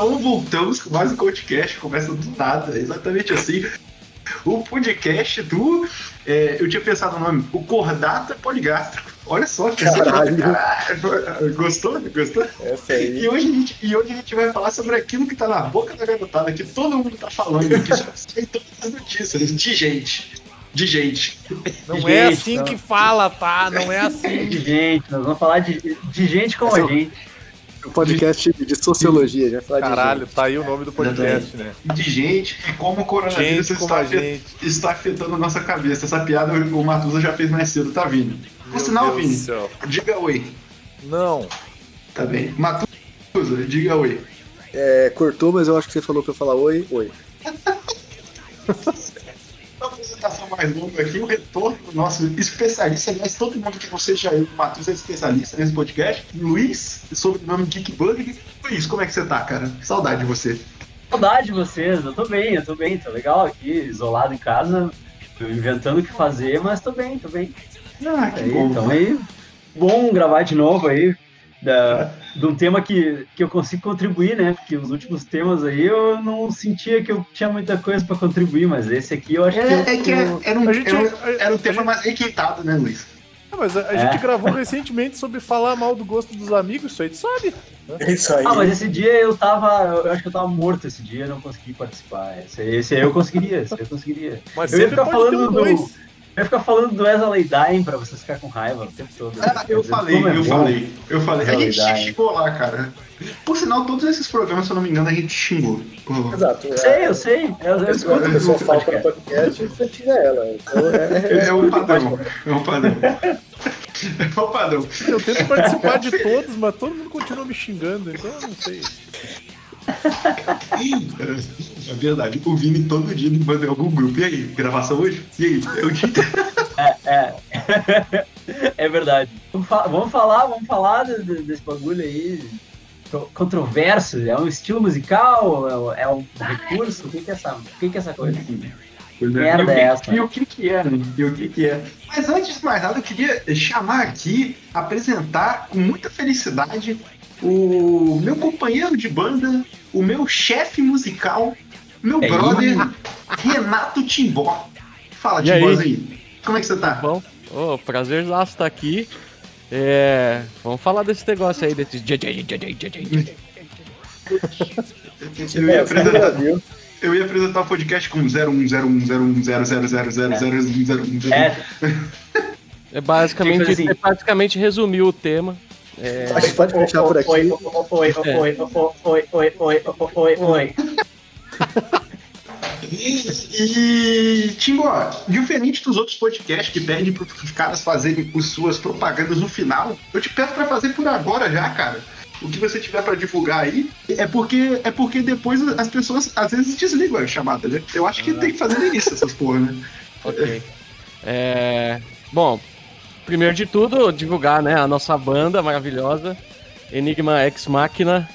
Então voltamos com mais um podcast, começa do nada, exatamente assim. O podcast do. é, eu tinha pensado no nome, o Cordata Poligástrico. Olha só, que Caralho. Caralho. Gostou? Gostou? Essa aí. E hoje, a gente, e hoje a gente vai falar sobre aquilo que tá na boca da garotada, que todo mundo tá falando, que já sai todas as notícias, de gente. De gente. Não Gente, é assim não. que fala, tá? Não é assim. De gente, nós vamos falar de, de gente como a gente. Um podcast de sociologia, já falar de Caralho, tá aí o nome do podcast, né? De gente e como o coronavírus Gente como está, afet- está afetando a nossa cabeça. Essa piada o Matusa já fez mais cedo, tá vindo. Por Meu sinal, Deus Vini, diga oi. Não. Tá bem. Matusa, diga oi. É, cortou, mas eu acho que você falou pra eu falar oi, oi. Apresentação mais longa aqui, o retorno do nosso especialista, aliás, todo mundo que não seja eu, o Matheus é especialista nesse podcast. Luiz, sobre o nome Geekbug. Luiz, como é que você tá, cara? Saudade de você. Saudade de vocês, eu tô bem, eu tô bem, tô legal aqui, isolado em casa, tô inventando o que fazer, mas tô bem, tô bem. Ah, que Aí, bom. então aí, bom gravar de novo aí, da, de um tema que, que eu consigo contribuir, né? Porque os últimos temas aí eu não sentia que eu tinha muita coisa pra contribuir, mas esse aqui eu acho que. É, é que eu- era um, A gente- era um, era um a tema gente- mais requintado, né, Luiz? Ah, mas a, a É. gente gravou recentemente sobre falar mal do gosto dos amigos, isso aí tu sabe. É isso aí. Ah, mas esse dia eu tava. Eu acho que eu tava morto esse dia, eu não consegui participar. Esse, esse aí eu conseguiria, esse aí eu conseguiria. Mas Eu ia ficar pode ter falando um do- dois. Eu ia ficar falando do Wesley Dying pra vocês ficarem com raiva o tempo todo. Ah, eu falei, é eu bom. falei, eu falei. A gente xingou lá, cara. Por sinal, todos esses programas, se eu não me engano, a gente xingou. Oh. Exato. é. Sei, eu sei. Eu, eu Quando escuto a pessoa o falta no podcast. podcast, você tira ela. Então, é, É um padrão. É um padrão. É um padrão. Eu tento participar de todos, mas todo mundo continua me xingando, então eu não sei. É verdade. O Vini todo dia me manda em algum grupo. E aí, gravação hoje? E aí? É o dia inteiro. É. é verdade. Vamos, fa- vamos falar, vamos falar de- de- desse bagulho aí. co- Controverso, é um estilo musical, é um recurso, o que que é essa, o que que é essa coisa? Pois Merda e o que- é essa? E o que que é, né? E o que que é. Mas antes de mais nada, eu queria chamar aqui, apresentar com muita felicidade o meu companheiro de banda, o meu chefe musical, meu É brother, Renato Timbó. Fala, E aí? Timbózinho. Como é que você tá? Bom, ô, prazer lá estar aqui. É, vamos falar desse negócio aí, desse. Eu ia é, apresentar, eu ia apresentar o podcast com 01010000000101. É, É basicamente, Tipo assim. é praticamente resumiu o tema. É... Acho que pode fechar por aqui. Oi, oi, oi, oi, oi, oi, oi, oi. E, Timbó, diferente dos outros podcasts que pedem para os caras fazerem as suas propagandas no final, eu te peço para fazer por agora já, cara. O que você tiver para divulgar aí é porque é porque depois as pessoas às vezes desligam a chamada, né? Eu acho que ah. tem que fazer isso, essas porra, né? Ok. É... Bom, primeiro de tudo, divulgar né, a nossa banda maravilhosa, Enigma Ex Machina,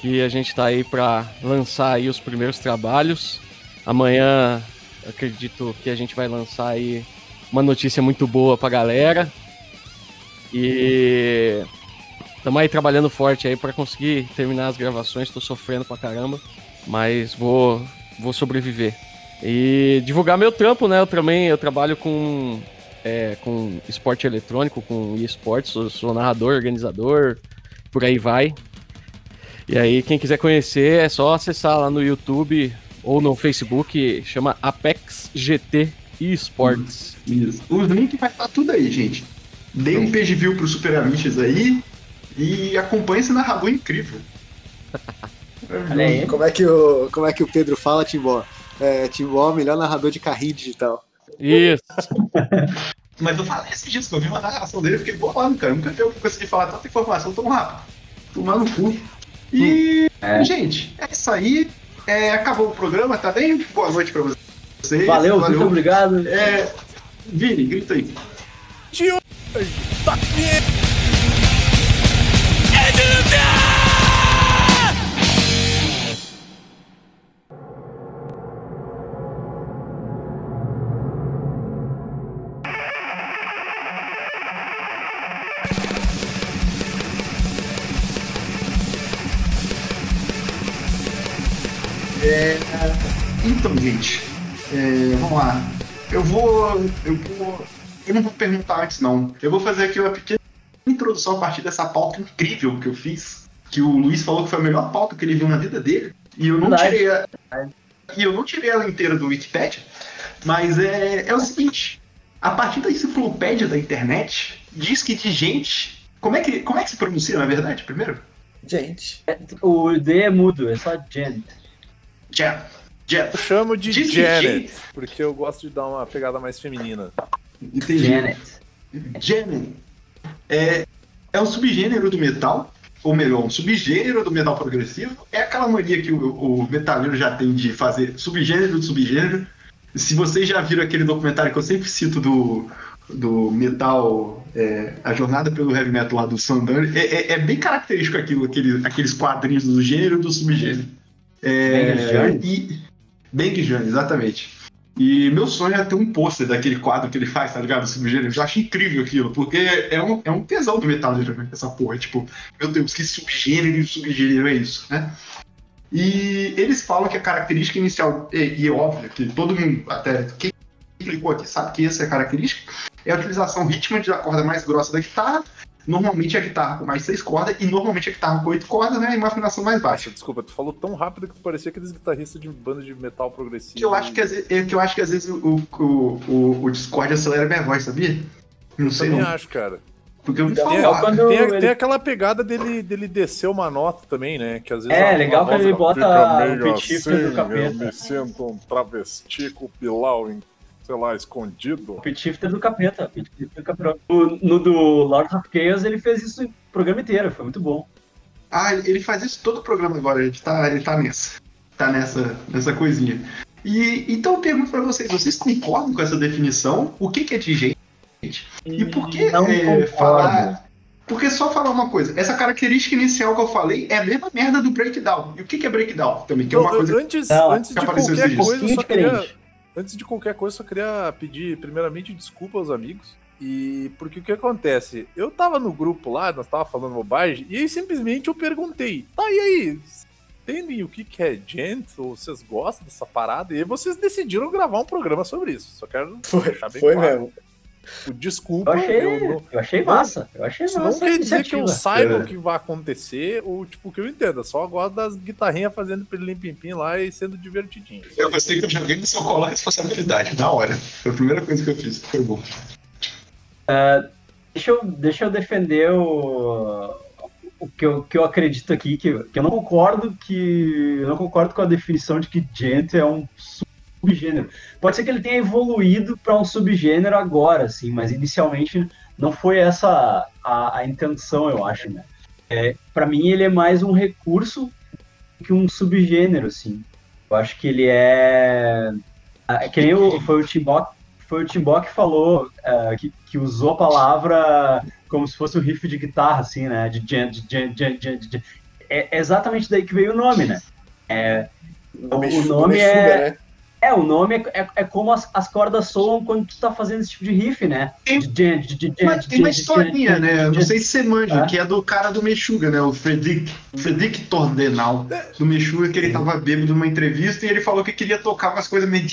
que a gente tá aí para lançar aí os primeiros trabalhos. Amanhã acredito que a gente vai lançar aí uma notícia muito boa pra galera. E estamos aí trabalhando forte aí para conseguir terminar as gravações. Tô sofrendo pra caramba, mas vou vou sobreviver. E divulgar meu trampo, né? Eu também eu trabalho com é, com esporte eletrônico, com esportes, sou, sou narrador, organizador, por aí vai. E aí, quem quiser conhecer, é só acessar lá no YouTube ou no Facebook, chama Apex GT Esports. Isso. O link vai estar tudo aí, gente. Dê um page view pro Super Amiches aí e acompanhe esse narrador incrível. Aí. Como é que o, como é que o Pedro fala, Timbó? É, Timbó, melhor narrador de carrinho digital. Isso. Mas eu falei esses dias que eu vi uma narração dele, eu fiquei bolado, cara. Eu nunca vi eu consegui falar tanta informação tão rápido. Tomar no cu. E, É. gente, é isso aí. É, acabou o programa, tá bem? Boa noite pra vocês. Valeu, muito obrigado. É, Vini, grita aí. De hoje, tá aqui. É, Então, gente, é, vamos lá. Eu vou. Eu vou. Eu não vou perguntar antes, não. Eu vou fazer aqui uma pequena introdução a partir dessa pauta incrível que eu fiz. Que o Luiz falou que foi a melhor pauta que ele viu na vida dele. E eu não tirei a, E eu não tirei ela inteira do Wikipedia. Mas é, é o seguinte: a partir da enciclopédia da internet, diz que de gente. Como é que, como é que se pronuncia, na verdade, primeiro? Gente. O D é mudo, é só Jen. Jen. Eu chamo de Diz Janet, porque eu gosto de dar uma pegada mais feminina. Entendi. Janet. Jamming é, é um subgênero do metal, ou melhor, um subgênero do metal progressivo. É aquela mania que o, o metaleiro já tem de fazer subgênero de subgênero. Se vocês já viram aquele documentário que eu sempre cito do, do metal, é, a jornada pelo heavy metal lá do Sandani, é, é- é bem característico aquilo, aquele, aqueles quadrinhos do gênero e do subgênero. É, Bang Journey? e, Bang Journey, exatamente. E meu sonho é ter um pôster daquele quadro que ele faz, tá ligado? Subgênero. Eu acho incrível aquilo, porque é um, é um tesão do metaleiro, né? Essa porra. Tipo, meu Deus, que subgênero e subgênero é isso, né? E eles falam que a característica inicial, e, e é óbvio que todo mundo, até quem explicou aqui, sabe que essa é a característica, é a utilização rítmica da corda mais grossa da guitarra, normalmente a guitarra com mais seis cordas, e normalmente a guitarra com oito cordas, né? E uma afinação mais baixa. Desculpa, tu falou tão rápido que tu parecia aqueles guitarristas de banda de metal progressivo. Que eu acho que às vezes, é que eu acho que às vezes o, o, o, o Discord acelera minha voz, sabia? Não sei Também não. acho, cara. Porque eu me Tem, quando- tem, ele- tem aquela pegada dele, dele descer uma nota também, né? Que às vezes É, legal quando ele bota o shifter assim, do capeta. Eu me sinto um travesti com o pilau, em, sei lá, escondido. O Pit Shifter do capeta. Pit Shifter do capeta. No, no do Lord of Chaos ele fez isso o programa inteiro, foi muito bom. Ah, ele faz isso todo o programa agora, ele tá, ele tá nessa. Tá nessa, nessa coisinha. E então eu pergunto pra vocês, vocês concordam com essa definição? O que, que é de gente? E por que Não é, falar. Porque só falar uma coisa, essa característica inicial que eu falei é a mesma merda do breakdown. E o que, que é breakdown também? Que é uma coisa antes, Não, antes que de qualquer coisa, eu só queria, diferente. Antes de qualquer coisa, eu só queria pedir primeiramente desculpa aos amigos. E porque o que acontece? Eu tava no grupo lá, nós tava falando bobagem, e aí simplesmente eu perguntei: "Tá e aí, entendem o que que é gent ou vocês gostam dessa parada?" E aí vocês decidiram gravar um programa sobre isso. Só quero Foi, deixar bem foi claro. mesmo. O desculpa, Eu achei, eu não- eu achei massa. Eu achei isso não massa. a quer dizer que eu saiba É. o que vai acontecer, ou tipo, que eu entenda. Só gosto das guitarrinhas fazendo pilim pim pim lá e sendo divertidinho. Eu gostei que eu joguei no seu colo a responsabilidade, na hora. Foi a primeira coisa que eu fiz, foi bom. Deixa eu, deixa eu defender o, o que, eu, que eu acredito aqui, que, que eu não concordo que. Eu não concordo com a definição de que gent é um subgênero. Pode ser que ele tenha evoluído para um subgênero agora, assim, mas inicialmente não foi essa a, a intenção, eu acho, né? É, para mim ele é mais um recurso que um subgênero, assim. Eu acho que ele é. é que nem o, foi o Timbok foi o Timbó que falou, é, que, que usou a palavra como se fosse um riff de guitarra, assim, né? De de. É é exatamente daí que veio o nome, né? É, o, o nome é, né? É. o nome é, é, é como as, as cordas soam quando tu tá fazendo esse tipo de riff, né? Tem- De de de tem uma historinha, né? Eu Não sei se você manja, Ah. que é do cara do Mexuga, né? O Frederic, Frederic Tordenal, do Mexuga, que ele tava bêbado numa entrevista e ele falou que queria tocar umas coisas meio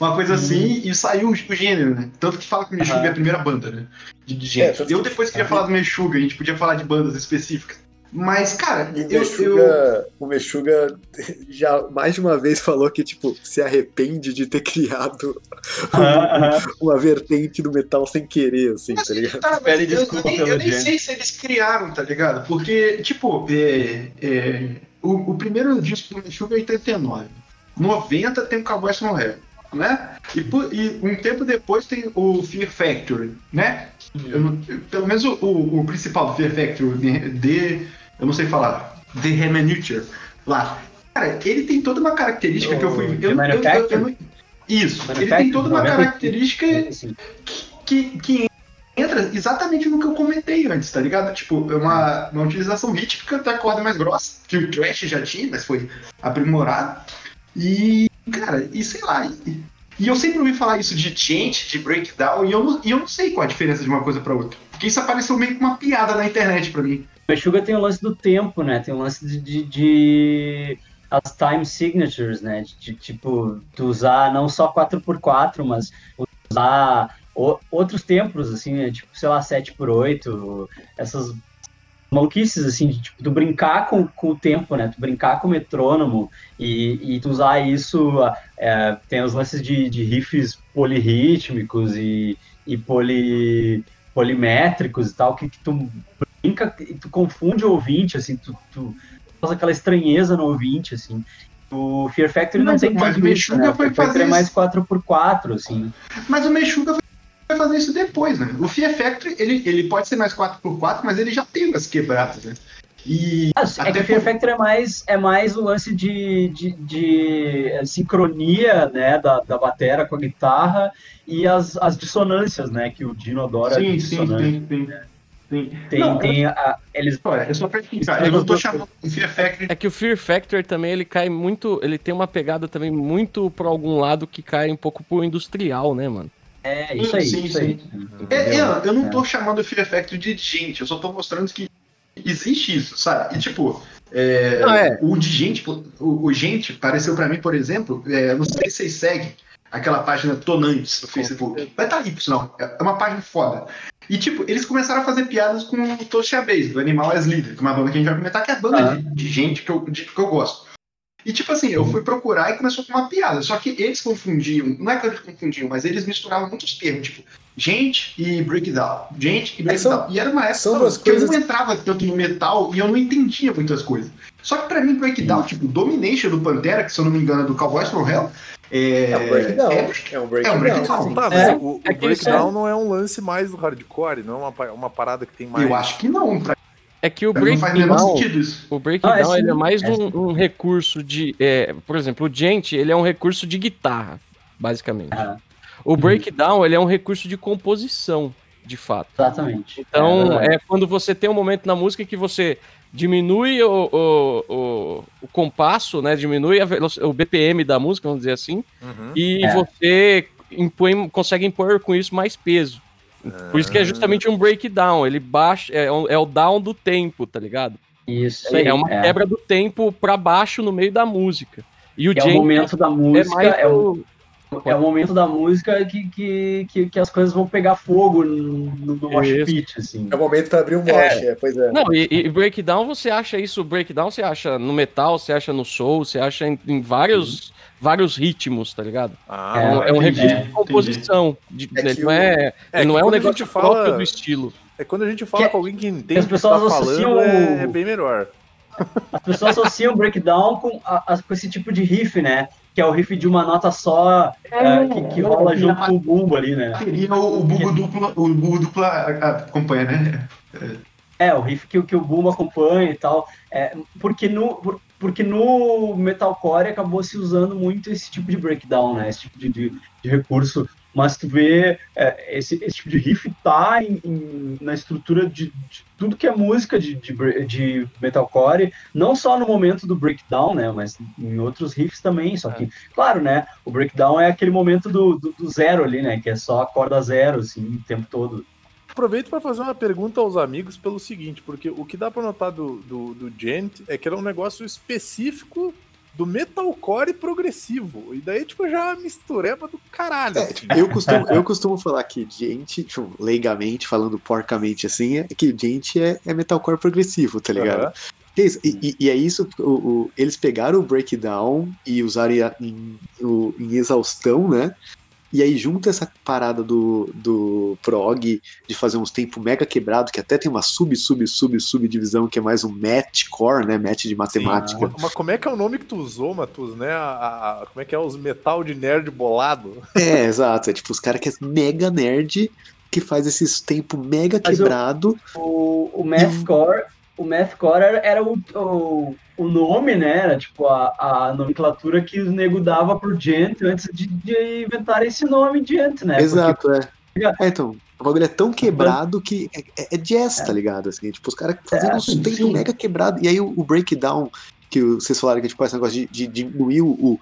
uma coisa assim, e saiu o gênero, né? Tanto que fala que o Mexuga é a primeira banda, né? De, de É, gente. tanto eu que- depois queria falar do Mexuga, a gente podia falar de bandas específicas. Mas, cara, E o eu, eu, Mexuga, o Mexuga já mais de uma vez falou que, tipo, se arrepende de ter criado Aham, aham. uma vertente do metal sem querer, assim, tá ligado? Tá, mas Pede eu, desculpa eu nem, eu nem sei se eles criaram, tá ligado? Porque, tipo, é, é, o, o primeiro disco do Meshuggah é 89. 90 tem o Cowboys from Hell, né? E, e um tempo depois tem o Fear Factory, né? Não- pelo menos o, o- o principal do Fear Factory, de, eu não sei falar, The Hermenuture, lá. Cara, ele tem toda uma característica que eu fui... O Eu, eu, eu, eu isso, ele tem toda uma 90. característica Sim. que, que entra exatamente no que eu comentei antes, tá ligado? Tipo, é uma, uma utilização rítmica da corda mais grossa, que o Trash já tinha, mas foi aprimorado. E, cara, e sei lá. E, e eu sempre ouvi falar isso de gente, de breakdown, e eu, não, e eu não sei qual a diferença de uma coisa pra outra. Porque isso apareceu meio que uma piada na internet pra mim. O Meshuggah tem o lance do tempo, né? Tem o lance de, de, de, as time signatures, né? De, de, tipo, tu usar não só 4x4, mas usar o, outros tempos, assim, né? Tipo, sei lá, 7x8, essas maluquices, assim, de tipo, tu brincar com, com o tempo, né? Tu brincar com o metrônomo e, e tu usar isso. É, tem os lances de, de riffs polirrítmicos e, e poli, polimétricos e tal, que, que tu brinca e tu confunde o ouvinte, assim, tu, tu faz aquela estranheza no ouvinte, assim. O Fear Factory não, Mas- tem mas tanto o isso, né? Foi Fear Factory é fazer mais isso. 4x4, assim. Mas o Meshuggah vai fazer isso depois, né? O Fear Factory, ele, ele pode ser mais 4x4, mas ele já tem umas quebradas, né? E Ah, é Até que o Fear por- Factor é mais, é mais o lance de, de, de, eh, sincronia, né, da, da batera com a guitarra e as, as dissonâncias, né, que o Dino adora sim, sim, sim, sim, sim. Tem, Não, tem a, eles... Olha, é só explicar. Eu não tô chamando o Fear Factory. É que o Fear Factor também, ele cai muito. Ele tem uma pegada também muito pra algum lado que cai um pouco pro industrial, né, mano? É, isso aí, Sim, isso aí. É, eu, eu não É. tô chamando o Fear Factory de gente, eu só tô mostrando que existe isso, sabe? E tipo, é, Não, é. o de gente, o, o gente pareceu pra mim, por exemplo, é, não sei se vocês seguem aquela página Tonantes no Facebook. Vai estar tá aí, por sinal. É uma página foda. E tipo, eles começaram a fazer piadas com o Tosha Base, do Animal as Leader, que é uma banda que a gente vai comentar, que é a banda Ah. de, de gente que eu, de- que eu gosto. E tipo assim, eu fui procurar e começou com uma piada. Só que eles confundiam, não é que eles confundiam, mas eles misturavam muitos termos, tipo, gente e breakdown. Gente e breakdown. são- e era uma época que eu coisas- não entrava tanto no metal e eu não entendia muitas coisas. Só que pra mim, breakdown, tipo, Domination do Pantera, que se eu não me engano é do Cowboys from Hell, é, É um breakdown. é- É um é um breakdown. breakdown. Tá, mas É, o, o é breakdown não é um lance mais do hardcore, não é uma, uma parada que tem mais. Eu acho que não, pra É que o breakdown. O breakdown Ah, é é mais é um, um recurso de. é, por exemplo, o gente ele é um recurso de guitarra, basicamente. Ah, O breakdown ele é um recurso de composição, de fato. exatamente. Então verdade. é, quando você tem um momento na música que você diminui o, o, o, o compasso, né? Diminui a o BPM da música, vamos dizer assim, Uhum. e É. você impõe, consegue impor com isso mais peso. Por isso que é justamente um breakdown, ele baixa, é, o- é o down do tempo, tá ligado? Isso aí. É uma quebra do tempo pra baixo no meio da música. E o É o momento da é música, mais é o, é o momento da música que, que, que, que as coisas vão pegar fogo no, no mosh pit, assim. É o momento pra abrir um mosh, é, pois é. Não, e, e breakdown você acha isso, breakdown você acha no metal, você acha no soul, você acha em, em vários, vários ritmos, tá ligado? Ah, É, um- é um recurso de entendi. composição. de- É ele que não é, É ele que não é um negócio gente fala- próprio do estilo. É quando a gente fala Que- com alguém que entende as o que tá pessoas falando, associam é, o- é bem melhor. As pessoas associam o breakdown com, a- a- com esse tipo de riff, né? Que é o riff de uma nota só, é, que, que rola junto com o bumbo ali, né? Seria o, o Bugo duplo, o Bugo duplo a- a- acompanha, né? É, o riff que, o- que o bumbo acompanha e tal. É, porque, no, porque no metalcore acabou se usando muito esse tipo de breakdown, né? Esse tipo de, de, de recurso. Mas tu vê, é, esse, esse tipo de riff tá em- em- na estrutura de, de tudo que é música de, de, metalcore, não só no momento do breakdown, né? Mas em outros riffs também. Só que, claro, né? O breakdown é aquele momento do, do, do zero ali, né? Que é só a corda zero, assim, o tempo todo. Aproveito para fazer uma pergunta aos amigos pelo seguinte, porque o que dá para notar do, do, do Gent é que ele é um negócio específico do metalcore progressivo. E daí, tipo, já mistureba do caralho. assim. Eu costumo, eu costumo falar que gente, tipo, leigamente, falando porcamente assim, é que gente é, é metalcore progressivo, tá ligado? Isso? E, e- e é isso, o, o- eles pegaram o breakdown e usaram em, em exaustão, né? E aí junta essa parada do, do prog, de fazer uns tempos mega quebrado, que até tem uma sub, sub, sub, subdivisão, que é mais um matchcore, né? Match de matemática. Mas como é que é o nome que tu usou, Matus, né? A, a- como é que é os metal de nerd bolado? É, exato. É tipo os caras que é mega nerd, que faz esses tempos mega Mas quebrado. O, o Mathcore, o Mathcore era, era o, o, o nome, né? Era tipo a, a nomenclatura que o nego dava pro Gent antes de, de inventar esse nome Gent, né? Exato, é. Porque- É, então, o bagulho é tão quebrado que é, é- é jazz, tá ligado? Assim, tipo, os caras fazendo É, uns sim. tempos mega quebrado. E aí o, o breakdown, que o- vocês falaram que tipo, esse negócio de, de diminuir o, o,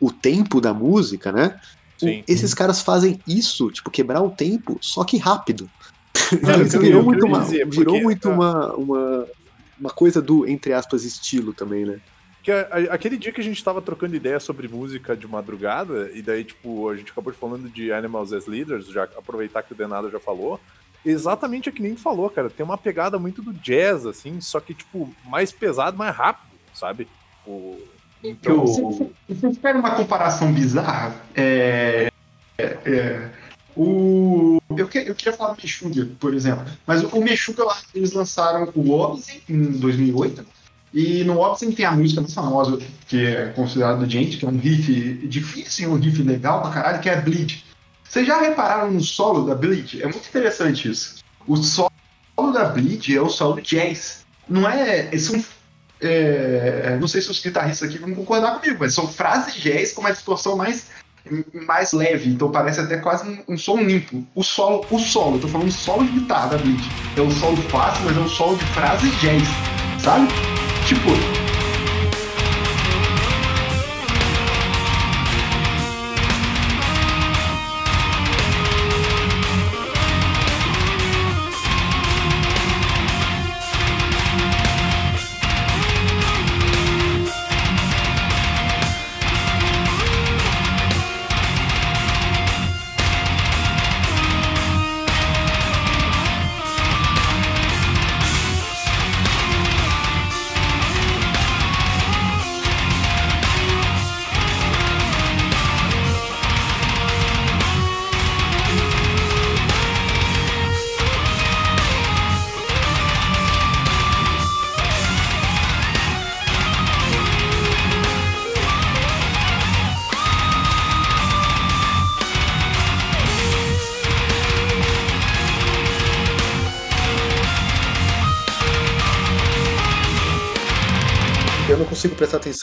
o tempo da música, né? Sim. Esses caras fazem isso, tipo, quebrar o tempo, só que rápido. Não, isso virou muito, uma, dizer, virou porque, muito ah. uma, uma, uma coisa do, entre aspas, estilo também, né? A- aquele dia que a gente tava trocando ideia sobre música de madrugada, e daí, tipo, a gente acabou falando de Animals as Leaders, já aproveitar que o Denado já falou. Exatamente é que nem tu falou, cara. Tem uma pegada muito do jazz, assim, só que, tipo, mais pesado, mais rápido, sabe? O... Que Então, o- Vocês querem uma comparação bizarra? É, é, é, o, eu, que- eu queria falar do Meshuggah, por exemplo. Mas o Meshuggah, eles lançaram o Obsidian em 2008. E no Obsidian tem a música mais famosa, que é considerada gente, que é um riff difícil um riff legal pra caralho, que é Bleed. Vocês já repararam no solo da Bleed? É muito interessante isso. O solo da Bleed é o solo jazz. Não é. São é, não sei se os guitarristas aqui vão concordar comigo, mas são frases jazz com uma distorção mais, mais leve, então parece até quase um, um som limpo. O solo, o solo, eu tô falando solo de guitarra da Bleach. É um solo fácil, mas é um solo de frases jazz, sabe? Tipo,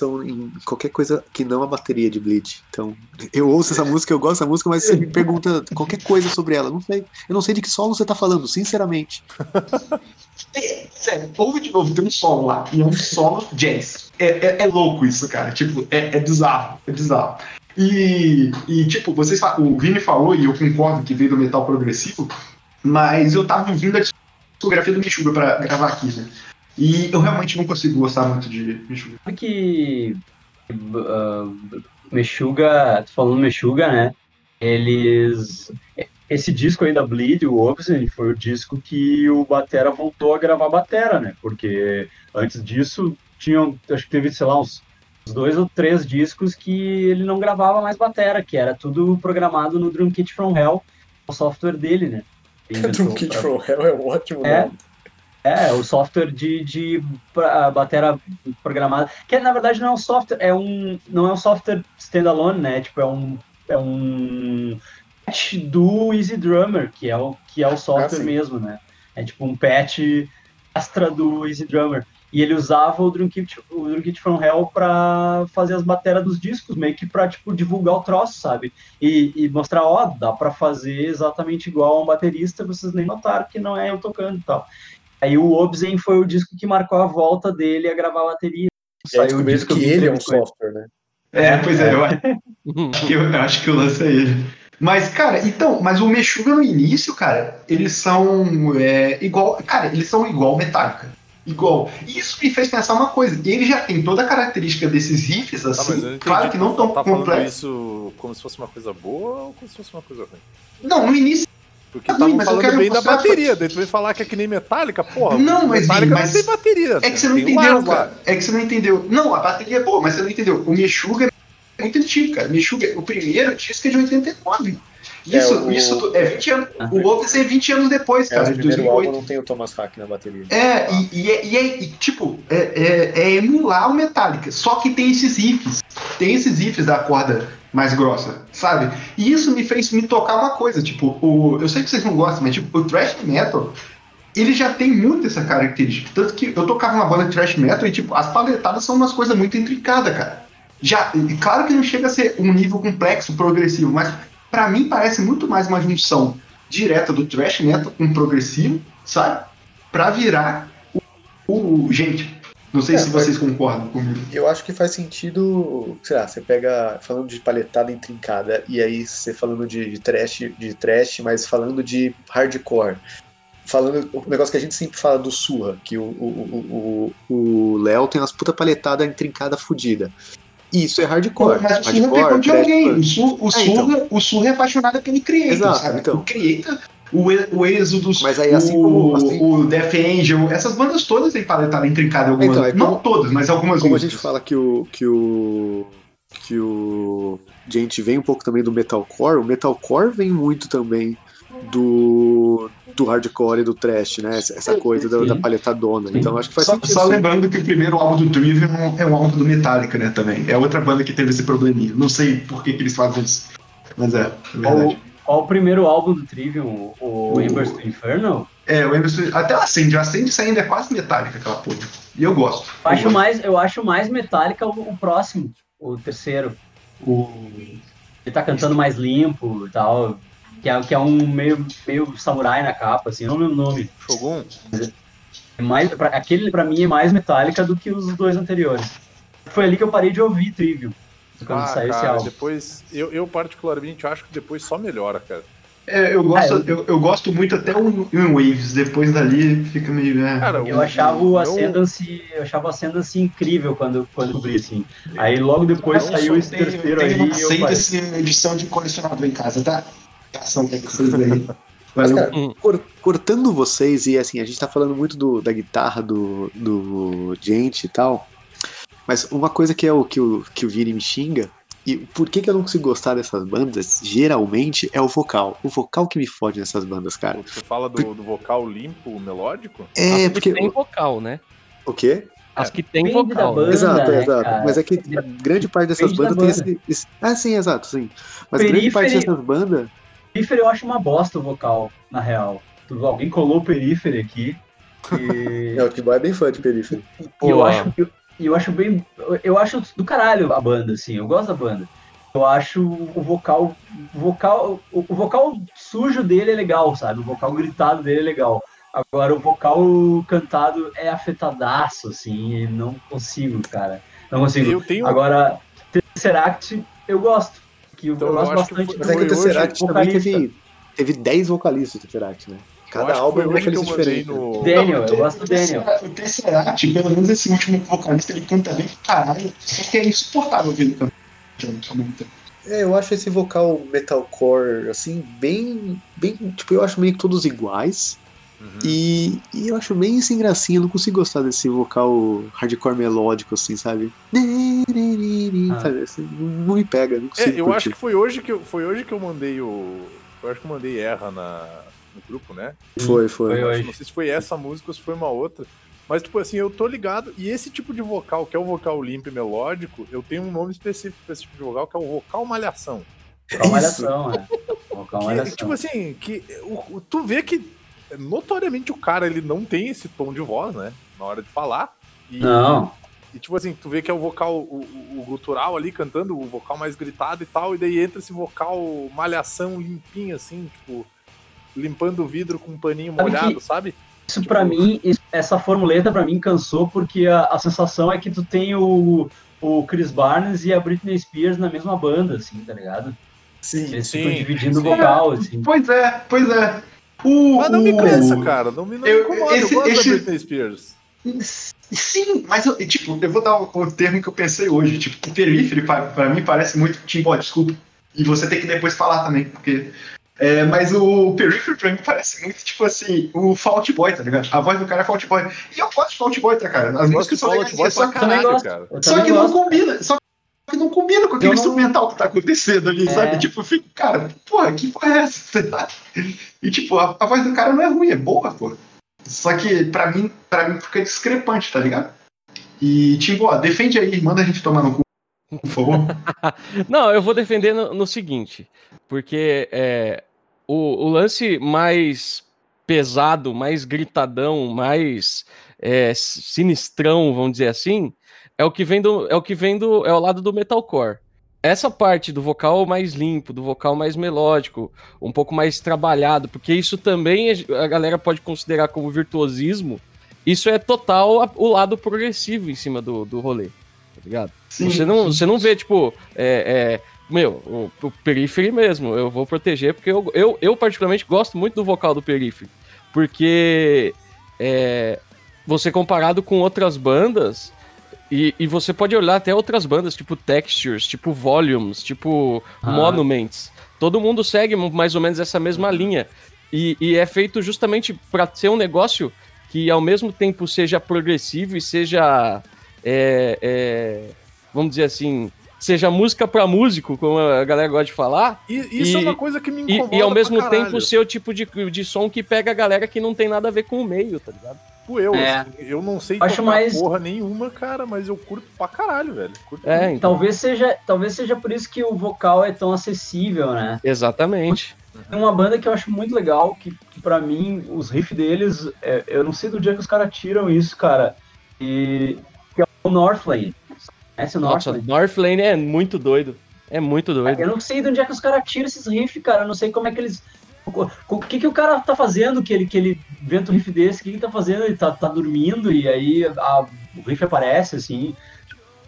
atenção em qualquer coisa que não a bateria de Bleed. Então, eu ouço essa música, eu gosto dessa música, mas você me pergunta qualquer coisa sobre ela. Não sei, eu não sei de que solo você tá falando, sinceramente. é, sério, ouve de novo, tem um solo lá, e é um solo jazz. É, é, é louco isso, cara. Tipo, é, é bizarro, é bizarro. E, e, tipo, vocês o Vini falou, e eu concordo que veio do metal progressivo, mas eu tava ouvindo a discografia do Meshuggah pra gravar aqui, né? E eu realmente não consigo gostar muito de Meshuggah. Sabe que uh, Meshuga, tô falando Meshuga, né? Eles. Esse disco aí da Bleed, o Obsidian, foi o disco que o Batera voltou a gravar Batera, né? Porque antes disso, tinham, acho que teve, sei lá, uns dois ou três discos que ele não gravava mais Batera, que era tudo programado no Drum Kit From Hell, o software dele, né? Ele inventou pra- Hell é um ótimo É. É, o software de, de batera programada. Que na verdade não é um software, é um. Não é um software standalone, né? Tipo, é um. É um patch do Easy Drummer, que é o, que é o software sim. mesmo, né? É tipo um patch extra do Easy Drummer. E ele usava o Drum Kit, o Drum Kit From Hell pra fazer as bateras dos discos, meio que pra, tipo, divulgar o troço, sabe? E, e mostrar, ó, dá pra fazer exatamente igual a um baterista, vocês nem notaram que não é eu tocando e tal. Aí o Obsidian foi o disco que marcou a volta dele a gravar a bateria. E aí Saiu o disco que ele é um software, né? É, pois é, eu acho que, eu acho que o lance é ele. Mas, cara, então, mas o Meshuggah no início, cara, eles são é, igual. Cara, eles são igual Metallica. Igual. E isso me fez pensar uma coisa. Ele já tem toda a característica desses riffs, Tá, mas assim. entendi. claro que não tão tá falando complexos. isso como se fosse uma coisa boa ou como se fosse uma coisa ruim? Não, no início. Porque Ah, estavam mas eu falando quero bem da bateria, daí tu vem falar que é que nem Metallica, porra. Não, mas, Metallica mas- não tem bateria. É que você não tem o entendeu, lá. cara. É que você não entendeu. Não, a bateria é boa, mas você não entendeu. O Meshuggah é muito antigo, cara. Meshuggah, o primeiro disco é de 89. Isso, É, o- isso é 20 anos. Ah. O outro é 20 anos depois, É, cara, o de primeiro 2008. álbum não tem o Thomas Hack na bateria. É, e, e, é- e é, e, tipo, é, é, é emular o Metallica, só que tem esses riffs, tem esses riffs da corda mais grossa, sabe? E isso me fez me tocar uma coisa, tipo, o, eu sei que vocês não gostam, mas tipo, o thrash metal, ele já tem muito essa característica, tanto que eu tocava uma banda de thrash metal e tipo, as paletadas são umas coisas muito intricadas, cara. Já, claro que não chega a ser um nível complexo, progressivo, mas pra mim parece muito mais uma junção direta do thrash metal com progressivo, sabe? Pra virar o, o- gente. Não sei É, se vocês concordam comigo. Eu acho que faz sentido, sei lá, você pega falando de paletada intrincada e aí você falando de, de trash, de trash, mas falando de hardcore. falando o negócio que a gente sempre fala do Surra, que o o o- o Léo tem umas puta paletadas intrincadas fodida. Isso é hardcore. Mas o Surra hardcore, pegou de alguém. O, Sur, o, É, Surra, o Surra é apaixonado pelo Creator, Exato, sabe? então. O Creator, o, o Exodus, Mas aí, assim o, como- assim- o Death Angel, essas bandas todas têm paletada intrincada. Algumas, Então, é não como- todas, mas algumas Como a músicas. gente fala que o que o que o gente vem um pouco também do metalcore, o metalcore vem muito também do do hardcore e do trash, né? Essa essa coisa da, da paletadona. Então acho que faz Só, sentido. só lembrando que o primeiro álbum do Trivium é um álbum do Metallica, né, também. É outra banda que teve esse probleminha. Não sei por que, que eles fazem isso. Mas é, é verdade. Qual o primeiro álbum do Trivium? O, o O- Embers to Inferno? É, o Emerson, até o Ascend, o Ascend ainda é quase metálica aquela porra. E eu gosto. Eu acho gosto. mais, eu acho mais Metallica o, o próximo, o terceiro. O... Ele tá cantando mais limpo e tal. Que é, que é um meio, meio samurai na capa, assim, eu não lembro o nome. Shogun? É mais, pra- aquele pra mim é mais Metallica do que os dois anteriores. Foi ali que eu parei de ouvir Trivium. Quando Ah, esse cara, álbum. depois. Eu, eu, particularmente, acho que depois só melhora, cara. É, eu gosto, Ah, eu- eu... Eu, gosto muito até o In Waves, depois dali fica meio. É. Cara, Eu achava o Ascendancy, eu achava o Ascendancy incrível quando, quando eu descobri, assim. Aí logo depois Não, saiu esse terceiro aí eu parei. essa edição de colecionador em casa, tá? Ação que vocês aí. Mas, cara, Hum. cor- cortando vocês, e assim, a gente tá falando muito do- da guitarra do, do gente e tal. Mas uma coisa que é o que o, que o Vini me xinga, e por que, que eu não consigo gostar dessas bandas, geralmente, é o vocal. O vocal que me fode nessas bandas, cara. Você fala do, do vocal limpo, melódico? É, As porque. que tem vocal, né? O quê? As que tem Depende da vocal. né? banda. exato, né, exato. cara? Mas é que grande parte dessas Depende da bandas tem banda. esse, esse- Ah, sim, exato, sim. Mas grande parte Perífere- dessas bandas. Periphery eu acho uma bosta o vocal, na real. Alguém colou o Periphery aqui. E, É, o Tiboy é bem fã de Periphery. e eu acho. Eu, eu acho bem. Eu acho do caralho a banda, assim. Eu gosto da banda. Eu acho o vocal. O vocal, o, o vocal sujo dele é legal, sabe? O vocal gritado dele é legal. Agora o vocal cantado é afetadaço, assim, e não consigo, cara. Não consigo. Eu tenho. Agora, Tesseract eu gosto. Que eu, Então, eu eu gosto acho que bastante. foi- Mas é que o Tesseract também teve, teve 10 vocalistas, Tesseract, né? Eu Cada álbum é um vocalista mandei diferente. no. Daniel, Não, eu gosto do o Daniel. O Tesseract, pelo menos esse último vocalista, ele canta bem pra caralho. Só que é insuportável ouvir ele cantando ao mesmo tempo. É, eu acho esse vocal metalcore, assim, bem. bem tipo, eu acho meio que todos iguais. Uhum. E, e eu acho bem sem gracinha, eu não consigo gostar desse vocal hardcore melódico, assim, sabe? Ah. Sabe, assim, não me pega, não É, consigo eu curtir. acho que foi hoje que eu, foi hoje que eu mandei o. Eu acho que eu mandei erra na, no grupo, né? Foi, foi. Não sei se foi essa música ou se foi uma outra. Mas, tipo assim, eu tô ligado. E esse tipo de vocal, que é o vocal limpo e melódico, eu tenho um nome específico pra esse tipo de vocal, que é o vocal malhação. Vocal malhação, né? Vocal Que, malhação. tipo assim, que o, o- tu vê que notoriamente o cara ele não tem esse tom de voz, né? Na hora de falar. E, Não. E tipo assim, tu vê que é o vocal, o, o- o gutural ali cantando, o vocal mais gritado e tal, e daí entra esse vocal malhação limpinho, assim, tipo, limpando o vidro com um paninho Sabe molhado, que- sabe? Isso pra mim, isso- essa formuleta pra mim cansou, porque a, a sensação é que tu tem o, o Chris Barnes e a Britney Spears na mesma banda, assim, tá ligado? Sim. Eles Sim, ficam dividindo o sim. vocal, assim. Pois é, pois é. O, Mas não me o- cansa, cara. Não me, não Eu- me incomoda. esse- eu gosto esse- da Britney Spears. Sim, mas eu, tipo, eu vou dar o, o termo que eu pensei hoje. Tipo, o Periphery, pra, pra mim, parece muito Timbó, desculpa. E você tem que depois falar também, porque. É, mas o Periphery pra mim parece muito, tipo assim, o Fault Boy, tá ligado? A voz do cara é Fault Boy. E eu gosto de Fault Boy, tá, cara? As músicas são legais, Boy só, pra também caralho, cara. Só que não combina. Só que não combina com aquele não- instrumental que tá acontecendo ali, É. sabe? Tipo, eu fico, cara, porra, que porra é essa? E tipo, a, a voz do cara não é ruim, é boa, pô. Só que pra mim, pra mim fica discrepante, tá ligado? E, Timbo, defende aí, manda a gente tomar no cu. Não, eu vou defender no, no seguinte, porque é, o, o lance mais pesado, mais gritadão, mais é, sinistrão, vamos dizer assim, é o que vem do, é o que vem do, é o lado do metalcore. Essa parte do vocal mais limpo, do vocal mais melódico, um pouco mais trabalhado, porque isso também a galera pode considerar como virtuosismo. Isso é total o lado progressivo em cima do, do rolê, ligado? Sim, Você não, você não vê, tipo, é, é, meu, o, o Periphery mesmo, eu vou proteger, porque eu, eu, eu particularmente gosto muito do vocal do Periphery. porque é, você comparado com outras bandas, e, e, você pode olhar até outras bandas, tipo Textures, tipo Volumes, tipo ah. Monuments. Todo mundo segue mais ou menos essa mesma linha. E, e é feito justamente para ser um negócio que ao mesmo tempo seja progressivo e seja. É, é, vamos dizer assim, seja música para músico, como a galera gosta de falar. E, isso é e, é uma coisa que me incomoda. E, e ao mesmo tempo ser o tipo de, de som que pega a galera que não tem nada a ver com o meio, tá ligado? Tipo eu, é. assim, eu não sei Acho tocar mais... porra nenhuma, cara, mas eu curto pra caralho, velho. Curto é, então. talvez, seja, talvez seja por isso que o vocal é tão acessível, né? Exatamente. Tem uma banda que eu acho muito legal, que, que para mim, os riffs deles, é, eu não sei do dia que os caras tiram isso, cara. E o Northlane. Esse é o Northlane. Nossa, Northlane é muito doido. É muito doido. Eu não sei de onde é que os caras tiram esses riffs, cara. Eu não sei como é que eles. O que, que o cara tá fazendo que ele, que ele venta um riff desse? O que, que ele tá fazendo? Ele tá, tá dormindo e aí a, o riff aparece, assim.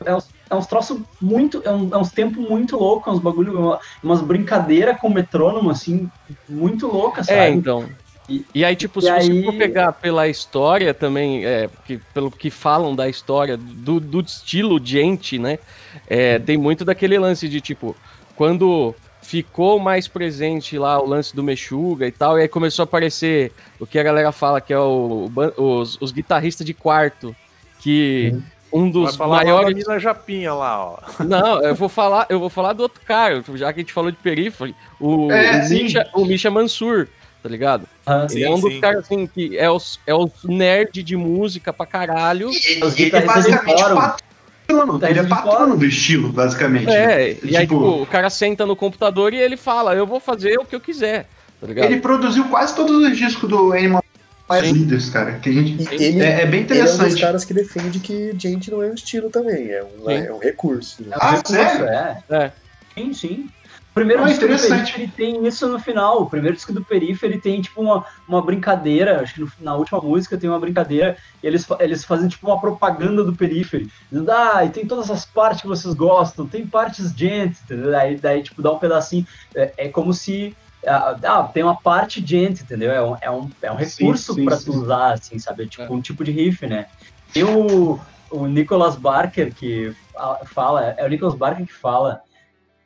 É uns, é uns troços muito. É, um, é uns tempos muito loucos, uns bagulho, uma, umas brincadeiras com metrônomo, assim, muito loucas, é, sabe? É, então. E, e aí, tipo, e se aí... você for pegar pela história também, é, que, pelo que falam da história, do, do estilo gente, né? É, tem muito daquele lance de, tipo, quando ficou mais presente lá o lance do Mexuga e tal, e aí começou a aparecer o que a galera fala que é o, os, os guitarristas de quarto, que uhum. um dos Vai falar maiores. Lá Japinha lá, ó. Não, eu vou falar, eu vou falar do outro cara, já que a gente falou de Periphery, o, é, o, Misha, o Misha Mansur, tá ligado? Ah, ele sim, é um dos caras assim que é os, é os nerd de música pra caralho. E, os ele basicamente patrão, tá ele é patrono do estilo, basicamente. É, e tipo, aí tipo, o cara senta no computador e ele fala, eu vou fazer o que eu quiser, tá ligado? Ele produziu quase todos os discos do Animal mais Leaders, cara. Que a gente, ele, é, é, bem interessante. Ele é um dos caras que defende que gente não é um estilo também, é um, é um recurso. É um ah, recurso, sério? É. é. Sim, sim primeiro ah, disco do Periphery tem isso no final. O primeiro disco do Periphery tem, tipo, uma, uma brincadeira. Acho que no, na última música tem uma brincadeira. E eles, eles fazem, tipo, uma propaganda do Periphery. Dizendo, ah, e tem todas as partes que vocês gostam. Tem partes gente, entendeu? Daí, daí tipo, dá um pedacinho. É, é como se... Ah, ah tem uma parte gente, entendeu? É um, é um, é um recurso para tu usar, assim, sabe? É tipo é. um tipo de riff, né? Tem o, o Nicholas Barker que fala... É o Nicholas Barker que fala...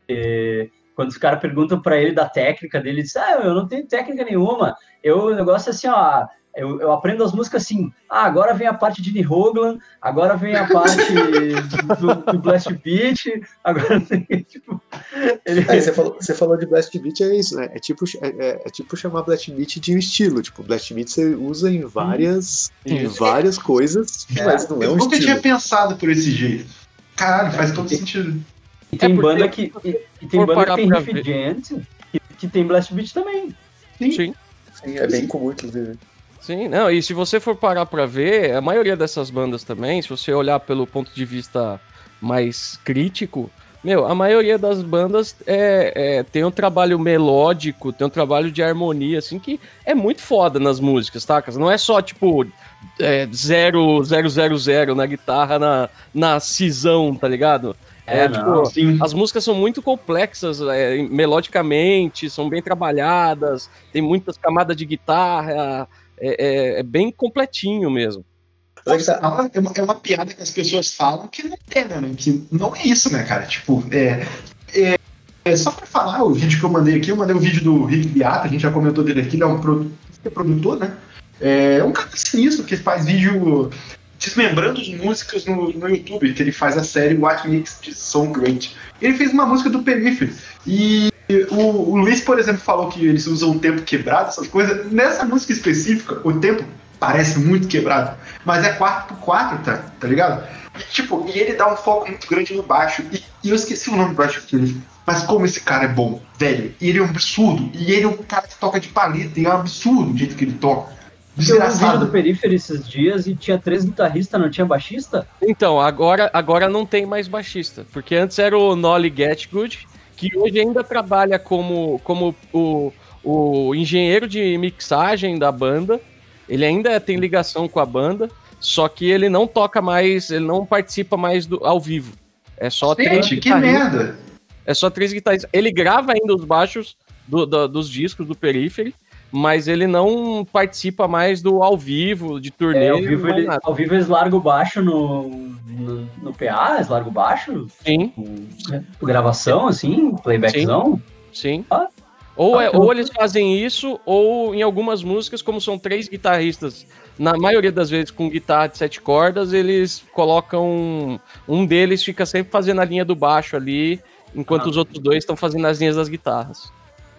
É, quando os caras perguntam para ele da técnica dele, ele diz: Ah, eu não tenho técnica nenhuma. Eu, o negócio é assim, ó. Eu, eu aprendo as músicas assim. Ah, agora vem a parte de Nihoglan, agora vem a parte do, do, Blast Beat, agora tipo. Ele... É, você, falou, você falou de Blast Beat, é isso, né? É tipo, é, é, é tipo chamar Blast Beat de um estilo. Tipo, Blast Beat você usa em várias, hum. em várias coisas, é. mas não é um eu nunca tinha pensado por esse jeito. Caralho, faz todo sentido. E tem é banda que. E, e tem banda que tem Riff Gent, que, que, tem Blast Beat também. Sim. Sim, Sim é bem comum, inclusive. Sim, não, e se você for parar pra ver, a maioria dessas bandas também, se você olhar pelo ponto de vista mais crítico, meu, a maioria das bandas é, é, tem um trabalho melódico, tem um trabalho de harmonia, assim, que é muito foda nas músicas, tá? Não é só, tipo, é, zero, zero, zero, zero na guitarra, na, na cisão, tá ligado? É, é tipo, sim. as músicas são muito complexas é, melodicamente, são bem trabalhadas, tem muitas camadas de guitarra, é, é, é bem completinho mesmo. Nossa, é, uma, é uma piada que as pessoas falam que não é, né? Que não é isso, né, cara? Tipo, é, é, é, só pra falar, o vídeo que eu mandei aqui, eu mandei o um vídeo do Rick Beata, a gente já comentou dele aqui, ele é um produtor, é produtor né? É um cara sinistro que faz vídeo desmembrando as músicas no, no YouTube, que ele faz a série What Makes This Song Great. Ele fez uma música do Periphery. E o, o Luiz, por exemplo, falou que eles usam o tempo quebrado, essas coisas. Nessa música específica, o tempo parece muito quebrado, mas é 4x4, tá, tá ligado? E, tipo, e ele dá um foco muito grande no baixo. E, e eu esqueci o nome do baixo dele. Mas como esse cara é bom, velho. Ele é um absurdo. E ele é um cara que toca de paleta. E é um absurdo o jeito que ele toca. Eu vi um vídeo do Periphery esses dias e tinha três guitarristas, não tinha baixista? Então, agora, agora não tem mais baixista. Porque antes era o Nolly Getgood, que hoje ainda trabalha como, como o, o engenheiro de mixagem da banda. Ele ainda tem ligação com a banda, só que ele não toca mais, ele não participa mais do, ao vivo. É só Gente, três que merda! É só três guitarristas. Ele grava ainda os baixos do, do, dos discos do Periphery, mas ele não participa mais do ao vivo, de turnê. É, ao, vivo mais ele- nada. ao vivo eles largam baixo no, no, no PA, eles largam baixo, Sim, gravação, assim, playbackzão. sim. Ah. Ou, Ah, é, ou louco. eles fazem isso, ou em algumas músicas, como são três guitarristas, na maioria das vezes com guitarra de sete cordas, eles colocam. Um deles fica sempre fazendo a linha do baixo ali, enquanto Ah. os outros dois estão fazendo as linhas das guitarras.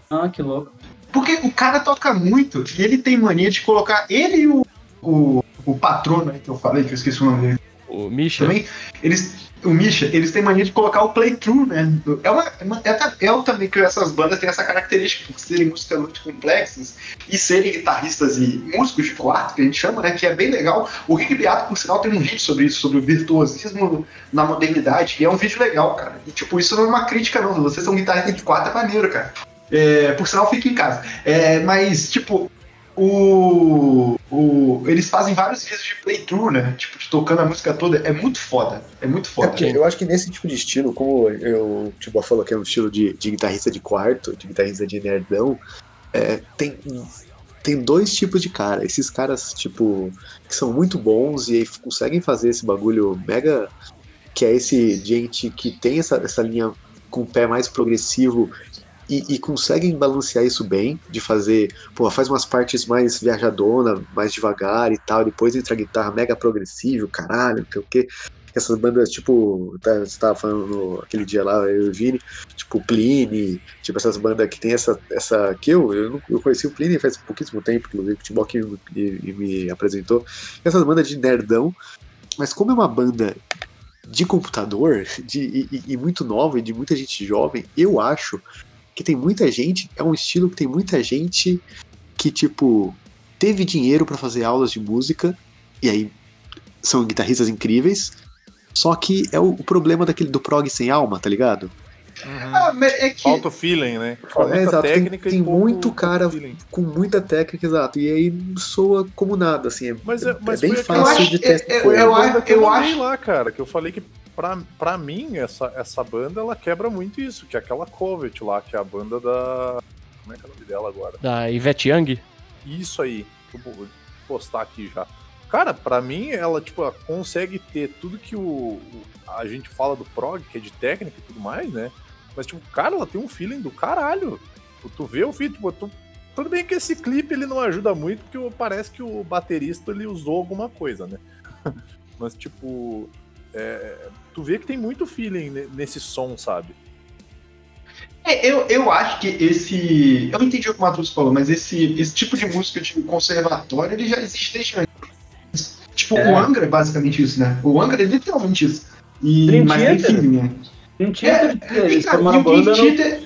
Ah, que louco. Porque o cara toca muito e ele tem mania de colocar ele e o, o, o patrono que eu falei, que eu esqueci o nome dele O Misha. também. Eles, o Misha, eles têm mania de colocar o playthrough, né? É uma, é uma- é, é também que essas bandas têm essa característica, por serem músicas muito complexas e serem guitarristas e músicos de quarto, que a gente chama, né? Que é bem legal. O Rick Beato, por sinal, tem um vídeo sobre isso, sobre o virtuosismo na modernidade, e é um vídeo legal, cara. E, tipo, isso não é uma crítica, não. Vocês são guitarristas de quarto, é maneiro, cara. É, por sinal, fique em casa. É, mas, tipo, o, o, eles fazem vários vídeos de playthrough, né? Tipo, tocando a música toda. É muito foda. É muito É foda. porque eu acho que nesse tipo de estilo, como eu, o Tibo falou que é um estilo de, de guitarrista de quarto, de guitarrista de nerdão, é, tem, tem dois tipos de cara. Esses caras, tipo, que são muito bons e conseguem fazer esse bagulho mega. Que é esse gente que tem essa, essa linha com o pé mais progressivo e, e conseguem balancear isso bem, de fazer, pô, faz umas partes mais viajadona, mais devagar e tal, depois entra a guitarra mega progressiva, caralho, não sei o quê. Essas bandas, tipo, tá, você tava falando aquele dia lá, eu e o Vini, tipo, Pliny, tipo, essas bandas que tem essa, essa que eu, eu, eu conheci o Pliny faz pouquíssimo tempo, inclusive, o Timó que me, me- apresentou, essas bandas de nerdão, mas como é uma banda de computador, de, e- e muito nova e de muita gente jovem, eu acho que tem muita gente, é um estilo que tem muita gente que, tipo, teve dinheiro pra fazer aulas de música, e aí são guitarristas incríveis, só que é o, o problema daquele do prog sem alma, tá ligado? Ah, mas é que. Falta o feeling, né? Falta É, exato, tem- técnica e tem pouco- muito pouco cara- feeling. Com muita técnica, exato. E aí soa como nada, assim. É, Mas é- mas é bem fácil acho- de testar. eu- eu eu, eu acho- lá, cara, que eu falei que pra, pra mim, essa, essa banda, ela quebra muito isso, que é aquela Covet lá, que é a banda da... Como é que é o nome dela agora? Da Ivete Young. Isso aí, vou postar aqui já. Cara, pra mim, ela, tipo, ela consegue ter tudo que o, a gente fala do prog, que é de técnica e tudo mais, né? Mas, tipo, cara, ela tem um feeling do caralho. Tu, tu vê o vídeo, tipo, tu- tudo bem que esse clipe ele não ajuda muito, porque parece que o baterista ele usou alguma coisa, né? Mas, tipo, é, tu vê que tem muito feeling ne- nesse som, sabe? É, eu, eu acho que esse. Eu não entendi o que o Matheus falou, mas esse, esse tipo de música de conservatório ele já existe desde antes. Tipo, É. o Angra é basicamente isso, né? O Angra é literalmente isso. E, Dream mas tem Theater. feeling, né? Dream Theater, E, eles cara, formaram e a o Dream banda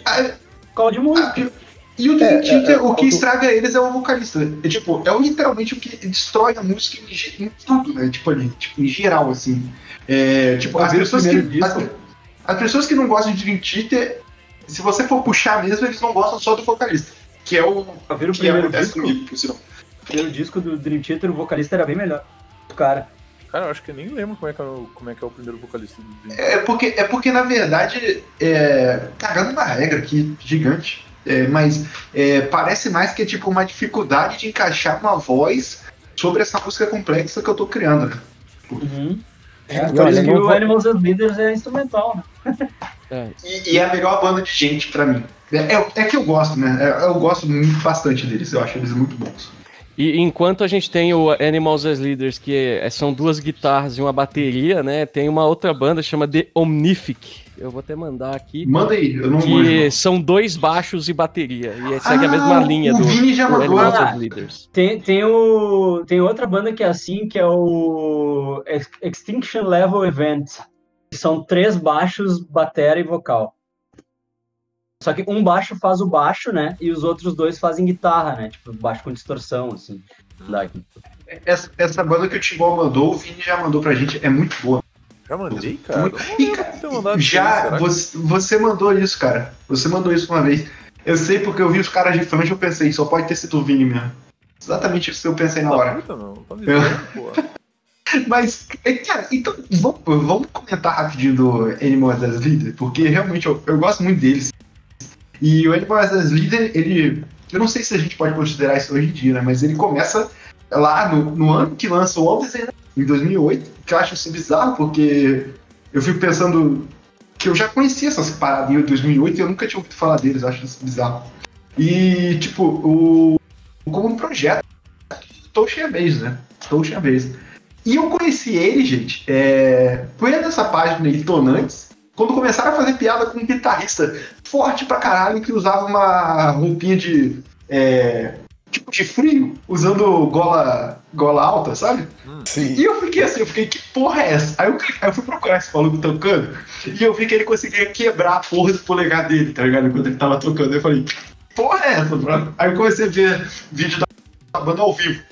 no a- de música. E o Dream É, é, Theater, é, o que estraga eles é o vocalista. É, tipo, é literalmente o que destrói a música em, em tudo, né? Tipo ali, tipo, em geral, assim. É, tipo, as pessoas, que, primeiro as, as pessoas que não gostam de Dream Theater, se você for puxar mesmo, eles não gostam só do vocalista. Que é o Pra ver o que primeiro acontece disco, comigo, por sinal. o primeiro disco do Dream Theater, o vocalista era bem melhor. O cara. Cara, eu acho que eu nem lembro como é que é o, como é, que é o primeiro vocalista do Dream É porque, é porque na verdade, é, cagando na regra aqui, gigante, é, mas é, parece mais que é tipo uma dificuldade de encaixar uma voz sobre essa música complexa que eu tô criando. né? Uhum. É, porque por isso olha, que o vou- Animals as Leaders é instrumental, né? É. E, e é a melhor banda de gente pra mim. É, é, é que eu gosto, né? É, eu gosto muito, bastante deles, eu acho eles muito bons. E enquanto a gente tem o Animals as Leaders, que é- são duas guitarras e uma bateria, né? Tem uma outra banda chama The Omnific. Eu vou até mandar aqui. Manda aí, eu não Que manjo. são dois baixos e bateria. E segue a Ah, mesma linha o do, Vini já do mandou. Animals Ah. as Leaders. Tem, tem, o, tem outra banda que é assim, que é o Ex- Extinction Level Event. São três baixos, batera e vocal. Só que um baixo faz o baixo, né? E os outros dois fazem guitarra, né? Tipo, baixo com distorção, assim. Daqui. Essa, essa banda que o Timbó mandou, o Vini já mandou pra gente, é muito boa. Já mandei, cara? Muito- E, cara, já, você, você mandou isso, cara. Você mandou isso uma vez. Eu sei porque eu vi os caras de frente eu pensei, só pode ter sido o Vini mesmo. Exatamente isso que eu pensei na hora. puta. Tá me. Mas, é, cara, então vamos, vamos comentar rapidinho do Animals as Leader, porque realmente eu, eu gosto muito deles. E o Animals as Leader, ele, Eu não sei se a gente pode considerar isso hoje em dia, né? Mas ele começa lá no, no ano que lança o All Design, em 2008, que eu acho isso bizarro, porque eu fico pensando que eu já conhecia essas paradas em 2008 e eu nunca tinha ouvido falar deles, eu acho isso bizarro. E, tipo, o, como um projeto, Toshin Base, né? Toshin Base. E eu conheci ele, gente, é, foi nessa página aí, Tonantes, quando começaram a fazer piada com um guitarrista forte pra caralho que usava uma roupinha de. É, tipo de frio, usando gola, gola alta, sabe? Sim. E eu fiquei assim, eu fiquei, que porra é essa? Aí eu, aí eu fui procurar esse maluco tocando e eu vi que ele conseguia quebrar a porra do polegar dele, tá ligado? Enquanto ele tava tocando. Eu falei, que porra é essa, bro? Aí eu comecei a ver vídeo da banda ao vivo.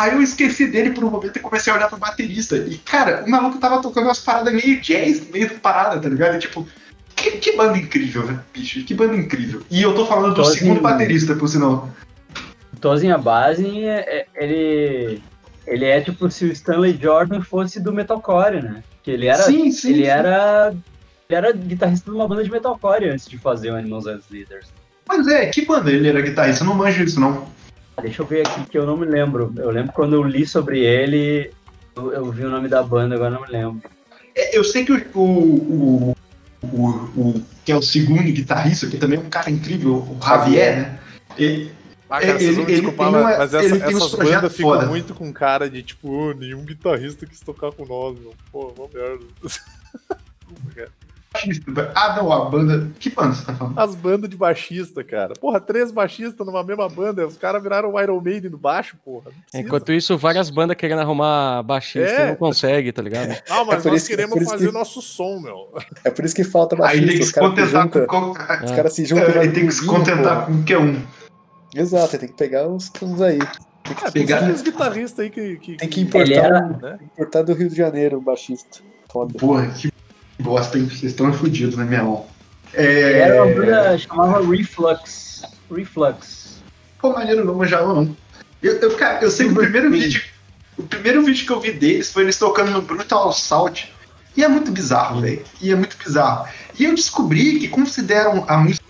Aí eu esqueci dele por um momento e comecei a olhar pro baterista. E, cara, o maluco tava tocando umas paradas meio jazz no meio da parada, tá ligado? E, tipo, que, que banda incrível, né, bicho? Que banda incrível. E eu tô falando do assim- segundo baterista, por sinal. Tozinho Basin, é- é- ele, ele é tipo se o Stanley Jordan fosse do metalcore, né? Que ele era, sim, sim. ele sim. era, ele era guitarrista de uma banda de metalcore antes de fazer o Animals as Leaders. Mas é, que banda ele era guitarrista? Eu não manjo isso, não. Deixa eu ver aqui que eu não me lembro. Eu lembro quando eu li sobre ele, eu, eu vi o nome da banda, agora não me lembro. É, Eu sei que o, o, o, o, o- que é o segundo guitarrista, que também é um cara incrível, o Javier, né? Ele- Ah, cara, Ele- vocês vão me ele desculpar, tem mas, uma- mas essa- ele essas bandas ficam foda. muito com cara de tipo, "Ô, nenhum guitarrista quis tocar com nós, meu. Pô, uma merda. Desculpa, cara. Baixista. Ah, não, a banda. Que banda você tá falando? As bandas de baixista, cara. Porra, três baixistas numa mesma banda. Os caras viraram o Iron Maiden do baixo, porra. Enquanto isso, várias bandas querendo arrumar baixista É. e não consegue, tá ligado? Não, mas É por nós isso que- é queremos fazer que- nosso som, meu. É por isso que falta Aí tem baixista. que Os se contentar com. Os caras se juntam. e Aí tem que se contentar com qualquer um. Exato, tem que pegar uns, uns aí. Tem que, Ah, tem pegar- aqueles guitarristas aí que. que, tem que que- importar, Ele era- né? importar do Rio de Janeiro um baixista. Foda. Porra, que bosta, hein? Vocês estão fodidos na minha mão. É. era uma banda chamava Reflux. Reflux. Pô, maneiro, não manjava não. Eu, eu, cara, eu sei que o primeiro vídeo. O primeiro vídeo que eu vi deles foi eles tocando no Brutal Assault. E é muito bizarro, velho. E é muito bizarro. E eu descobri que consideram a música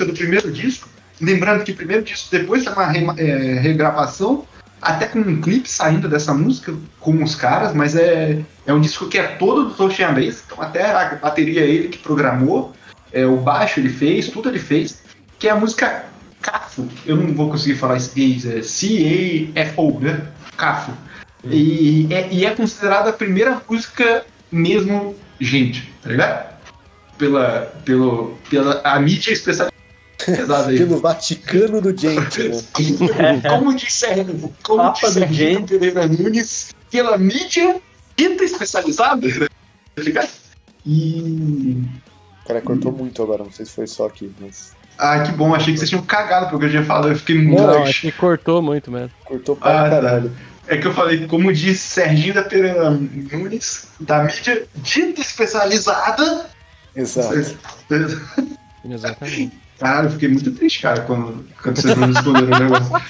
do primeiro disco, lembrando que o primeiro disco depois é uma rema- é, regravação, até com um clipe saindo dessa música com os caras, mas é, é um disco que é todo do Toshiya Bass, então até a bateria é ele que programou, é, o baixo ele fez, tudo ele fez, que é a música Cafo. Eu não vou conseguir falar isso, é C-A-F-O, né? Cafo. E é, e é considerada a primeira música mesmo gente, tá ligado? Pela, pelo, pela a mídia especializada aí. Pelo Vaticano do Gente, né? Como disse, como Papa disse do. Pereira Nunes, pela mídia dita especializada, tá ligado? E. O cara cortou muito agora, não sei se foi só aqui, mas. Ah, que bom, achei que vocês tinham cagado porque eu tinha falado, eu fiquei muito. Não, acho que cortou muito mesmo. Cortou pra Ah, caralho. É que eu falei, como disse Serginho da Pereira Nunes, da mídia dita especializada. Exato. Exatamente. Caralho, eu fiquei muito triste, cara, quando, quando vocês não responderam o negócio.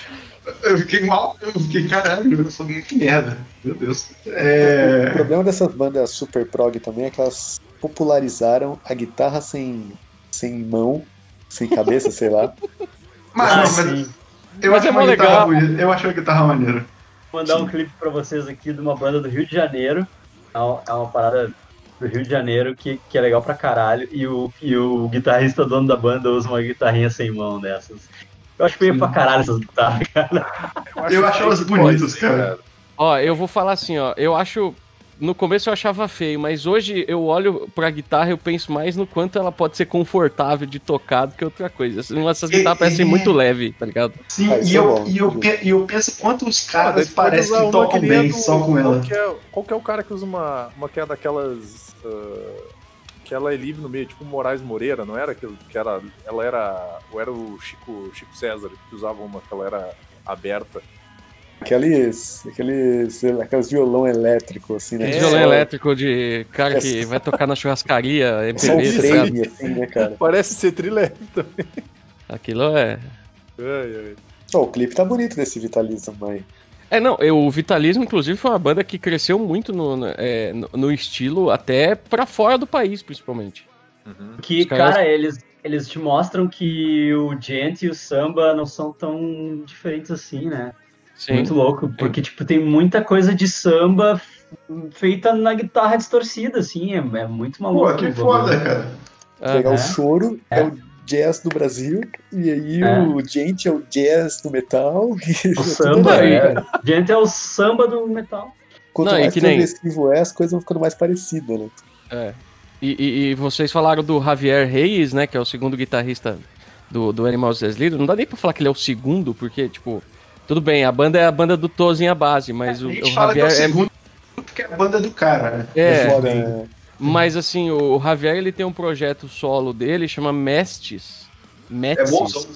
Eu fiquei mal, eu fiquei, caralho, eu sou muito merda. Meu Deus. O É. problema dessas bandas super prog também é que elas popularizaram a guitarra sem, sem mão, sem cabeça, sei lá. Mas, Ah, mas eu Mas acho é uma legal. bonita. Eu acho uma guitarra maneira. Vou mandar Sim. um clipe pra vocês aqui de uma banda do Rio de Janeiro. É uma, é uma parada do Rio de Janeiro que, que é legal pra caralho. E o, e o guitarrista dono da banda usa uma guitarrinha sem mão dessas. Eu acho feio pra caralho essas guitarras, cara. Eu acho elas que bonitas, pode, cara. Ó, eu vou falar assim, ó. Eu acho. No começo eu achava feio, mas hoje eu olho pra guitarra e eu penso mais no quanto ela pode ser confortável de tocar do que outra coisa. Essas guitarras parecem e- muito leve, tá ligado? Sim, Ah, e, é eu, bom, e, eu, pe- e eu penso quantos Ah, daí caras pode parecem que tocam bem do- só com ela. Qual que, é, qual é o cara que usa uma, uma que é daquelas. ah, que ela é livre no meio, tipo o Moraes Moreira, não era? Que, que era. Ela era. Ou era o Chico, Chico César, que usava uma que ela era aberta. Aqueles. Aqueles. Aqueles violão elétrico, assim, né? É, violão elétrico de cara É que vai tocar na churrascaria, um MPB, tá ligado? frame, assim, né, cara? Parece ser trilé também. Aquilo é. Ai, ai. Ó, o clipe tá bonito desse Vitalismo, mas. É, não, eu- o Vitalismo, inclusive, foi uma banda que cresceu muito no, no- é, no- estilo, até pra fora do país, principalmente. Uhum. Que, caras- cara, eles, eles te mostram que o gente e o samba não são tão diferentes assim, né? Sim. Muito louco, porque, tipo, tem muita coisa de samba feita na guitarra distorcida, assim, é, é muito maluco. Pô, que foda, cara. Pegar o choro, é. É. o jazz do Brasil, e aí É. o gente é o jazz do metal. O samba, ali, é. Gente é o samba do metal. Quanto Não, mais que nem- é, as coisas vão ficando mais parecidas, né? É. E, e- e vocês falaram do Javier Reis, né? Que é o segundo guitarrista do, do Animals as Leader. Não dá nem pra falar que ele é o segundo, porque, tipo, tudo bem, a banda é a banda do Tozinha Base, mas o, a o gente fala que é Javier o é. segundo porque é a banda do cara, né? É, foda, né? mas assim, o, o Javier ele tem um projeto solo dele, chama Mestes. É Mestes. bom som.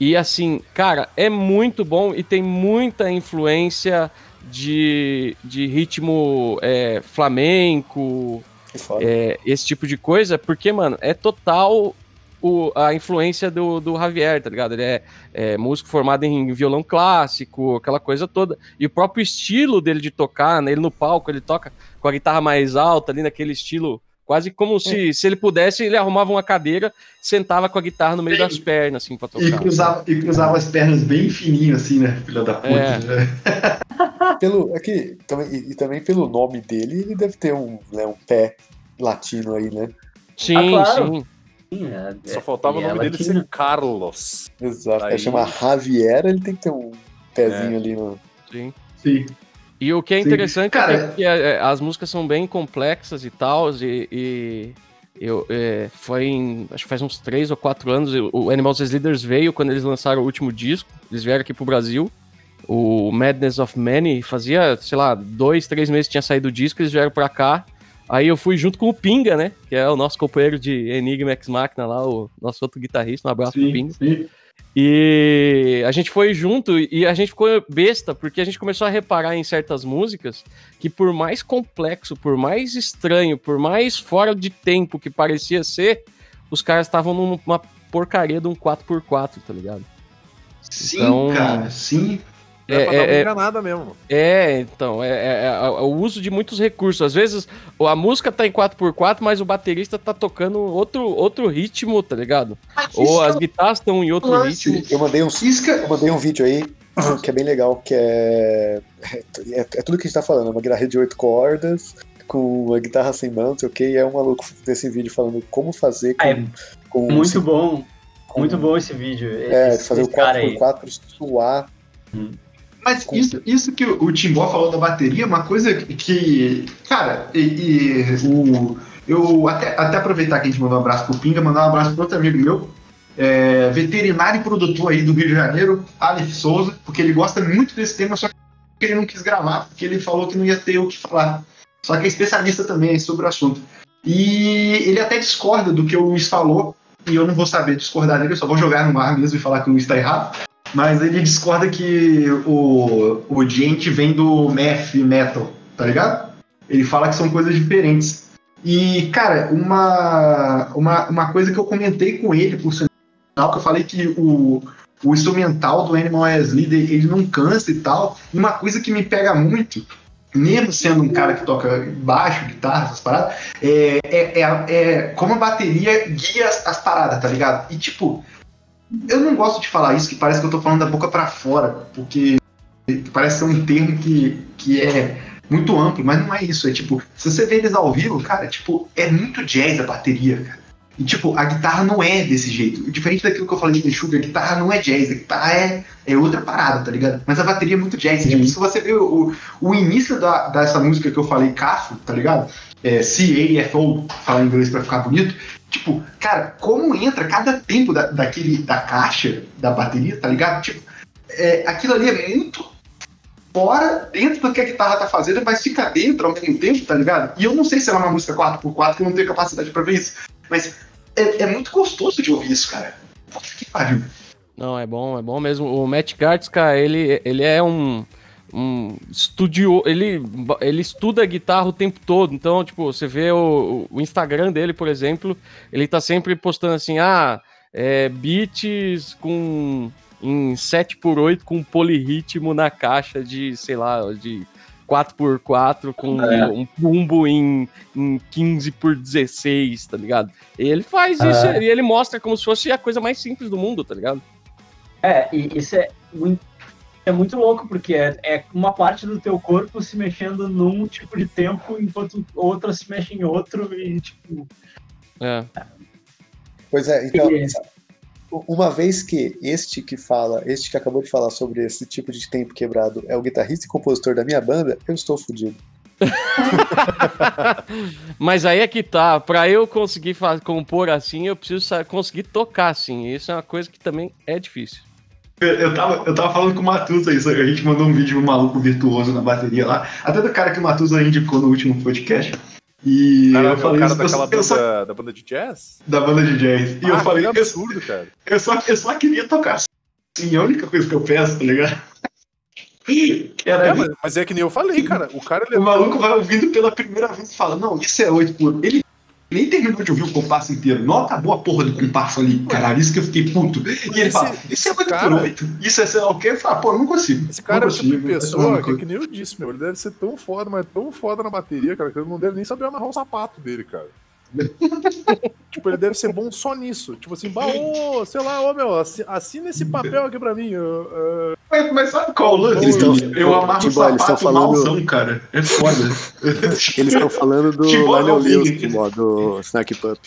E assim, cara, é muito bom e tem muita influência de, de ritmo é, flamenco, é, esse tipo de coisa, porque, mano, é total o- a influência do, do Javier, tá ligado? Ele é, é músico formado em violão clássico, aquela coisa toda. E o próprio estilo dele de tocar, né? Ele no palco, ele toca com a guitarra mais alta, ali naquele estilo. Quase como se, se ele pudesse, ele arrumava uma cadeira, sentava com a guitarra no meio Sim. das pernas, assim, pra tocar. E cruzava, e cruzava as pernas bem fininho, assim, né? Filha da puta. É. né? Pelo, aqui, também, e, e também pelo nome dele, ele deve ter um, né, um pé latino aí, né? Sim, Ah, claro. sim. É- Só é- faltava o é nome dele ser Carlos. Exato. Aí- chama Javier, ele tem que ter um pezinho É. ali no. sim. Sim. E o que é Sim. interessante Cara- é que é, é, as músicas são bem complexas e tal, e, e eu, é, foi em, acho que faz uns três ou quatro anos, o Animals as Leaders veio quando eles lançaram o último disco, eles vieram aqui pro Brasil, o Madness of Many, fazia, sei lá, dois, três meses que tinha saído o disco, eles vieram pra cá, aí eu fui junto com o Pinga, né, que é o nosso companheiro de Enigma X Machina lá, o nosso outro guitarrista, um abraço pro Pinga. sim. E a gente foi junto e a gente ficou besta, porque a gente começou a reparar em certas músicas que, por mais complexo, por mais estranho, por mais fora de tempo que parecia ser, os caras estavam numa porcaria de um 4x4, tá ligado? Sim, Então- cara, sim. É, É, pra dar uma é, é- enganada mesmo. É, então, é, é- é o uso de muitos recursos. Às vezes a música tá em 4x4, mas o baterista tá tocando outro, outro ritmo, tá ligado? Ou as guitarras estão em outro lance. ritmo. Eu mandei um, eu mandei um vídeo aí que é bem legal, que é. É, é tudo que a gente tá falando, é uma guitarra de oito cordas, com uma guitarra sem mão, não sei o que, e é um maluco desse vídeo falando como fazer com. Ah, é com Muito bom, com- muito bom esse vídeo. É, esse, fazer o esse cara aí. 4x4 suar. Mas isso, isso que o Timbó falou da bateria é uma coisa que-. Cara, e, e o. Eu até, até aproveitar que a gente mandou um abraço pro Pinga, mandar um abraço pro outro amigo meu, é, veterinário e produtor aí do Rio de Janeiro, Aleph Souza, porque ele gosta muito desse tema, só que ele não quis gravar, porque ele falou que não ia ter o que falar. Só que é especialista também sobre o assunto. E ele até discorda do que o Luiz falou, e eu não vou saber discordar dele, eu só vou jogar no ar mesmo e falar que o Luiz tá errado. Mas ele discorda que o, o gente vem do math metal, tá ligado? Ele fala que são coisas diferentes. E, cara, uma, uma, uma coisa que eu comentei com ele, por sinal, que eu falei que o, o instrumental do Animal as Leader, ele não cansa e tal. Uma coisa que me pega muito, mesmo sendo um cara que toca baixo, guitarra, essas paradas, é, é, é, é como a bateria guia as, as paradas, tá ligado? E, tipo, eu não gosto de falar isso, que parece que eu tô falando da boca pra fora, porque parece ser um termo que, que é muito amplo, mas não é isso. É tipo, se você vê eles ao vivo, cara, tipo, é muito jazz a bateria, cara. E tipo, a guitarra não é desse jeito. Diferente daquilo que eu falei de Sugar, a guitarra não é jazz, a guitarra é, é outra parada, tá ligado? Mas a bateria é muito jazz. Tipo, se você ver o, o início da, dessa música que eu falei, Cafo, tá ligado? É, C-A-F-O, falar em inglês pra ficar bonito. Tipo, cara, como entra cada tempo da, daquele, da caixa, da bateria, tá ligado? Tipo, é, aquilo ali é muito fora, dentro do que a guitarra tá fazendo, mas fica dentro ao mesmo tempo, tá ligado? E eu não sei se é uma música 4x4, que eu não tenho capacidade pra ver isso. Mas é, é muito gostoso de ouvir isso, cara. Puta que pariu. Não, é bom, é bom mesmo. O Matt Gartz, cara, ele, ele é um, um estudio, ele, ele estuda guitarra o tempo todo. Então, tipo, você vê o, o Instagram dele, por exemplo, ele tá sempre postando assim, ah, é, beats com em 7x8 com polirritmo na caixa de, sei lá, de 4x4 com É. um bumbo em, em 15 por 16, tá ligado? Ele faz isso É. e ele mostra como se fosse a coisa mais simples do mundo, tá ligado? É, e isso é muito, é muito louco, porque é, é uma parte do teu corpo se mexendo num tipo de tempo, enquanto outra se mexe em outro, e tipo. É. Pois é, então, E- uma vez que este que fala, este que acabou de falar sobre esse tipo de tempo quebrado é o guitarrista e compositor da minha banda, eu estou fudido. Mas aí é que tá, pra eu conseguir compor assim, eu preciso conseguir tocar assim. Isso é uma coisa que também é difícil. Eu, eu tava, eu tava falando com o Matusa isso, a gente mandou um vídeo de um maluco virtuoso na bateria lá, até do cara que o Matusa indicou no último podcast. E Cara, eu falei o cara isso, eu daquela eu só- da banda de jazz? da banda de jazz. E eu Ah, falei, que eu, absurdo, cara. eu só, eu só queria tocar. Sim, é a única coisa que eu peço, tá ligado? Era É, mas, mas é que nem eu falei, cara. O cara ele é O maluco vai ouvindo pela primeira vez e fala, não, isso é 8 por. Ele nem terminou de ouvir o compasso inteiro. Não acabou a porra do compasso ali, caralho. Isso que eu fiquei puto. E ele esse- fala, isso é esse 8 cara- por 8. Isso é sei lá o quê? Eu falo, pô, não consigo. Esse cara é não o tipo de consigo, pessoa que, que nem eu disse, meu. Ele deve ser tão foda, mas tão foda na bateria, cara, que ele não deve nem saber amarrar o sapato dele, cara. tipo, ele deve ser bom só nisso. Tipo assim, bah, ô, sei lá, ô meu, assi- assina esse papel aqui pra mim. eu, ah, Mas, mas sabe qual o lance? Eles tão- eu amarro o sapato falando- malzão, cara. É foda. Eles estão falando do Timbó Lionel Lewis, do Snack Pup.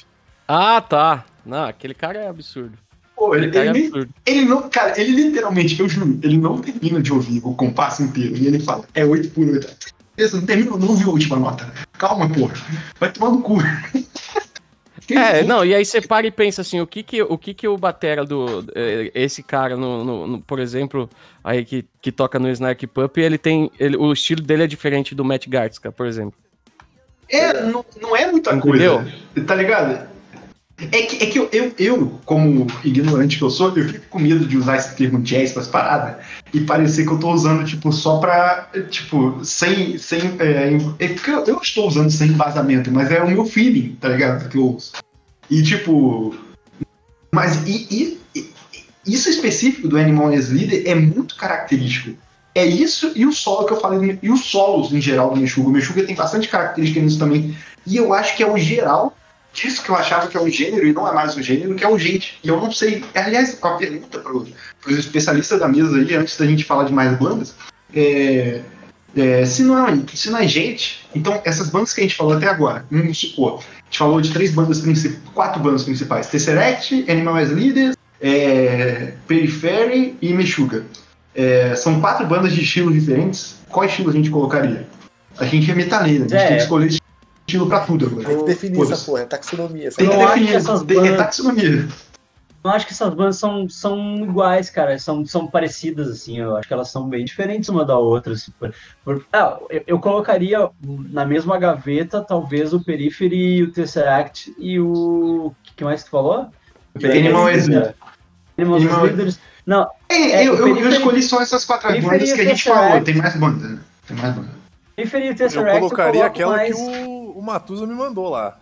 Ah, tá. Não, aquele cara é absurdo. Pô, ele, ele, é nem- absurdo. ele não, cara, ele literalmente, eu juro, ele não termina de ouvir o compasso inteiro. E ele fala, é 8 por 8. Não termina, não ouviu a última nota. Calma, porra. Vai tomar no cu. É, não, e aí você para e pensa assim, o que que o, que que o batera do... eh, Esse cara, no, no- no- por exemplo, aí que, que toca no Snark Pup, ele tem... Ele, o estilo dele é diferente do Matt Gartzka, por exemplo. É, não, não é muita Entendeu? coisa. Tá ligado? É que, é que eu, eu, eu, como ignorante que eu sou, eu fico com medo de usar esse termo jazz pras paradas e parecer que eu tô usando, tipo, só pra. Tipo, sem. sem é, é eu, eu estou usando sem embasamento, mas é o meu feeling, tá ligado? Que eu uso. E, tipo. Mas e- e- isso específico do Animal as Leader é muito característico. É isso e o solo que eu falei, e os solos em geral do Meshuga. O Meshuga tem bastante característica nisso também. E eu acho que é o geral disso que eu achava que é um gênero e não é mais um gênero, que é o gente. E eu não sei. Aliás, uma pergunta para os especialistas da mesa aí, antes da gente falar de mais bandas. É, é, se, não é, se não é gente, então essas bandas que a gente falou até agora, vamos supor, a gente falou de três bandas principais, quatro bandas principais: Tesseract, Animal as Leaders, é, Periphery e Meshuga. É, são quatro bandas de estilos diferentes. Qual estilo a gente colocaria? A gente é metaleira, a gente É. tem que escolher estilo pra tudo agora. Tem que definir essa porra, é taxonomia. Tem que Eu acho definir, que essas é bandas- taxonomia. Eu acho que essas bandas são, são iguais, cara. São, são parecidas, assim. Eu acho que elas são bem diferentes uma da outra. assim, por- por- ah, eu, eu colocaria na mesma gaveta, talvez, o Periphery, o Tesseract e o. O que mais tu falou? Animal. Animal Leaders. Não, É, É, eu, eu, eu escolhi só essas quatro bandas que a gente falou. Tem mais bandas, né? Tem mais bandas. Periphery e o Eu Tesseract. colocaria coloco aquela mais, que o, o Matusa me mandou lá.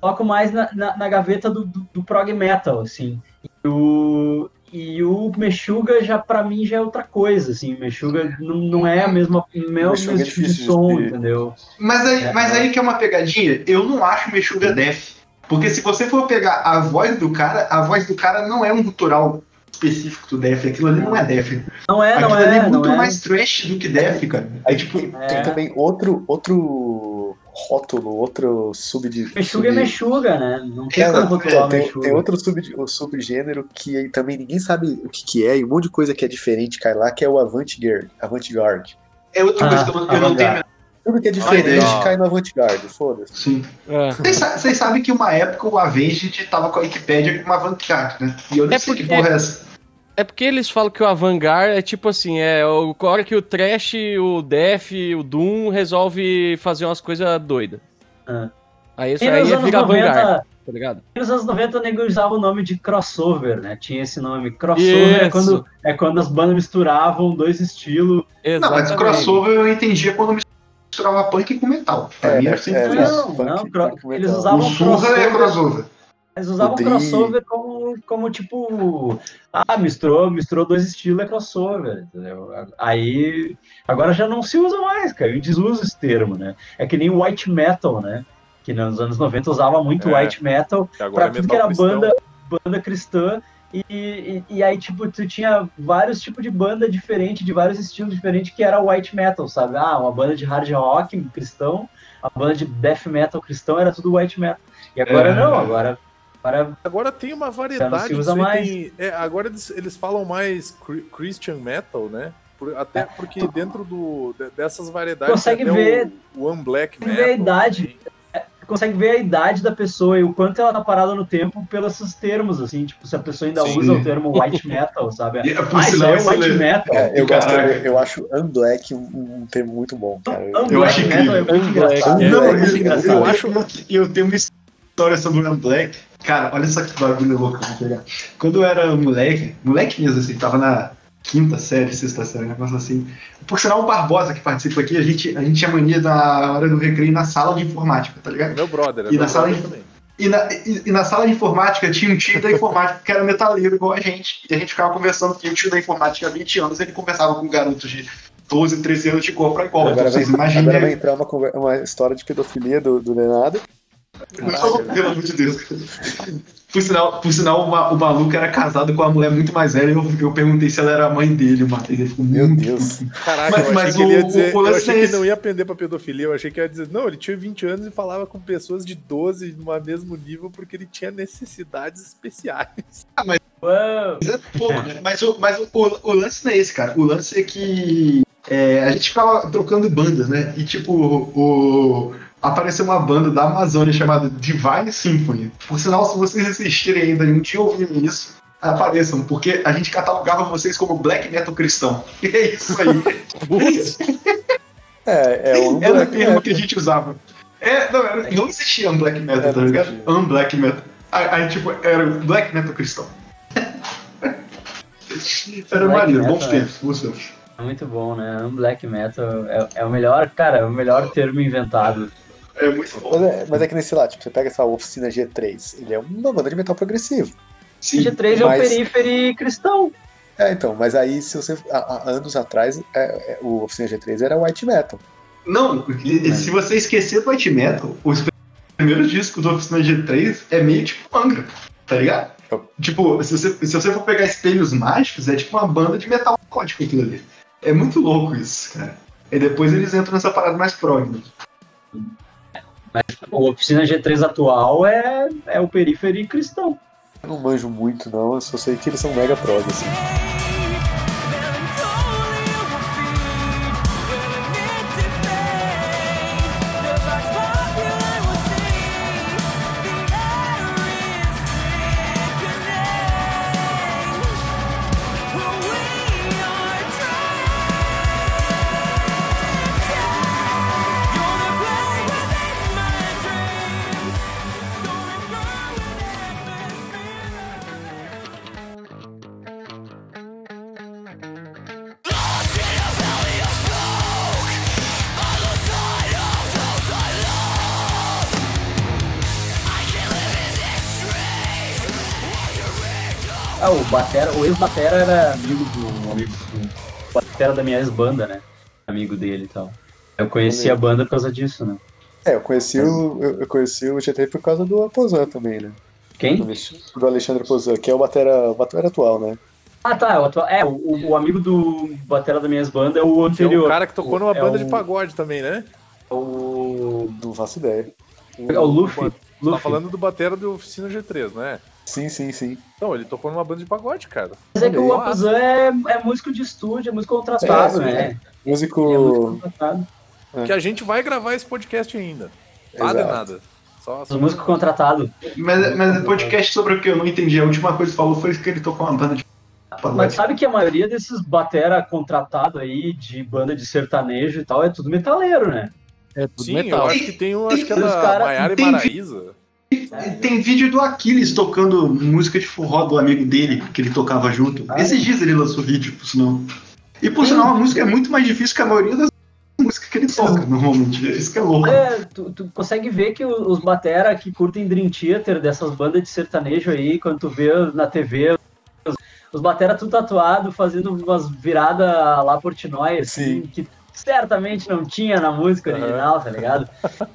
coloco mais na, na, na gaveta do, do, do prog metal, assim. E o, e o Meshuga já, pra mim, já é outra coisa, assim. Meshuga não, não é a mesma, não é o Meshuga mesmo é tipo de de som, descrever. entendeu? Mas aí, É. mas aí que é uma pegadinha, eu não acho Meshuga Def. Porque se você for pegar a voz do cara, a voz do cara não é um gutural específico do Def. Aquilo ali não é Def. Não é, Aquilo não ali é, é muito não é. mais trash do que Def, cara. É Aí tipo. tem, É. tem também outro, outro rótulo, outro sub de. Meshuga é sub- Meshuga, né? Não tem É, como é, rotular o tem, Meshuga. tem outro sub, o subgênero que também ninguém sabe o que, que é, e um monte de coisa que é diferente cai lá, que é o avant-garde. Avant-garde. É outra Ah, coisa que eu, não- eu não tenho. Tudo que é diferente legal. cai no avant-garde, foda-se. Sim. É. Vocês sa- Vocês sabem que uma época o Avenged tava com a Wikipédia com uma vanguard, né? E eu não É sei que porque- porra é essa. É porque eles falam que o Avangar é tipo assim, é o- a hora que o Trash, o Def, o Doom resolve fazer umas coisas doidas. Ah. Aí isso E aí é anos virar Avangar, 90, tá ligado? nos anos 90 o nego usava o nome de crossover, né? Tinha esse nome. Crossover é quando, é quando as bandas misturavam dois estilos. Não, mas crossover eu entendia quando misturava punk com metal. Pra É, mim sempre É, foi né? isso. Não, Punk- não, cro- punk eles usavam O Surra é crossover. Eles usavam Dri. crossover como como, tipo, ah, misturou, misturou dois estilos, é crossover, entendeu? Aí, agora já não se usa mais, cara, a gente desusa esse termo, né? É que nem white metal, né? Que nos anos 90 usava muito É, white metal pra é tudo que era cristão. banda, banda cristã. E, e, e aí, tipo, tu tinha vários tipos de banda diferente, de vários estilos diferentes, que era white metal, sabe? Ah, uma banda de hard rock cristão, uma banda de death metal cristão, era tudo white metal. E agora É. não, agora, agora Agora tem uma variedade. usa mais. tem- é, agora eles, eles falam mais Christian metal, né? Por- até porque dentro do, de- dessas variedades. Consegue ver- O, One Black consegue Metal. ver a idade. tu consegue ver a idade da pessoa e o quanto ela tá parada no tempo pelos termos, assim, tipo, se a pessoa ainda Sim. usa o termo white metal, sabe? E, por Ah, isso é white é- metal. É, eu, gosto, eu, eu acho Unblack um, um termo muito bom, cara. Não, eu white acho metal é incrível. muito engraçado. É, Não, é eu, muito eu, engraçado. eu acho que eu tenho uma história sobre o One Black. Cara, olha só que bagulho louco que eu vou pegar. Quando eu era moleque, moleque mesmo, assim, tava na quinta série, sexta série, um negócio assim. Por sinal, o Barbosa que participa aqui, a gente, a gente tinha mania na hora do recreio na sala de informática, tá ligado? Meu brother, é E meu na sala brother de- também. E na, e, e na sala de informática tinha um tio da informática que era metaleiro igual a gente. E a gente ficava conversando que o tio da informática há 20 anos ele conversava com garotos de 12, 13 anos de igual pra igual. Agora Então, vai, vocês imaginem. agora vai entrar uma, uma história de pedofilia do, do Leonardo. Não, pelo amor de Deus. Por sinal, por sinal o, o maluco era casado com uma mulher muito mais velha. Eu, eu perguntei se ela era a mãe dele, o Matheus. Ele ficou Meu muito Deus. Caraca, Mas- eu mas achei que ele ia o- dizer. o eu lance achei é que esse. não ia aprender pra pedofilia. Eu achei que ia dizer, não, ele tinha 20 anos e falava com pessoas de 12 no mesmo nível porque ele tinha necessidades especiais. Uau. Pô, mas o, mas o, o, o lance não é esse, cara. O lance é que é, a gente ficava trocando bandas, né? E tipo, o, apareceu uma banda da Amazônia chamada Divine Symphony. Por sinal, se vocês assistirem ainda e um dia ouvirem isso, apareçam, porque a gente catalogava vocês como black metal cristão. E é isso aí. É, é um Era o termo Metal. que a gente usava. É, não, era- não existia um black metal, tá não ligado? Um black metal. Aí, aí, tipo, era black metal cristão. Era Black maneiro, metal, bons é. tempos, bons tempos. É muito bom, né? Um black metal é, é o melhor, cara, é o melhor termo inventado. É muito bom. Mas é, mas é que nem, sei lá, tipo, você pega essa oficina G3, ele é uma banda de metal progressivo. Sim. G3 é mas- o períferi cristão. É, então, mas aí, se você. Há, há anos atrás, é, é, o Oficina G3 era white metal. Não, e se você esquecer do white metal, os primeiros discos do Oficina G3 é meio tipo Angra, tá ligado? Tipo, se você, se você for pegar Espelhos Mágicos, é tipo uma banda de metal gótico aquilo ali. É muito louco isso, cara. E depois eles entram nessa parada mais prog. Né? O Oficina G3 atual é, é o períferi cristão. Eu não manjo muito, não, eu só sei que eles são mega prog, assim. Ah, o Batera, o ex-Batera era amigo do amigo do Batera da minha ex-banda, né? Amigo dele e tal. Eu conheci a banda por causa disso, né? É, eu conheci o, eu, eu conheci o G3 por causa do Aposan também, né? Quem? Do, Alex- do Alexandre Aposan, que é o batera, o batera atual, né? Ah, tá. O atual, é, o, o amigo do Batera da minha ex-banda é o é anterior. o cara que tocou numa É banda o- de pagode também, né? O, Não faço ideia. é o Luffy. Tá Luffy. falando do batera do Oficina G3, né? Sim, sim, sim. Não, ele tocou numa banda de pagode, cara. Mas é que o Nossa. Apuzan é, é músico de estúdio, é músico contratado, É, né? sim, Ele é músico Músico. contratado. Que a gente vai gravar esse podcast ainda. Nada é Exato. nada. Só, Os músicos contratados. Mas, mas é podcast sobre o que eu não entendi. A última coisa que falou foi que ele tocou uma banda de Mas pagode. sabe que a maioria desses batera contratado aí, de banda de sertanejo e tal, é tudo metaleiro, né? É tudo Sim, eu metal. acho que tem um, acho que é da cara- Maiara e tem- Maraíza. Tem vídeo do Aquiles tocando música de forró do amigo dele, que ele tocava junto. Ah, Esses dias ele lançou vídeo, por sinal. E por Sim. sinal, a música é muito mais difícil que a maioria das músicas que ele toca, normalmente. Isso que é louco. É, tu, tu consegue ver que os batera que curtem Dream Theater dessas bandas de sertanejo aí, quando tu vê na TV, os, os batera tudo tatuado, fazendo umas viradas lá Portnoy, assim, que certamente não tinha na música original, tá ligado?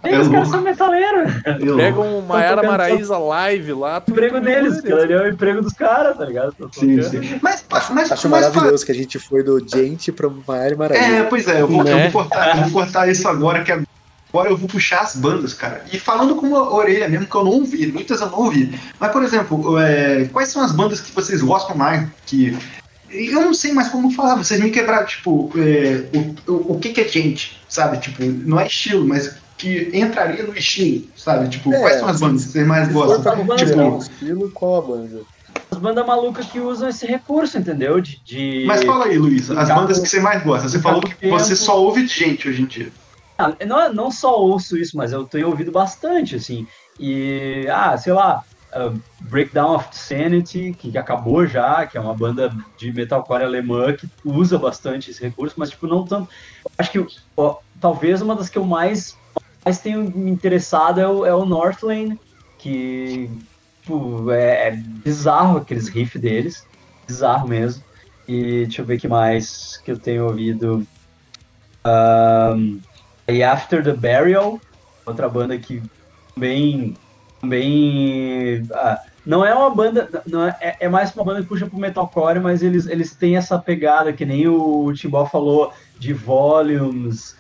É os caras são metaleiros. Eu- Pega um Maiara Maraíza live lá. O emprego deles, aquilo ali é o emprego dos caras, tá ligado? Tô Sim, sim. Mas, mas, Acho mas maravilhoso que a gente foi do Gente pra Maiara e Maraíza. É, pois é, eu vou, eu Né? vou cortar, eu vou cortar isso agora, que agora eu vou puxar as bandas, cara. E falando com uma orelha mesmo, que eu não ouvi, muitas eu não ouvi. Mas, por exemplo, é, quais são as bandas que vocês gostam mais? Que. Eu não sei mais como falar, vocês me quebraram, tipo, é, o, o, o que, que é gente, sabe? Tipo, não é estilo, mas que entraria no estilo, sabe? Tipo, É, quais são as bandas que vocês mais gostam? pra Tipo, um estilo, qual a banda? As bandas malucas que usam esse recurso, entendeu? De. de- Mas fala aí, Luiz, as bandas que você mais gosta. Você falou que você só ouve de gente hoje em dia. Ah, não, é- não só ouço isso, mas eu tenho ouvido bastante, assim. E, ah, sei lá, uh, Breakdown of Sanity, que acabou já, que é uma banda de metalcore alemã que usa bastante esse recurso, mas, tipo, não tanto. Acho que ó, talvez uma das que eu mais, mais tenho me interessado é o, é o Northlane, que, tipo, é, é bizarro aqueles riffs deles, bizarro mesmo. E deixa eu ver o que mais que eu tenho ouvido. Ahn, e After the Burial, outra banda que também. Também ah, não é uma banda. Não é, é- é mais uma banda que puxa pro metalcore, mas eles, eles têm essa pegada, que nem o Timbal falou, de volumes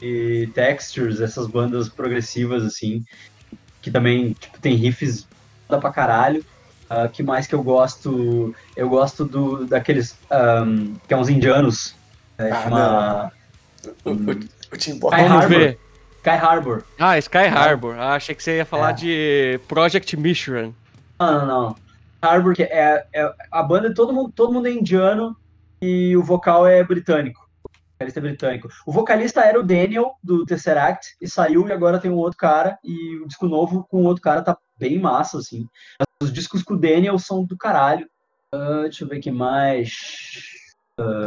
e textures, essas bandas progressivas, assim, que também tipo, tem riffs da pra caralho. Ah, que mais que eu gosto? Eu gosto do, daqueles. ahm, que é uns indianos. É, Ah, chama. O, o, o Vamos Harbor. ver. Sky Harbor. Ah, Sky Harbor. Ah, achei que você ia falar É. de Project Mission. Não, não, não. Harbor, que é, é a banda, todo mundo, todo mundo é indiano e o vocal é britânico. O vocalista é britânico. O vocalista era o Daniel, do Tesseract, e saiu e agora tem um outro cara, e o disco novo com o outro cara tá bem massa, assim. Os discos com o Daniel são do caralho. Ah, deixa eu ver o que mais.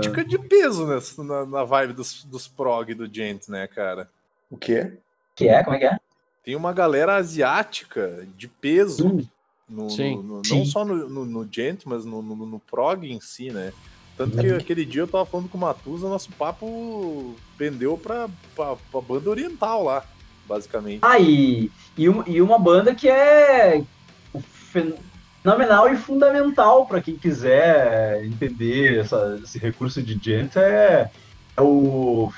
Dica de peso nessa, na, na vibe dos, dos prog do Gent, né, cara? O quê? Que é? Como é que é? Tem uma galera asiática de peso. Hum. no- Sim. no- no- Sim. não só no, no, no Gent, mas no, no, no prog em si, né? Tanto que aquele dia eu tava falando com o Matusa, nosso papo pendeu pra, pra, pra banda oriental lá, basicamente. Ah, e, e, uma, e uma banda que é fenomenal e fundamental para quem quiser entender essa- esse recurso de gent é, é o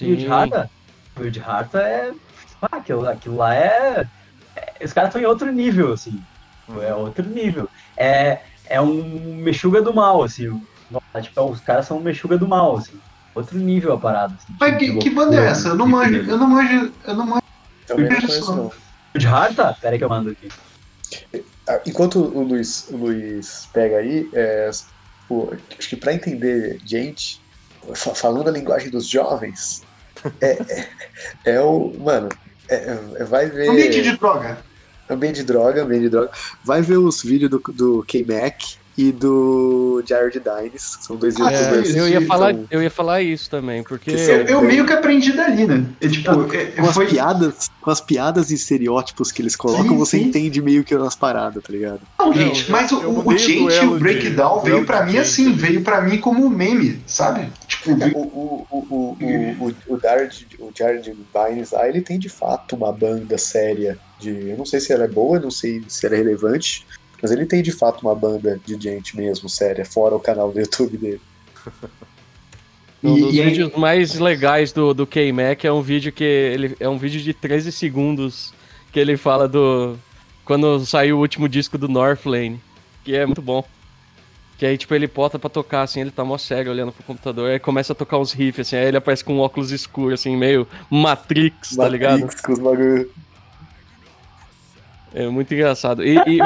Wildharta. Wildharta? Wildharta é. Ah, aquilo, aquilo lá é. é- os caras estão em outro nível, assim. É outro nível. É, é um mexuga do mal, assim. Nossa, tipo, os caras são um mexuga do mal, assim. Outro nível a parada. Assim, Mas que, de que banda é essa? Eu não de manjo, eu não manjo, eu não manjo. Também não conheço, não. Wildharta? Pera aí que eu mando aqui. Ah, Enquanto o Luiz, o Luiz pega aí, é, pô, acho que para entender gente, falando a linguagem dos jovens, é, é, é o. Mano, é- é- vai ver. Ambiente de droga. Ambiente de droga, ambiente de droga. Vai ver os vídeos do, do K-Mac e do Jared Dines, que são dois Ah, youtubers. sim, eu, ia falar, são- eu ia falar isso também, porque. Eu, eu meio que aprendi dali, né? É, tipo, é, com as foi, piadas, com as piadas e estereótipos que eles colocam, Sim, você sim. entende meio que umas paradas, tá ligado? Não, Não, gente, eu- mas o, eu o, o gente, o de- breakdown duelo veio de pra mim assim, veio pra mim como um meme, sabe? Tipo, O, o, o, o, o, o, o Jared, o Jared Vines lá, ele tem de fato uma banda séria de. Eu não sei se ela é boa, não sei se ela é relevante, mas ele tem de fato uma banda de gente mesmo séria, fora o canal do YouTube dele. Um E- dos e vídeos mais legais do, do K-Mac é um vídeo que ele é um vídeo de 13 segundos que ele fala do quando saiu o último disco do Northlane, que é muito bom. Que aí, tipo, ele bota pra tocar, assim, ele tá mó sério olhando pro computador, aí começa a tocar uns riffs, assim, aí ele aparece com um óculos escuros, assim, meio Matrix, tá ligado? Matrix, com os bagulho. É muito engraçado. E, e-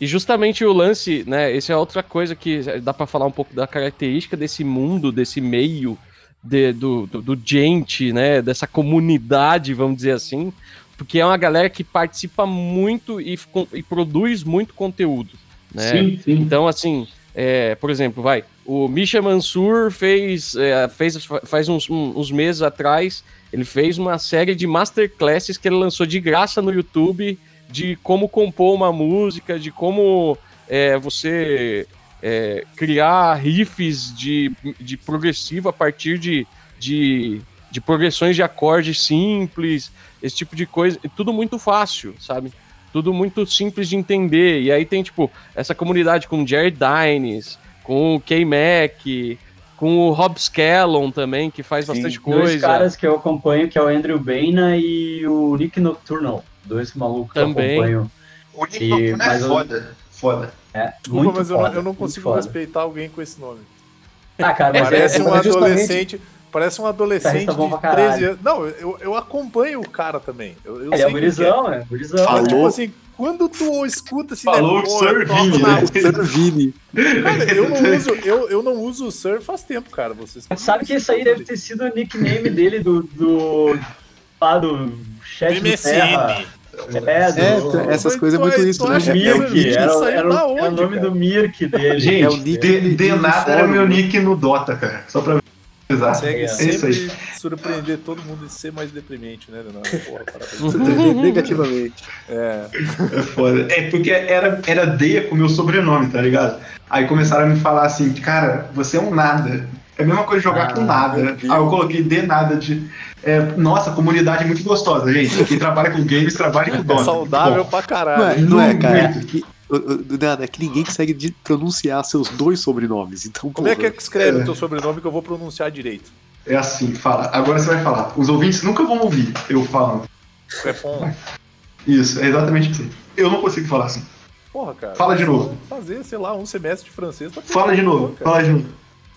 e- justamente o lance, né? Essa é outra coisa que dá pra falar um pouco da característica desse mundo, desse meio de- do, do, do gente, né? Dessa comunidade, vamos dizer assim. Porque é uma galera que participa muito e, e produz muito conteúdo. Né? sim, sim. Então, assim, é, por exemplo, vai, o Misha Mansur fez, é, fez faz uns, uns meses atrás, ele fez uma série de masterclasses que ele lançou de graça no YouTube de como compor uma música, de como é, você é, criar riffs de, de progressivo a partir de, de, de progressões de acordes simples, esse tipo de coisa, tudo muito fácil, sabe? tudo muito simples de entender. E aí tem, tipo, essa comunidade com o Jared Dines, com o K-Mac, com o Rob Scallon também, que faz Sim, bastante coisa. Dois caras que eu acompanho, que é o Andrew Baina e o Nick Nocturnal. Dois malucos também. que eu acompanho. O Nick e, Nocturnal é foda. Foda. É, Desculpa, muito mas foda, eu, não, eu não consigo respeitar alguém com esse nome. Ah, cara, Parece é, um adolescente... Parece um adolescente de 13 anos. Não, eu, eu acompanho o cara também. Eu, eu Ele é gurizão, é. gurizão. Falou. Tipo assim, quando tu escuta assim, Falou né, Sir Vini? Sir Vini. Cara, eu não uso, eu, eu não uso o Sir faz tempo, cara. Vocês Sabe que isso aí deve ter sido o nickname dele do. do lá do chat MSN. É, do, é, essas coisas é muito isso, né? Mirk, era, era, era, o nome cara? do Mirk dele. Gente, é o nick de, de nada era meu nick no Dota, cara. Só pra Exato. Consegue é. sempre surpreender todo mundo e ser mais deprimente, né, Leonardo? Negativamente. É. É foda. É porque era, era Deia com meu sobrenome, tá ligado? Aí começaram a me falar assim, cara, você é um nada. É a mesma coisa jogar ah, com nada. Aí eu coloquei de nada de. É, nossa, comunidade muito gostosa, gente. Quem trabalha com games, trabalha com Dota. É saudável pra caralho. Não é, não é cara. Nada, é que ninguém consegue pronunciar seus dois sobrenomes. Então, Como porra. é que é que escreve é. o teu sobrenome que eu vou pronunciar direito? É assim, fala. Agora você vai falar. Os ouvintes nunca vão ouvir eu falando. Frepon. Isso, é exatamente assim. Eu não consigo falar assim. Porra, cara. Fala de novo. Fazer, sei lá, um semestre de francês. Tá fala de novo, cara. fala de novo.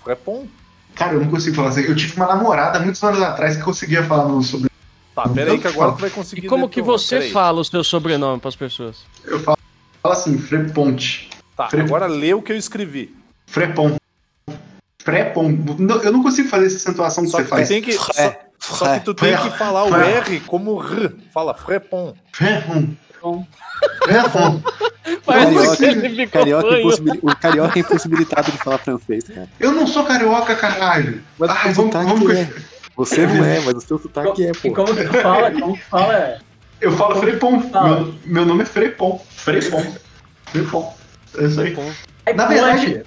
Frepon. Cara, eu não consigo falar assim. Eu tive uma namorada muitos anos atrás que conseguia falar no sobrenome. Tá, pera aí que agora tu vai conseguir. E como que você fala o seu sobrenome pras pessoas? Eu falo Fala assim, Freponte. Tá, Fre... agora lê o que eu escrevi. Frepon. Frepon. Eu não consigo fazer essa acentuação que só você que faz. Tem que, só, só, que tu tem que falar o R como R. Fala Frepon. Frepon. Frepon. Carioca, carioca impossibil... O carioca é impossibilitado de falar francês, cara. Eu não sou carioca, caralho. Mas Ai, vamos, vamos... É. Você não é, mas o seu sotaque é, pô. E como que tu fala? Como que fala? Eu falo Frepon. Meu, meu nome é Frepon. Frepon. Frepon. É isso aí. Na verdade.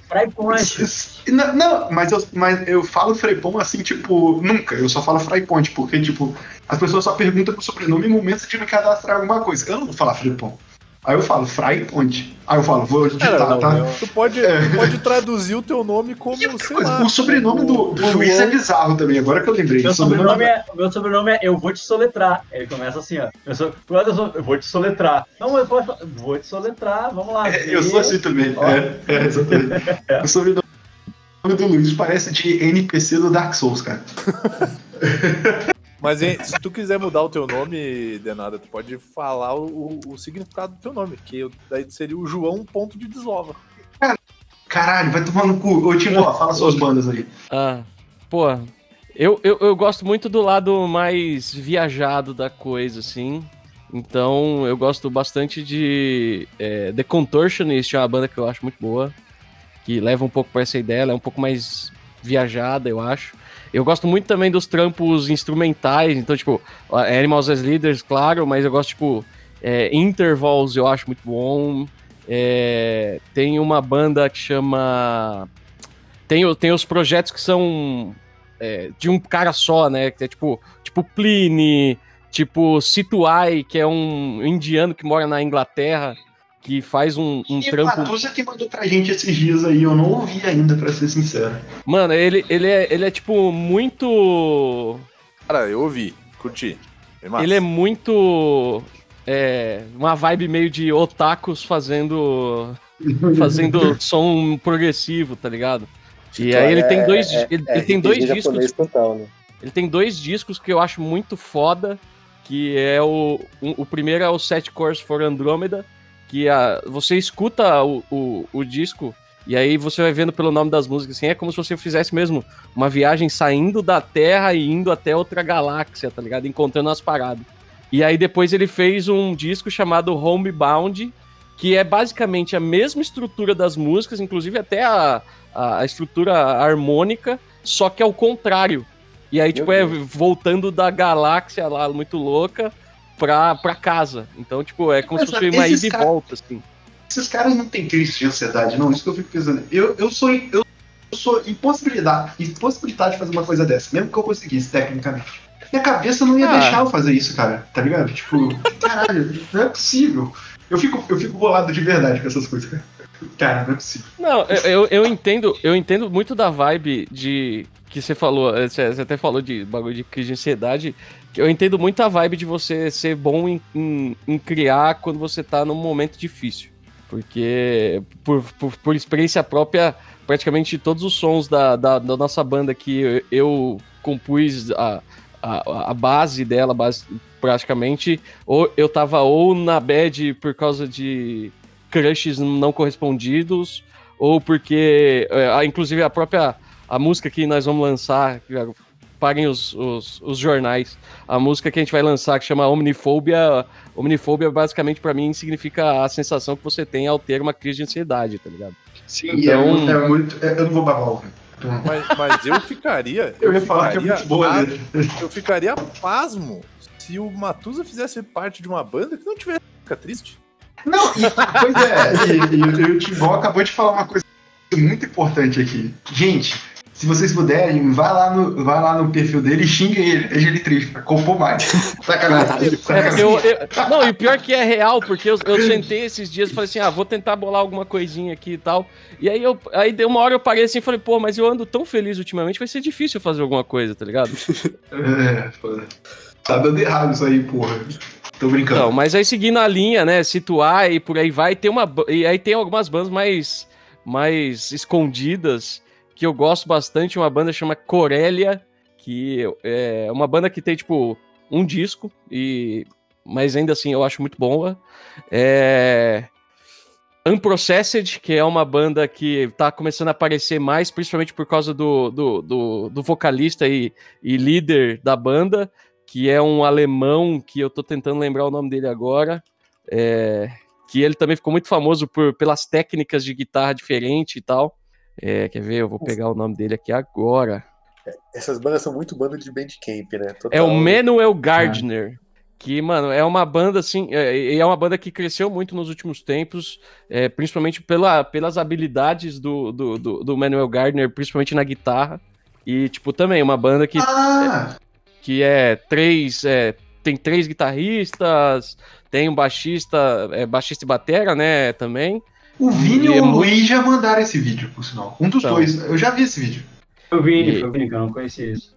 Não, não, mas eu, mas eu falo Freipon assim, tipo, nunca. Eu só falo Fraiponte, porque, tipo, as pessoas só perguntam pro sobrenome em momentos de me cadastrar alguma coisa. Eu não vou falar Freipon. Aí eu falo, Fry Ponte. Aí eu falo, vou digitar, não, tá? Não. Tu pode, é. tu pode traduzir o teu nome como, sei coisa, lá. O sobrenome do, do Luiz é bizarro também, agora que eu lembrei. Meu sobrenome, sobrenome é, meu sobrenome é Eu Vou Te Soletrar. Ele começa assim, ó. Eu, sou, eu vou te soletrar. Não, eu posso, vou te soletrar, vamos lá. É, eu sou assim também. É, é, exatamente. o sobrenome do Luiz parece de NPC do Dark Souls, cara. Mas hein, se tu quiser mudar o teu nome, Denada, tu pode falar o, o significado do teu nome, que daí seria o João ponto de desova. Caralho, vai tomar no cu. Ô, Timó, fala suas bandas aí. Ah, pô, eu, eu, eu gosto muito do lado mais viajado da coisa, assim. Então, eu gosto bastante de é, The Contortionist, é uma banda que eu acho muito boa, que leva um pouco para essa ideia, ela é um pouco mais viajada, eu acho. Eu gosto muito também dos trampos instrumentais, então, tipo, Animals as Leaders, claro, mas eu gosto, tipo, é, Intervals eu acho muito bom. É, tem uma banda que chama. Tem, tem os projetos que são é, de um cara só, né? Que é tipo, tipo Pliny, tipo Situai, que é um indiano que mora na Inglaterra que faz um, um e trampo. Matusa que mandou pra gente esses dias aí, eu não ouvi ainda, pra ser sincero. Mano, ele, ele, é, ele é tipo muito. Cara, eu ouvi, curti. Ele é muito. É, uma vibe meio de otakus fazendo. fazendo som progressivo, tá ligado? E aí ele tem dois, é, ele, é, ele tem dois discos. Total, né? Ele tem dois discos que eu acho muito foda. Que é o. Um, o primeiro é o Set Course for Andromeda que a, você escuta o, o, o, disco e aí você vai vendo pelo nome das músicas, assim, é como se você fizesse mesmo uma viagem saindo da Terra e indo até outra galáxia, tá ligado? Encontrando as paradas. E aí depois ele fez um disco chamado Homebound, que é basicamente a mesma estrutura das músicas, inclusive até a, a, estrutura harmônica, só que ao contrário. E aí, tipo, é voltando da galáxia lá, muito louca, pra, pra casa. Então, tipo, é como Mas, se fosse uma ida e volta, assim. Esses caras não têm crise de ansiedade, não. Isso que eu fico pensando. Eu, eu sou. Eu sou impossibilidade, impossibilidade de fazer uma coisa dessa, mesmo que eu conseguisse, tecnicamente. Minha cabeça não ia Ah. deixar eu fazer isso, cara. Tá ligado? Tipo, caralho, não é possível. Eu fico, eu fico bolado de verdade com essas coisas, cara. Cara, não é possível. Não, eu, eu, entendo, eu entendo muito da vibe de que você falou, você até falou de bagulho de crise de ansiedade, eu entendo muito a vibe de você ser bom em, em, em criar quando você tá num momento difícil. Porque, por, por, por experiência própria, praticamente todos os sons da, da, da nossa banda que eu, eu compus a, a, a base dela, base, praticamente, ou eu tava ou na bad por causa de crushes não correspondidos, ou porque, é, inclusive, a própria a música que nós vamos lançar, é, parem os, os, os jornais, a música que a gente vai lançar, que chama Omnifobia, Omnifobia basicamente pra mim significa a sensação que você tem ao ter uma crise de ansiedade, tá ligado? Sim, Então- é, é muito. é- eu não vou babar o Mas, mas eu ficaria. Eu ia falar que é muito boa, né? Eu ficaria pasmo se o Matusa fizesse parte de uma banda que não tivesse fica triste. Não, e, pois é, e, e- e o Timbó acabou de falar uma coisa muito importante aqui. Gente, se vocês puderem, vai lá no, vai lá no perfil dele e xinga ele, deixa ele triste, compor mais. Sacanagem. Sacanagem. eu, eu- não, e pior que é real, porque eu, eu sentei esses dias e falei assim, ah, vou tentar bolar alguma coisinha aqui e tal. E aí eu aí deu uma hora eu parei assim e falei, pô, mas eu ando tão feliz ultimamente, vai ser difícil fazer alguma coisa, tá ligado? É. Tá dando errado isso aí, porra. Tô brincando. Então, mas aí seguindo a linha, né, situar e por aí vai, tem uma e aí tem algumas bandas mais mais escondidas que eu gosto bastante, uma banda chama Corélia, que é uma banda que tem tipo um disco e mas ainda assim eu acho muito boa. É Unprocessed, que é uma banda que tá começando a aparecer mais, principalmente por causa do, do, do, do vocalista e, e líder da banda, que é um alemão que eu tô tentando lembrar o nome dele agora. é, que ele também ficou muito famoso por, pelas técnicas de guitarra diferente e tal. É, quer ver? Eu vou pegar o nome dele aqui agora. Essas bandas são muito banda de bandcamp, né? Total. É o Manuel Gardner. Que, mano, é uma banda assim. É, é uma banda que cresceu muito nos últimos tempos, é, principalmente pela, pelas habilidades do, do, do, do Manuel Gardner, principalmente na guitarra. E, tipo, também uma banda que Ah, que é três. é, tem três guitarristas, tem um baixista, é, baixista e batera, né? Também. O Vini E e é o muito- Luiz já mandaram esse vídeo, por sinal. Um dos Então. dois. Eu já vi esse vídeo. Foi o Vini, E- foi o Vini, que eu não conhecia isso.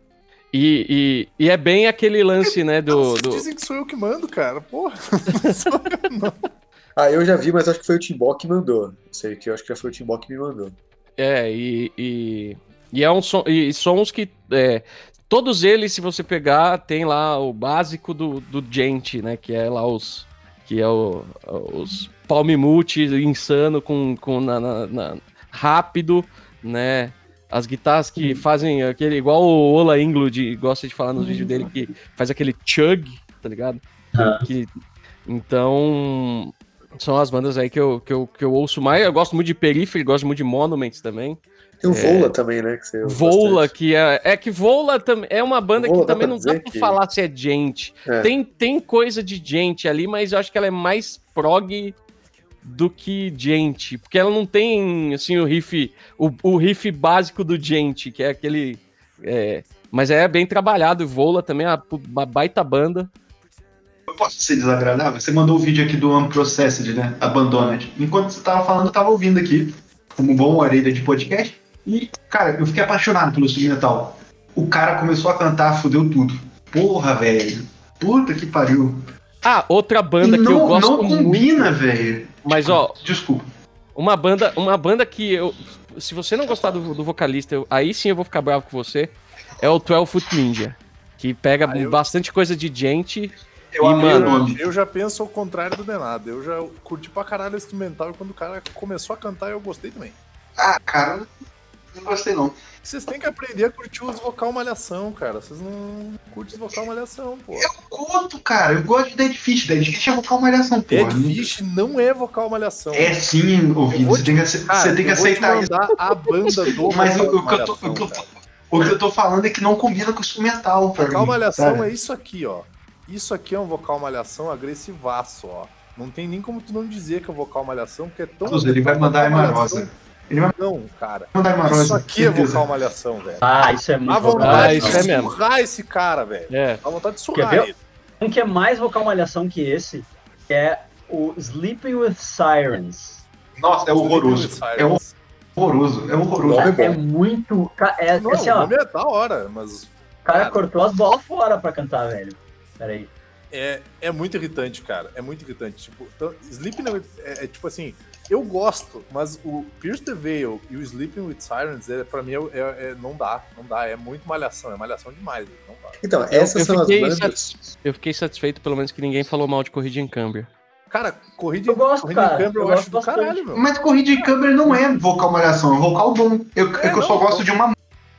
E, e, e é bem aquele lance, né? Do, Nossa, do... Dizem que sou eu que mando, cara. Porra. Ah, eu já vi, mas acho que foi o Timbó que mandou. Sei que eu acho que já foi o Timbó que me mandou. É, e, e, e é um som, e sons que. é, todos eles, se você pegar, tem lá o básico do, do Gente, né? Que é lá os. Que é o, os palm mute insano com, com na, na- na- rápido, né? As guitarras que fazem aquele. Igual o Ola Inglud gosta de falar nos vídeos dele, que faz aquele chug, tá ligado? Ah. Que, então. São as bandas aí que eu, que, eu, que eu ouço mais. Eu gosto muito de Periphery, gosto muito de Monuments também. Tem o É. Vola também, né? Que Vola, bastante. que é. É que Vola também é uma banda Vola que também não dá pra que- falar se é gente. É. Tem, tem coisa de gente ali, mas eu acho que ela é mais prog do que gente. Porque ela não tem, assim, o riff. O, o riff básico do gente, que é aquele. é, mas é bem trabalhado. Vola também é uma, uma baita banda. Eu posso ser desagradável? Você mandou o vídeo aqui do Unprocessed, né? Abandoned. Enquanto você tava falando, eu tava ouvindo aqui, como bom orelha de podcast. E, cara, eu fiquei apaixonado pelo Metal. O cara começou a cantar, fudeu tudo. Porra, velho. Puta que pariu. Ah, outra banda E que eu gosto não muito. combina, velho. Mas, ó, Desculpa. Uma banda, uma banda que eu. Se você não gostar do, do vocalista, eu- aí sim eu vou ficar bravo com você. É o 12 Foot Ninja. Que pega Ah, eu- bastante coisa de gente. Eu E, mano. Eu já penso ao contrário do Denado. Eu já curti pra caralho o instrumental e quando o cara começou a cantar eu gostei também. Ah, cara. Não gostei, não. Vocês têm que aprender a curtir os vocal malhação, cara. Vocês não curtem os vocal malhação, pô. Eu conto, cara. Eu gosto de Dead Fish. Dead Fish é vocal malhação, pô. Dead Fish não é vocal malhação. É sim, ouvindo. vou Você tem que, ace- Cara, você tem que eu vou te aceitar isso. a banda do Mas o, vocal o que eu tô, o, que eu malhação, tô, cara. o que eu tô falando é que não combina com o instrumental, pra Vocal mim, malhação é isso aqui, ó. Isso aqui é um vocal malhação agressivaço, ó. Não tem nem como tu não dizer que é um vocal malhação, porque é tão. Nossa, ele vai mandar a malhação. Ele vai Não, cara. mandar a Emarosa. Isso aqui é vocal malhação, velho. Ah, isso é Dá muito vontade vocal. Ah, de isso é mesmo. surrar esse cara, velho. É. Dá vontade de surrar ele. Um que é mais vocal malhação que esse é o Sleeping with Sirens. Nossa, é horroroso. É horroroso. É horroroso. É É muito. É, Não, assim, o ó, nome é da hora, mas o cara cara. cortou as bolas fora pra cantar, velho. Peraí. é, é muito irritante, cara. É muito irritante. Tipo, então, Sleeping with, é, é tipo assim, eu gosto, mas o Pierce the Veil e o Sleeping with Sirens, é, pra mim, é, é- é- não dá. Não dá. É muito malhação. É malhação demais. Não dá. Então, essas eu são as fiquei bandas. eu fiquei satisfeito, pelo menos, que ninguém falou mal de corrida em Cambria. Cara, corrida, Eu gosto, corrida cara. em câmbio eu, Eu acho do caralho, meu. Mas corrida de câmera não é vocal malhação, é vocal bom. Eu, é É, que eu só não, gosto não. de uma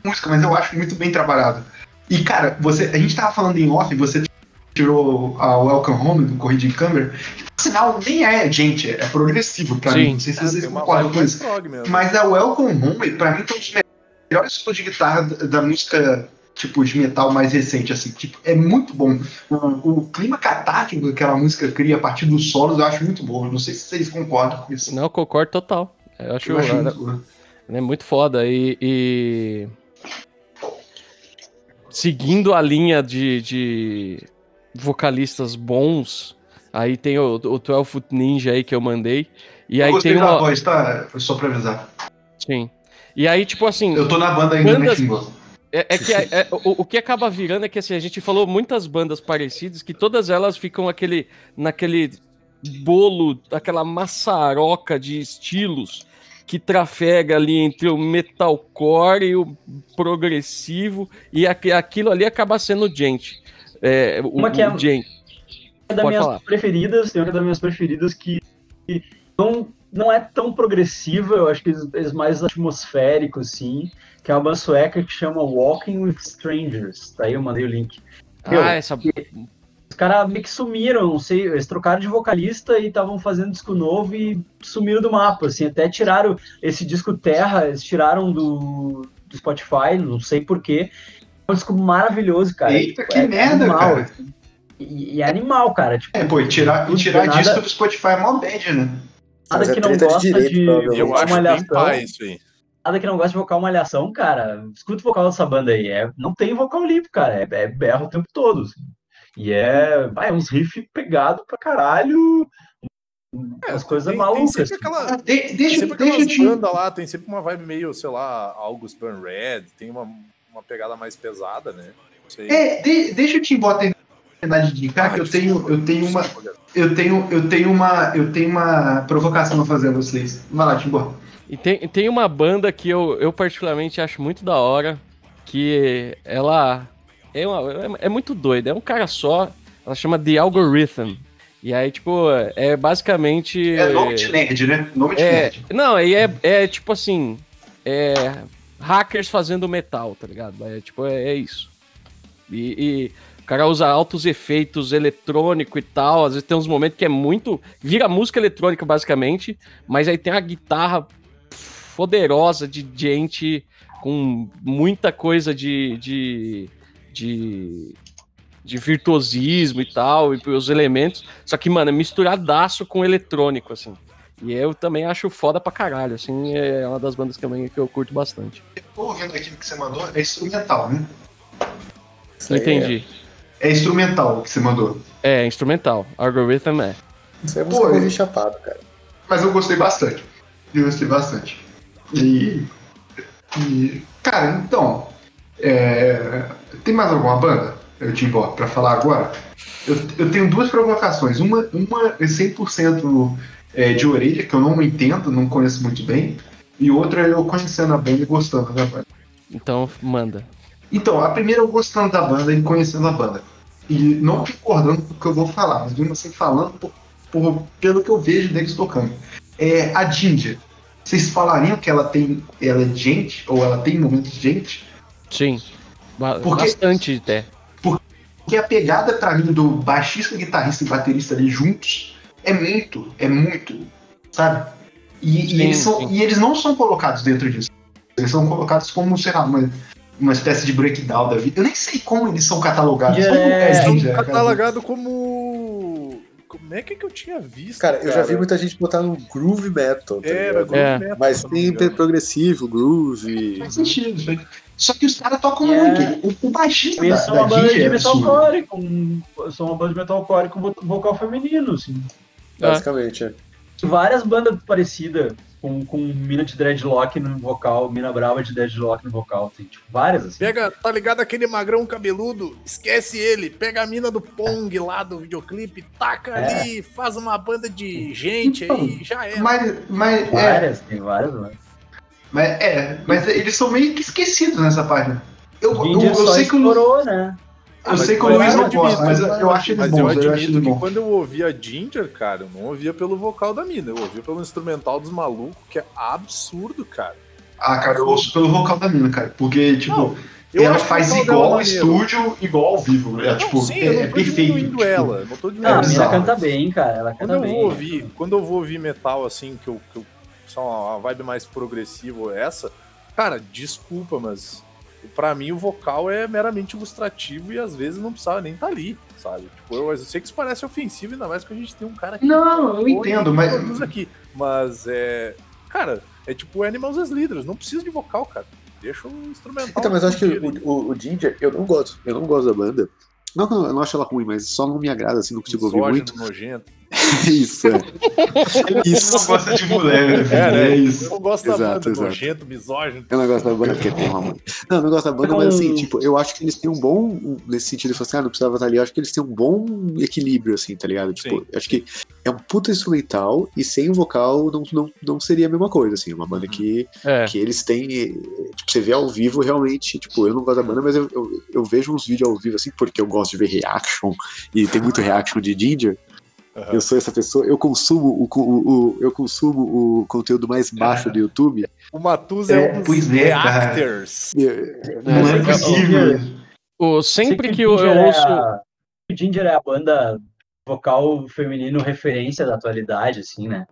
música, mas eu acho muito bem trabalhado. E, cara, você, a gente tava falando em off, você tirou a Welcome Home do Corrida em Câmera. Por sinal, nem é, gente, é progressivo pra Sim. mim. Não sei se Ah, vocês concordam com isso. Mas a Welcome Home, pra mim, tem um dos melhores solos de guitarra da, da música, tipo, de metal mais recente, assim. Tipo, é muito bom. O, o clima catártico que aquela música cria a partir dos solos, eu acho muito bom. Eu não sei se vocês concordam com isso. Não, eu concordo total. Eu acho, Eu acho ela- muito bom. é muito foda. E, e- seguindo a linha de, de vocalistas bons, aí tem o, o 12 Foot Ninja aí que eu mandei. E eu aí gostei tem da uma. voz, tá? Só pra avisar. Sim. E aí, tipo assim. Eu tô na banda ainda, né, Bandas-? É, é que é- é- o, o que acaba virando é que assim, a gente falou muitas bandas parecidas que todas elas ficam aquele, naquele bolo, aquela maçaroca de estilos que trafega ali entre o metalcore e o progressivo e aqu- aquilo ali acaba sendo gente. É, o, Uma que é- o gente. É das Pode minhas falar. preferidas, tem uma das minhas preferidas que, que não, não é tão progressiva, eu acho que eles mais atmosféricos, sim, que é uma sueca que chama Walking with Strangers. Tá aí eu mandei o link. Meu, Ah, essa. Os caras meio que sumiram, não sei, eles trocaram de vocalista e estavam fazendo disco novo e sumiram do mapa, assim, até tiraram esse disco Terra, eles tiraram do, do Spotify, não sei porquê. É um disco maravilhoso, cara. Eita, Tipo, que é- é merda, animal, cara. assim. E, e é animal, cara. Tipo, É, pô, e tirar, e tirar nada- disco do Spotify é mó bad, né? nada é que não treta de gosta direito, de. Eu vocal acho bem malhação, pai isso aí. nada que não gosta de vocal malhação, cara, escuta o vocal dessa banda aí. É, não tem vocal limpo, cara. É, é berro o tempo todo. assim. E é, vai, uns riffs pegados pra caralho. Umas coisas Tem- tem malucas. sempre assim. aquela- Ah, de- Tem deixa, sempre deixa eu te. lá, tem sempre uma vibe meio, sei lá, August Burn Red, tem uma, uma pegada mais pesada, né? É, de- deixa eu te botar terminar de indicar Ah, que eu tenho, eu tenho uma, eu tenho, eu tenho uma, eu tenho uma provocação a fazer a vocês. Vai lá, Timbo. E tem, tem uma banda que eu, eu particularmente acho muito da hora, que ela é, uma- é, é muito doida, é um cara só, ela chama The Algorithm. E aí, tipo, é basicamente. É nome de nerd, né? Nome de É, nerd. não, aí é, é tipo assim. É hackers fazendo metal, tá ligado? É tipo, é, é isso. E, e o cara usa altos efeitos eletrônicos e tal. Às vezes tem uns momentos que é muito. Vira música eletrônica, basicamente. Mas aí tem uma guitarra poderosa de gente com muita coisa de. de, de de virtuosismo e tal, e os elementos. Só que, mano, é misturadaço com eletrônico, assim. E eu também acho foda pra caralho, assim, é uma das bandas também que eu curto bastante. Tô ouvindo aquilo que você mandou, é instrumental, né? Isso Entendi. É instrumental o que você mandou. É, instrumental. Algorithm é. É, isso é música Pô, é- chapado, cara. Mas eu gostei bastante. Eu gostei bastante. E. e cara, então. é, tem mais alguma banda, eu Timbo, pra falar agora? Eu, eu tenho duas provocações. Uma, uma é 100% é, de orelha, que eu não entendo, não conheço muito bem. E outra é eu conhecendo a banda e gostando da banda. Então, manda. Então, a primeira eu gostando da banda e conhecendo a banda. E não concordando com o que eu vou falar, mas mesmo assim falando por, por- pelo que eu vejo deles tocando. É a Ginger. vocês falariam que ela tem. Ela é gente, ou ela tem momentos de gente? Sim. Ba- Porque- Bastante até. Porque a pegada pra mim do baixista, guitarrista e baterista ali juntos é muito, é muito, sabe? E, e Sim, eles, são, sim. e eles não são colocados dentro disso. Eles são colocados como, sei lá, uma, uma espécie de breakdown da vida. Eu nem sei como eles são catalogados. Como É, é, São cara? catalogados como. Como é que, que eu tinha visto? Cara, eu já vi muita gente botar no groove metal, tá Era, groove É. metal, Mas se eu não me tem engano. progressivo, groove. Faz sentido. faz- Só que os caras tocam É. muito. O, o baixista da, Eles são da uma banda de é metalcore, com, são uma banda de metalcore com vo- vocal feminino, assim. Basicamente, é. Várias bandas parecidas, com, com mina de dreadlock no vocal, mina brava de dreadlock no vocal, tem tipo, várias, assim. Pega, tá ligado aquele magrão cabeludo? Esquece ele. Pega a mina do Pong lá do videoclipe, taca É. ali, faz uma banda de gente aí, já é. Mas, mas, é, Várias, tem várias, né? mas, é, mas eles são meio que esquecidos nessa página. Eu, eu, eu só sei que o, né? Eu mas- sei que o mas Luiz eu não admito, gosta, mas eu, eu acho eles Mas bons. eu Eu, acho admito que quando eu ouvia Ginger, cara, eu não ouvia pelo vocal da mina, eu ouvia pelo instrumental dos malucos, que é absurdo, cara. Ah, cara, eu ouço pelo vocal da mina, cara. Porque, tipo, Não, Eu ela faz igual ao estúdio, igual ao vivo. É, Não, tipo, sim, é, eu não é tô perfeito. tipo, ela, não tô a diminuindo mina bizarro. canta bem, cara, ela Quando canta eu bem. vou ouvir, quando eu vou ouvir metal assim, que eu, que eu só uma vibe mais progressiva é essa, cara, desculpa, mas pra mim o vocal é meramente ilustrativo e às vezes não precisava nem estar ali, sabe? Tipo, eu, eu sei que isso parece ofensivo, ainda mais que a gente tem um cara aqui. Não, eu que entendo, mas- produz aqui, mas é, cara, é tipo Animals as Leaders, não precisa de vocal, cara. Deixa o instrumental. Então, mas eu acho que o, o, o Ginger, eu não gosto. Eu não gosto da banda. Não, não, eu não acho ela ruim, mas só não me agrada, assim, não consigo ouvir Misógino, muito. nojento. Isso, é. Ele não gosta de mulher, né? É, né? É Eu isso. não gosto da Exato, banda, exato. nojento, misógino. Eu não gosto da banda porque tem uma mãe. Não, eu não gosto da banda, mas assim, tipo, eu acho que eles têm um bom. Nesse sentido, eu falo assim, ah, não precisava estar ali. Eu acho que eles têm um bom equilíbrio, assim, tá ligado? Tipo, Sim. eu acho que é um puta instrumental e sem o vocal não, não, não seria a mesma coisa, assim. Uma banda que, É. que eles têm. Tipo, você vê ao vivo realmente. Tipo, eu não gosto da banda, mas eu, eu, eu vejo uns vídeos ao vivo, assim, porque eu gosto de ver reaction e tem muito reaction de Ginger. Aham. Eu sou essa pessoa, eu consumo o, o, o- eu consumo o conteúdo mais baixo do YouTube. O Matusa é, É, um dos é, reactors. Não é É, possível. O, sempre Sei que eu, eu ouço. É a, o Ginger é a banda vocal feminino referência da atualidade, assim, né?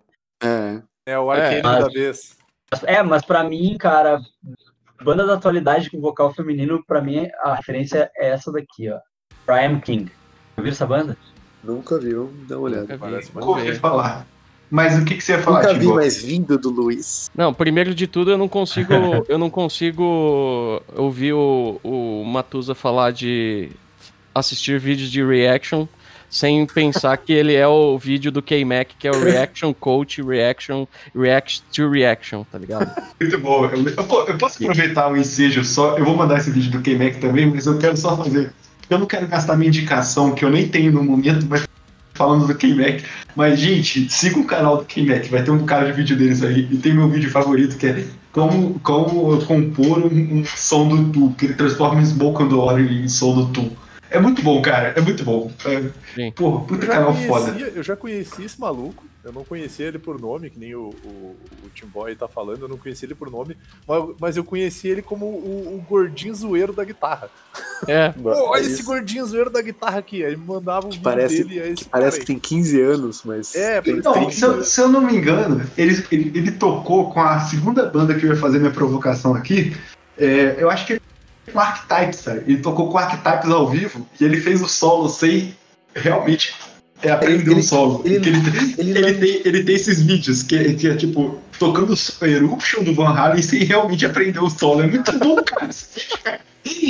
É, É o É. da vez. É, mas pra mim, cara, banda da atualidade com vocal feminino, pra mim, a referência é essa daqui, ó. Prime King. Ouviram essa banda? Nunca vi, vamos dar uma olhada. Nunca vi, Parece Nunca ouvi falar. Mas o que, que você ia falar, Nunca vi, Tibo? mas vindo do Luiz. Não, primeiro de tudo, eu não consigo. eu não consigo ouvir o, o Matusa falar de assistir vídeos de reaction sem pensar que ele é o vídeo do K-Mac, que é o Reaction Coach Reaction React to Reaction, tá ligado? Muito bom. Eu, eu po- eu posso aproveitar o ensejo só. Eu vou mandar esse vídeo do K-Mac também, mas eu quero só fazer. Eu não quero gastar minha indicação, que eu nem tenho no momento, mas falando do K-Mac. Mas, gente, siga o canal do K-Mac, vai ter um bocado de vídeo deles aí. E tem meu vídeo favorito, que é como, como compor um, um som do Tu, que ele transforma Smoke on the Water em som do Tu. É muito bom, cara. É muito bom. É, porra, Eu puta já, canal foda. conhecia, eu já conheci esse maluco, eu não conhecia ele por nome, que nem o, o, o Tim Boy tá falando, eu não conhecia ele por nome, mas, mas eu conheci ele como o, o gordinho zoeiro da guitarra. É. Pô, olha É esse isso. gordinho zoeiro da guitarra aqui, aí me mandava um vídeo parece- dele, aí esse Parece que tem 15 anos, mas. É, tem Então, 30. se eu, se eu não me engano, ele, ele, ele tocou com a segunda banda que eu ia fazer minha provocação aqui. é, eu acho que ele com Archetypes, sabe? Ele tocou com Archetypes ao vivo e ele fez o solo sem realmente é, aprender Ele- o solo. ele- ele, ele ele não- tem, ele tem esses vídeos que, é- que é tipo tocando o Eruption do Van Halen sem realmente aprender o solo. É muito bom, cara.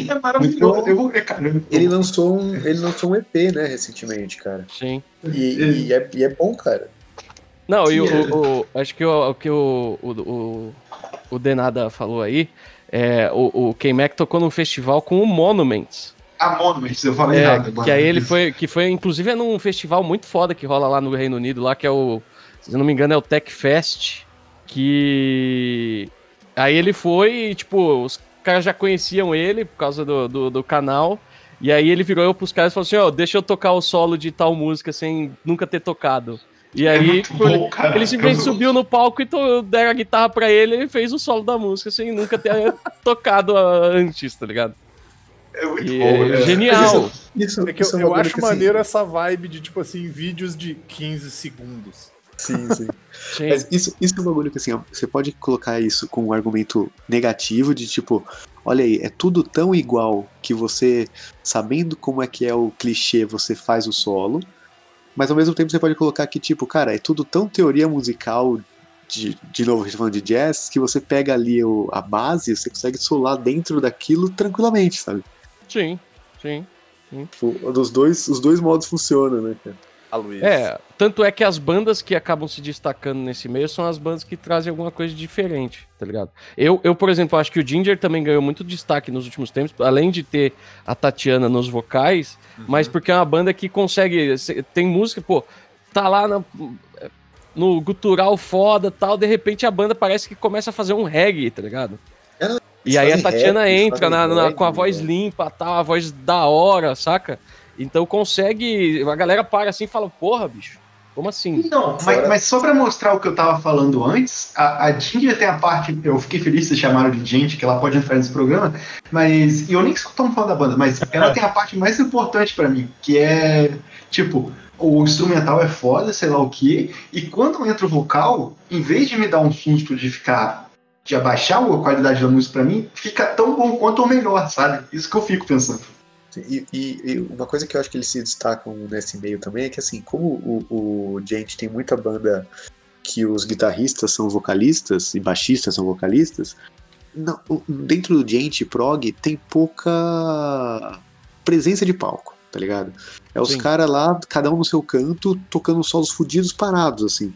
É maravilhoso. Muito bom. Eu vou ver, cara. Ele lançou um, ele lançou um EP, né, recentemente, cara. Sim. E, e é, e é bom, cara. Não, e o, é- o- o- acho que o, o que o, o, o, o Denada falou aí, é, o, o K-Mac tocou num festival com o Monuments. A Monuments, eu falei É, errado. que aí ele foi, que foi, inclusive, é num festival muito foda que rola lá no Reino Unido, lá que é o, se eu não me engano, é o Tech Fest, que aí ele foi e, tipo, os caras já conheciam ele por causa do, do, do canal, e aí ele virou pros caras e falou assim, ó, deixa eu tocar o solo de tal música sem nunca ter tocado. E É aí, muito tipo, ele, bom, cara. ele simplesmente subiu no palco e to- deram a guitarra pra ele e fez o solo da música sem nunca ter tocado a- antes, tá ligado? É muito E bom, é né? genial. Isso, É que eu, isso um eu acho que, assim, maneiro essa vibe de, tipo assim, vídeos de 15 segundos. Sim, sim. Sim. Mas isso, isso é um bagulho que assim, ó, você pode colocar isso com um argumento negativo de tipo, olha aí, é tudo tão igual que você, sabendo como é que é o clichê, você faz o solo, mas ao mesmo tempo você pode colocar que, tipo, cara, é tudo tão teoria musical, de, de novo, a gente tá falando de jazz, que você pega ali o, a base, você consegue solar dentro daquilo tranquilamente, sabe? Sim, sim. Dos dois, os dois modos funcionam, né, cara? A Luiz. É, tanto é que as bandas que acabam se destacando nesse meio são as bandas que trazem alguma coisa diferente, tá ligado? Eu, eu por exemplo, acho que o Ginger também ganhou muito destaque nos últimos tempos, além de ter a Tatiana nos vocais, mas porque é uma banda que consegue. se- Tem música, pô, tá lá na- no gutural foda tal, de repente a banda parece que começa a fazer um reggae, tá ligado? É, E aí a Tatiana rap, entra na, na- com a voz né? limpa, tal, a voz da hora, saca? Então consegue. A galera para assim e fala, porra, bicho, como assim? Não, mas, mas só pra mostrar o que eu tava falando antes, a, a Ginger tem a parte. Eu fiquei feliz de vocês chamaram de gente, que ela pode entrar nesse programa, mas. E eu nem sou tão fã da banda, mas ela tem a parte mais importante pra mim, que é. Tipo, o instrumental é foda, sei lá o quê, e quando entra o vocal, em vez de me dar um susto de ficar. De abaixar a qualidade da música pra mim, fica tão bom quanto ou melhor, sabe? Isso que eu fico pensando. E, e- e uma coisa que eu acho que eles se destacam nesse meio também é que, assim, como o, o Gente tem muita banda que os guitarristas são vocalistas e baixistas são vocalistas, não- dentro do Gente Prog tem pouca presença de palco, tá ligado? É os caras lá, cada um no seu canto, tocando solos fudidos parados, assim.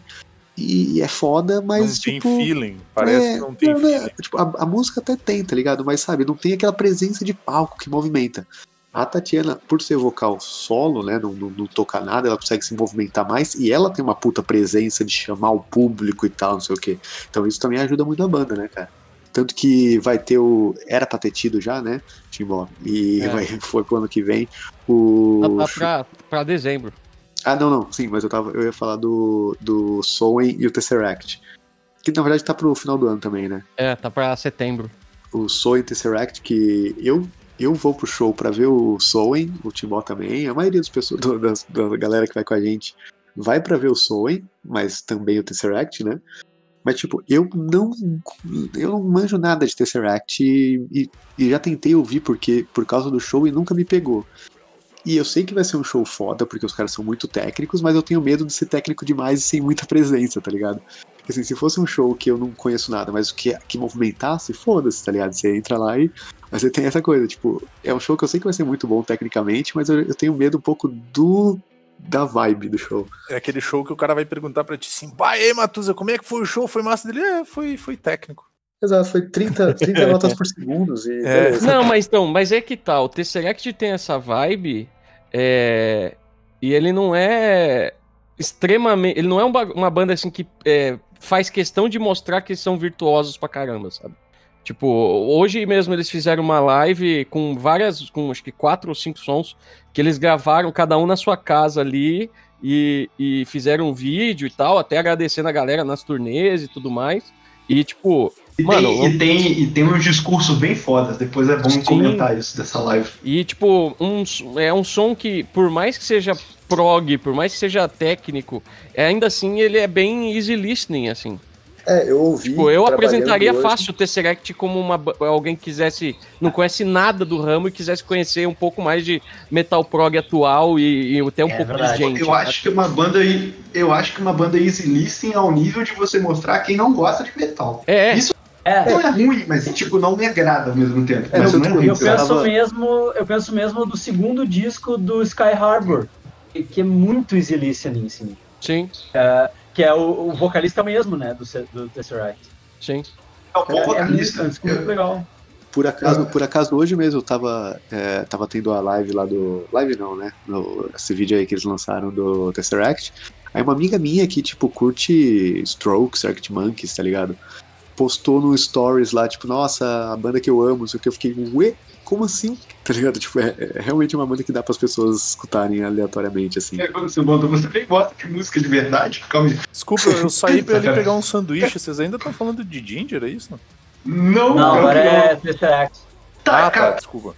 E, é foda, mas, não tem tipo... feeling. Parece é, que não tem não, feeling. né, tipo, a, a música até tem, tá ligado? Mas sabe, não tem aquela presença de palco que movimenta. A Tatiana, por ser vocal solo, né, não, não, não tocar nada, ela consegue se movimentar mais e ela tem uma puta presença de chamar o público e tal, não sei o quê. Então isso também ajuda muito a banda, né, cara? Tanto que vai ter o. Era pra ter tido já, né, Timbó? E É. vai, foi pro ano que vem. O. Tá, tá pra, pra dezembro. Ah, não, não, sim, mas eu, tava, eu ia falar do, do Soen e o Tesseract. Que na verdade tá pro final do ano também, né? É, tá pra setembro. o Soen Tesseract, que eu eu vou pro show pra ver o Soen, o Timó também, a maioria das pessoas, das- da, galera que vai com a gente vai pra ver o Soen, mas também o Tesseract, né? Mas, tipo, eu não eu não manjo nada de Tesseract e, e- e já tentei ouvir porque, por causa do show e nunca me pegou. E eu sei que vai ser um show foda, porque os caras são muito técnicos, mas eu tenho medo de ser técnico demais e sem muita presença, tá ligado? Porque, assim, se fosse um show que eu não conheço nada, mas que, que movimentasse, foda-se, tá ligado? Você entra lá e. Mas você tem essa coisa, tipo, é um show que eu sei que vai ser muito bom tecnicamente, mas eu, eu tenho medo um pouco do. da vibe do show. É aquele show que o cara vai perguntar pra ti assim, aí, Matuza, como é que foi o show? Foi massa dele? É, foi, foi técnico. Exato, foi 30, 30 notas por segundo e É. Não, mas então, mas é que tal, o Tesseract tem essa vibe, é, e ele não é extremamente, ele não é um ba- uma banda assim que é, faz questão de mostrar que são virtuosos pra caramba, sabe? Tipo, hoje mesmo eles fizeram uma live com várias, com acho que quatro ou cinco sons que eles gravaram cada um na sua casa ali e, e fizeram um vídeo e tal, até agradecendo a galera nas turnês e tudo mais. E tipo, E, Mano, tem, e, tem, e tem uns discursos bem fodas, depois é bom Sim. comentar isso dessa live. E, tipo, um, é um som que, por mais que seja prog, por mais que seja técnico, ainda assim ele é bem easy listening, assim. É, eu ouvi. Tipo, eu apresentaria hoje. fácil o Tesseract como uma, alguém que quisesse, não conhece nada do ramo e quisesse conhecer um pouco mais de metal prog atual e, e até um É pouco verdade. de gente. eu acho que uma banda eu acho que uma banda easy listening ao nível de você mostrar quem não gosta de metal. É, Isso É, não é ruim, mas tipo não me agrada ao mesmo tempo. É, mas eu não é ruim. eu penso tava- mesmo, eu penso mesmo do segundo disco do Sky Harbor, que- que é muito easy listening, assim. sim, Que é o, o vocalista mesmo, né, do, do Tesseract. sim. É um bom É, é, muito, vocalista. é um disco muito legal. Por acaso, por acaso hoje mesmo eu tava, é, tava tendo a live lá do. Live não, né? No, esse vídeo aí que eles lançaram do Tesseract. Aí uma amiga minha que, tipo, curte Strokes, Arctic Monkeys, tá ligado? Postou no Stories lá, tipo, nossa, a banda que eu amo, não sei o que. Eu fiquei, ué, como assim? Tá ligado? Tipo, é, é realmente uma banda que dá pras pessoas escutarem aleatoriamente, assim. É, quando você mandou, você nem gosta de música de verdade? Calma aí. Desculpa, eu saí pra ali pegar um sanduíche. Vocês ainda estão falando de Ginger, é isso? Não, Não, agora não. é Tesseract. Tá, ah, cara, tá, desculpa.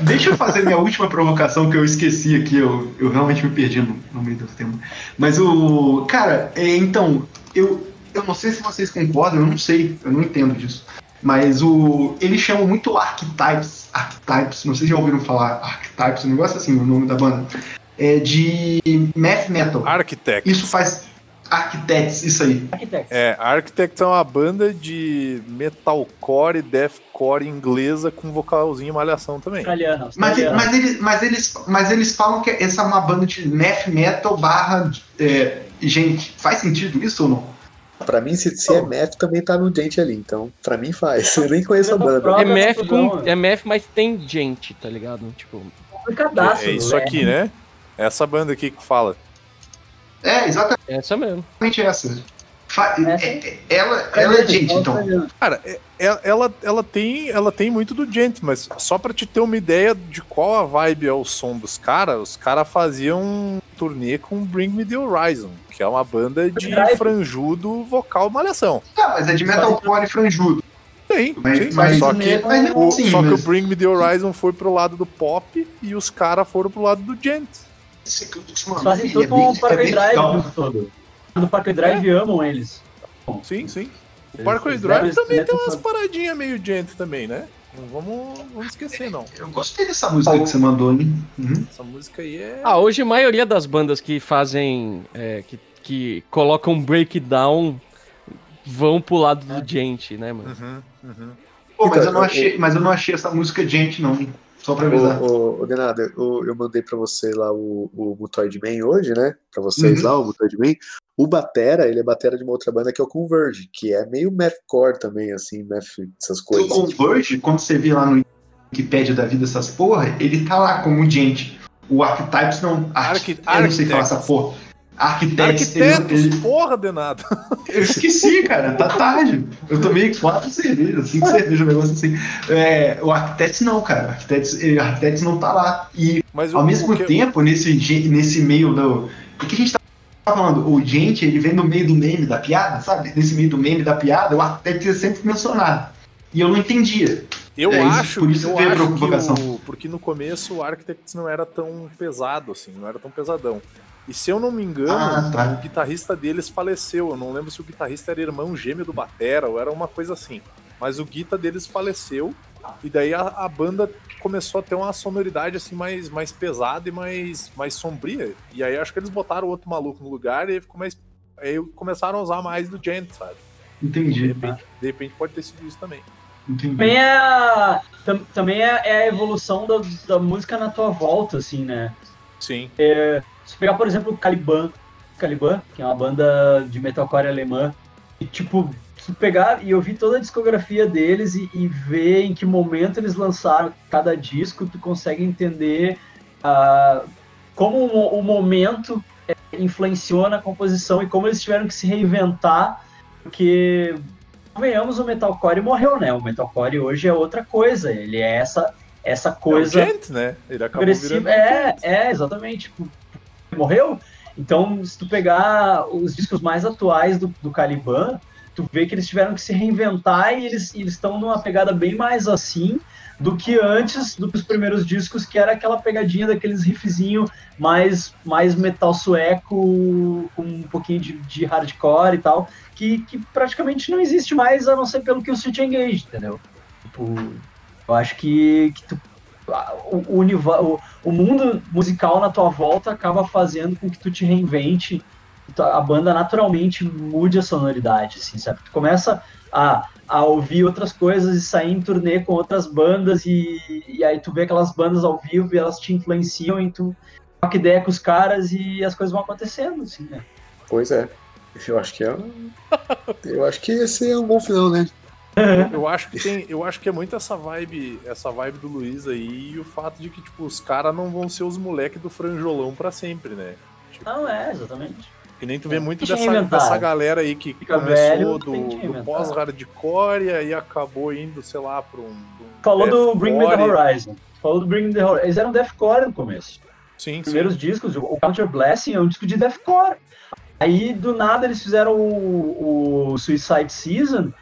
Deixa eu fazer minha última provocação que eu esqueci aqui, eu, eu realmente me perdi no, no meio do tema. Mas o. Cara, é, então, eu, eu não sei se vocês concordam, eu não sei, eu não entendo disso. Mas o. Eles chamam muito Archetypes, Archetypes, não sei se já ouviram falar Archetypes, um negócio assim, o nome da banda. É de Math Metal. Architect. Isso faz. Architects, isso aí. Architect. É, Architect é uma banda de metalcore e deathcore inglesa com vocalzinho e malhação também. Australiana, Mas, mas, eles, mas, eles, mas eles falam que essa é uma banda de math metal barra. é, gente, faz sentido isso ou não? Pra mim, se, se é math, também tá no gente ali. Então, pra mim faz. Eu nem conheço a banda. É math, confusão, com, né? é math, mas tem gente, tá ligado? Tipo, Complicadaço, É isso velho. aqui, né? Essa banda aqui que fala. É, exatamente essa mesmo. Fa- Essa é- é- ela, ela é gente, então. Cara, é- é- ela, ela, tem, ela tem muito do Gent, mas só pra te ter uma ideia de qual a vibe é o som dos caras, os caras faziam um turnê com Bring Me The Horizon, que é uma banda de Drive. franjudo vocal malhação. Tá, mas é de metalcore franjudo. Tem, Mas, sim, mas, só que, mas não o, assim, só que mas- o Bring Me The Horizon foi pro lado do pop e os caras foram pro lado do Gent. esse- Eles mano, fazem é tudo bem- com o é bem Drive legal. o tempo todo. No Parkway Drive amam eles. Sim, sim. O Parkway Drive também tem umas paradinhas meio Gent também, né? Não vamos, vamos esquecer, não. Eu gostei dessa música que você mandou, hein? Uhum. Essa música aí é. Ah, hoje a maioria das bandas que fazem. é, que, que colocam breakdown vão pro lado do gente, né, mano? Uhum, uhum. Pô, mas Então, eu não eu- achei, mas eu não achei essa música gente, não, hein? Só pra avisar. Ô, ô, ô, Denado, eu, eu mandei pra você lá o, o Mutoid Man hoje, né? Pra vocês Uhum. lá, o Mutoid Man. O Batera, ele é batera de uma outra banda que é o Converge, que é meio mathcore também, assim, math, essas O coisas. Converge, quando você vê lá no Wikipedia da vida essas porra, ele tá lá como gente. O Archetypes não. Arqui... Arqui- Eu não sei falar essa porra. Arquitetos. Arquitetos, ele- porra de nada. Eu esqueci, cara. Tá tarde. Eu tomei quatro cervejas, cinco cervejas, um negócio assim. É, o Arquitetos não, cara. O Arquitetos, o Arquitetos não tá lá. E Mas ao o- mesmo o que- tempo, nesse, nesse meio do. O que a gente tá falando? O gente, ele vem no meio do meme da piada, sabe? Nesse meio do meme da piada, o Arquitetos é sempre mencionado. E eu não entendia. Eu É, isso- acho, por isso eu acho que o, porque no começo o Architects não era tão pesado assim, não era tão pesadão. E se eu não me engano, Ah, tá. o guitarrista deles faleceu. Eu não lembro se o guitarrista era irmão gêmeo do Batera ou era uma coisa assim. Mas o guitarra deles faleceu e daí a, a banda começou a ter uma sonoridade assim mais, mais pesada e mais, mais sombria. E aí acho que eles botaram outro maluco no lugar e aí ficou mais aí começaram a usar mais do Gent, sabe? De Entendi. repente, de repente pode ter sido isso também. Entendi. Também é tam- também é, é a evolução da, da música na tua volta, assim, né? Sim. Se pegar, por exemplo, o Caliban, Caliban, que é uma banda de metalcore alemã, e tipo, se pegar e ouvir toda a discografia deles e, e ver em que momento eles lançaram cada disco, tu consegue entender ah, como o, o momento eh, influenciou na composição e como eles tiveram que se reinventar, porque convenhamos, o metalcore morreu, né? O metalcore hoje é outra coisa, ele é essa essa coisa É o Gent, né? Ele acabou virando É, é, exatamente. Tipo, morreu. Então, se tu pegar os discos mais atuais do, do Caliban, tu vê que eles tiveram que se reinventar e eles estão numa pegada bem mais assim do que antes do que os primeiros discos, que era aquela pegadinha daqueles riffzinho mais, mais metal sueco, com um pouquinho de, de hardcore e tal, que, que praticamente não existe mais, a não ser pelo que o Switch Engage, entendeu? Tipo, eu acho que, que tu o, o, o- mundo musical na tua volta acaba fazendo com que tu te reinvente, a banda naturalmente mude a sonoridade, assim, sabe? Tu começa a, a ouvir outras coisas e sair em turnê com outras bandas e, e aí tu vê aquelas bandas ao vivo e elas te influenciam e tu troca ideia com os caras e as coisas vão acontecendo, assim, né? Pois é. Eu acho que é. Eu acho que esse é um bom final, né? Eu acho que tem, eu acho que é muito essa vibe, essa vibe do Luiz aí e o fato de que tipo os caras não vão ser os moleques do franjolão pra sempre, né? Tipo, Não, é, exatamente. que nem tu vê muito Deixa dessa, dessa galera aí que Fica começou velho, do, do pós-hardcore e acabou indo, sei lá, pra um, um falou do Bring Me The. Horizon. Falou do Bring Me The Horizon. Eles eram deathcore no começo. Sim, Os primeiros discos, o Counter Blessing é um disco de deathcore. Aí, do nada, eles fizeram o, o Suicide Season,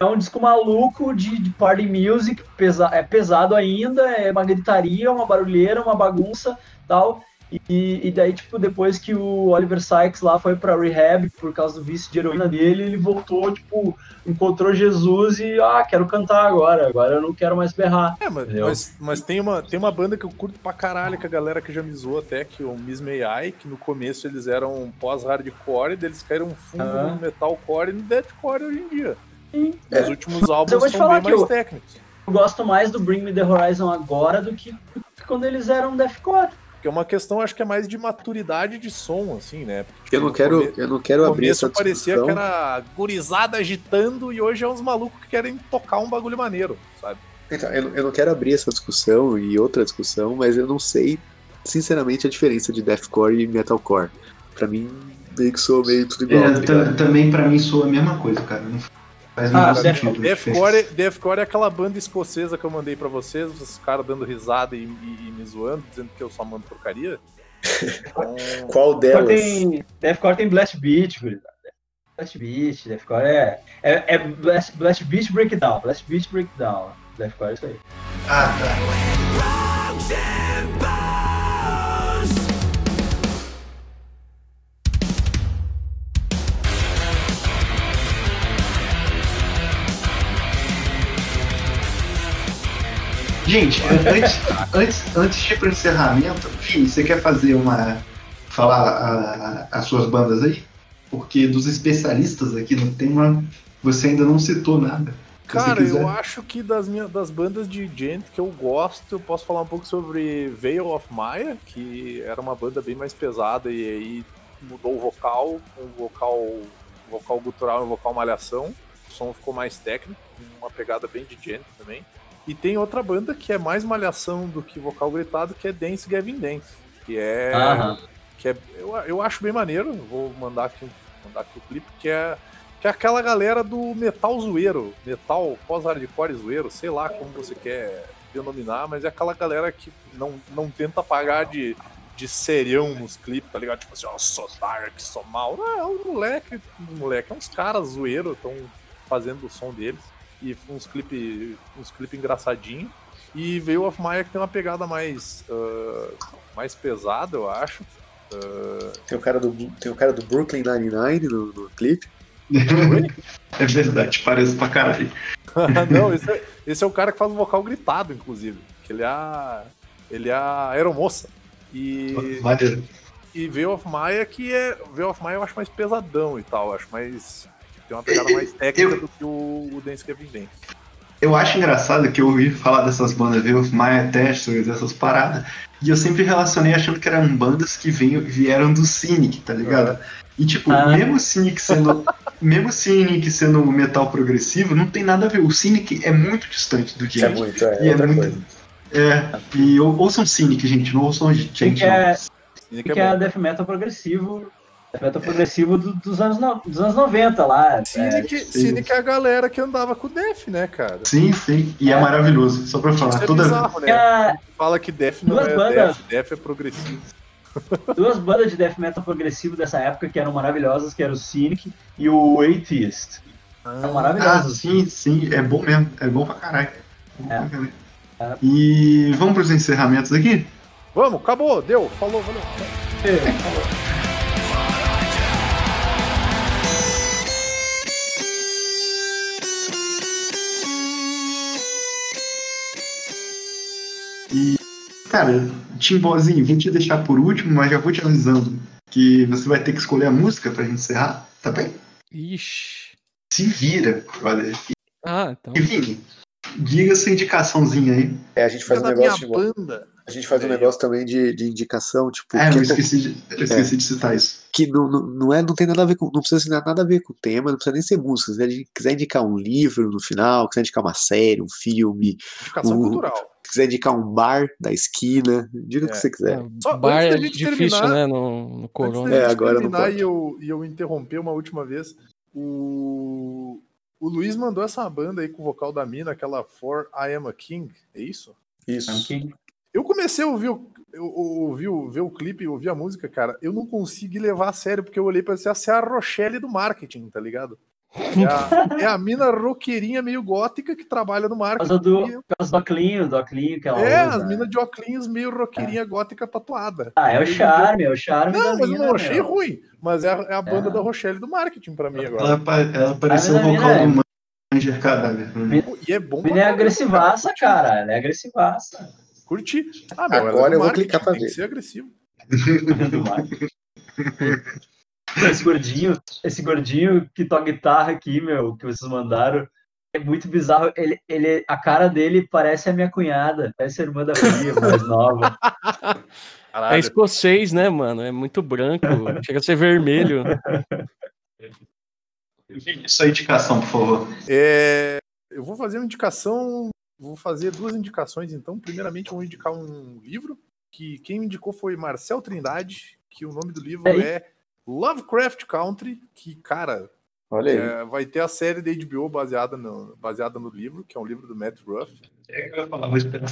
é um disco maluco de, de party music, pesa, é pesado ainda, é uma gritaria, uma barulheira, uma bagunça tal. E, e daí, tipo, depois que o Oliver Sykes lá foi pra rehab por causa do vício de heroína dele, ele voltou, tipo, encontrou Jesus e, ah, quero cantar agora, agora eu não quero mais berrar. É, mas, mas, mas tem, uma, tem uma banda que eu curto pra caralho, que a galera que já me zoou até, que é o Miss May I, que no começo eles eram pós-hardcore, e eles caíram fundo Ah. no metalcore e no deathcore hoje em dia. Sim. Os últimos álbuns eu vou te são falar bem que mais eu- técnicos. Eu gosto mais do Bring Me The Horizon agora do que quando eles eram deathcore. Porque é uma questão, acho que é mais de maturidade de som, assim, né? Porque, Eu não no quero, come- eu não quero abrir começo essa parecia discussão. que era gurizada agitando e hoje é uns malucos que querem tocar um bagulho maneiro, sabe? Então, eu, não- eu não quero abrir essa discussão e outra discussão, mas eu não sei, sinceramente, a diferença de deathcore e metalcore. Pra mim, meio que soa meio tudo igual. É, também pra mim soa a mesma coisa, cara. Não faz Ah, Death-. Deathcore, Deathcore é aquela banda escocesa que eu mandei pra vocês, os caras dando risada e, e- e me zoando, dizendo que eu só mando porcaria. Então, Qual delas? tem, deathcore tem Blast Beat, gurizada. Blast Beat, Deathcore é, é, é Blast, Blast Beat Breakdown, Blast Beat Breakdown. Deathcore é isso aí. Ah, tá. Gente, antes, antes, antes de ir pro encerramento, Fih, você quer fazer uma. falar a- as suas bandas aí? Porque dos especialistas aqui no tema, você ainda não citou nada. Cara, eu acho que das, minhas, das bandas de gent que eu gosto, eu posso falar um pouco sobre Veil of Maya, que era uma banda bem mais pesada e aí mudou o vocal, um vocal, vocal gutural e um vocal malhação. O som ficou mais técnico, uma pegada bem de gent também. E tem outra banda que é mais malhação do que vocal gritado, que é Dance Gavin Dance. Que é. Aham. Que é eu, eu acho bem maneiro. Vou mandar aqui, mandar aqui o clipe, que é. Que é aquela galera do metal zoeiro, metal pós-hardcore zoeiro, sei lá como você quer denominar, mas é aquela galera que não, não tenta pagar de, de serião nos clipes, tá ligado? Tipo assim, ó, sou dark, sou mal. Não, é um moleque, um moleque, é uns caras zoeiro, estão fazendo o som deles. E uns clipes uns clipe engraçadinhos. E veio of Maya que tem uma pegada mais, ah, mais pesada, eu acho. Ah, Tem o cara do, tem o cara do Brooklyn Nine-Nine no, no clipe. É verdade, parece pra caralho. não, esse é, esse é o cara que faz o vocal gritado, inclusive. Que ele é a, ele é a aeromoça. E, Maneiro. e Veil of Maya que é. Veil of Maya eu acho mais pesadão e tal. Acho mais. Tem uma pegada mais técnica Eu- do que o, o Dance Kevin Dance. Eu acho engraçado que eu ouvi falar dessas bandas, viu? Maya Testors, essas paradas. E eu sempre relacionei achando que eram bandas que veio, vieram do Cynic, tá ligado? E tipo, Ah. mesmo o Cynic sendo. mesmo o Cynic sendo metal progressivo, não tem nada a ver. O Cynic é muito distante do É Gente. muito, é, E é outra muito- coisa. É, e ou- ouçam Cynic, gente, não ouçam gente, que é, que que é é death metal progressivo. Death metal progressivo do- dos, anos, no- dos anos 90 lá. É, Cynic, Cynic é a galera que andava com o Def, né, cara? Sim, sim. E é, maravilhoso. Só pra falar. Isso é toda bizarro, né? tinha Fala que Def não Duas é bandas. Def, Def é progressivo. duas bandas de death metal progressivo dessa época que eram maravilhosas, que eram o Cynic e o Atheist. Eram Ah, maravilhosos. sim, sim. É bom mesmo. É bom pra caralho. É É. pra caralho. É. E vamos pros encerramentos aqui? Vamos, acabou, deu, falou, valeu. Cara, Timbozinho, vou te deixar por último, mas já vou te avisando que você vai ter que escolher a música pra gente encerrar, tá bem? Ixi. Se vira, brother. Ah, então. E Vini, diga sua indicação,zinha aí. É, a gente faz É um negócio de, banda. a gente faz um É, negócio também de, de indicação, tipo, Ah, que, eu esqueci, de, eu esqueci de citar isso. Que não, não, não é, não tem nada a ver com, não precisa ter nada a ver com o tema, não precisa nem ser música. Se gente quiser indicar um livro no final, quiser indicar uma série, um filme, Indicação Uh, cultural. quiser indicar um bar da esquina, diga o que É. você quiser. É, Só bar é gente difícil, terminar- né? No, no Antes corona. É, agora não terminar pode. e eu, e eu interromper uma última vez, o... O Luiz mandou essa banda aí com o vocal da mina, aquela For I Am a King, é isso? Isso. Eu comecei a ouvir, o- eu, ouvi, o- ver o clipe e ouvir a música, cara. Eu não consegui levar a sério, porque eu olhei pra ser a Rochelle do marketing, tá ligado? É a, é a mina roqueirinha meio gótica que trabalha no marketing. do, por causa do oclinho, do oclinho que ela É, usa. as minas de óculos meio roqueirinha gótica tatuada. Ah, é o charme, é o charme Não, da mas eu mina, não achei meu. ruim. Mas é a, é a banda É. da Rochelle do marketing pra mim agora. Ela, ela pareceu o vocal é- do Manger. Pô, E é bom mina é agressivaça, cara. Ela é agressivaça. Curti. Ah, meu, é Agora eu vou clicar pra tem que ver. ser agressivo. esse gordinho, esse gordinho que toca guitarra aqui, meu, que vocês mandaram, é muito bizarro. Ele, ele, a cara dele parece a minha cunhada, parece a irmã da Fia, mais nova. É Caralho. escocês, né, mano? É muito branco. chega a ser vermelho. Sua indicação, por favor. É, eu vou fazer uma indicação, vou fazer duas indicações então. Primeiramente, eu vou indicar um livro que quem me indicou foi Marcel Trindade, que o nome do livro é Lovecraft Country, que, cara, Olha aí. é, vai ter a série da HBO baseada no, baseada no livro, que é um livro do Matt Ruff, É que eu ia falar, vou esperar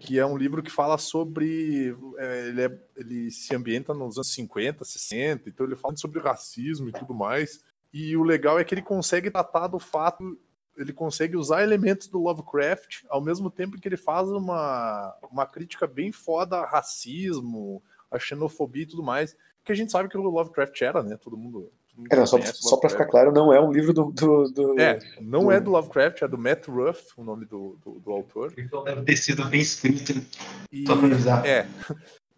que é um livro que fala sobre. é, ele, é- ele se ambienta nos anos 50, 60, então ele fala sobre racismo e tudo mais. E o legal é que ele consegue tratar do fato. Ele consegue usar elementos do Lovecraft ao mesmo tempo que ele faz uma, uma crítica bem foda a racismo, a xenofobia e tudo mais. Que a gente sabe que o Lovecraft era, né? Todo mundo. todo mundo não, só, só pra ficar claro, não é um livro do. do, do- É, não do- é do Lovecraft, é do Matt Ruff, o nome do, do, do autor. Então deve ter sido bem escrito. E. É.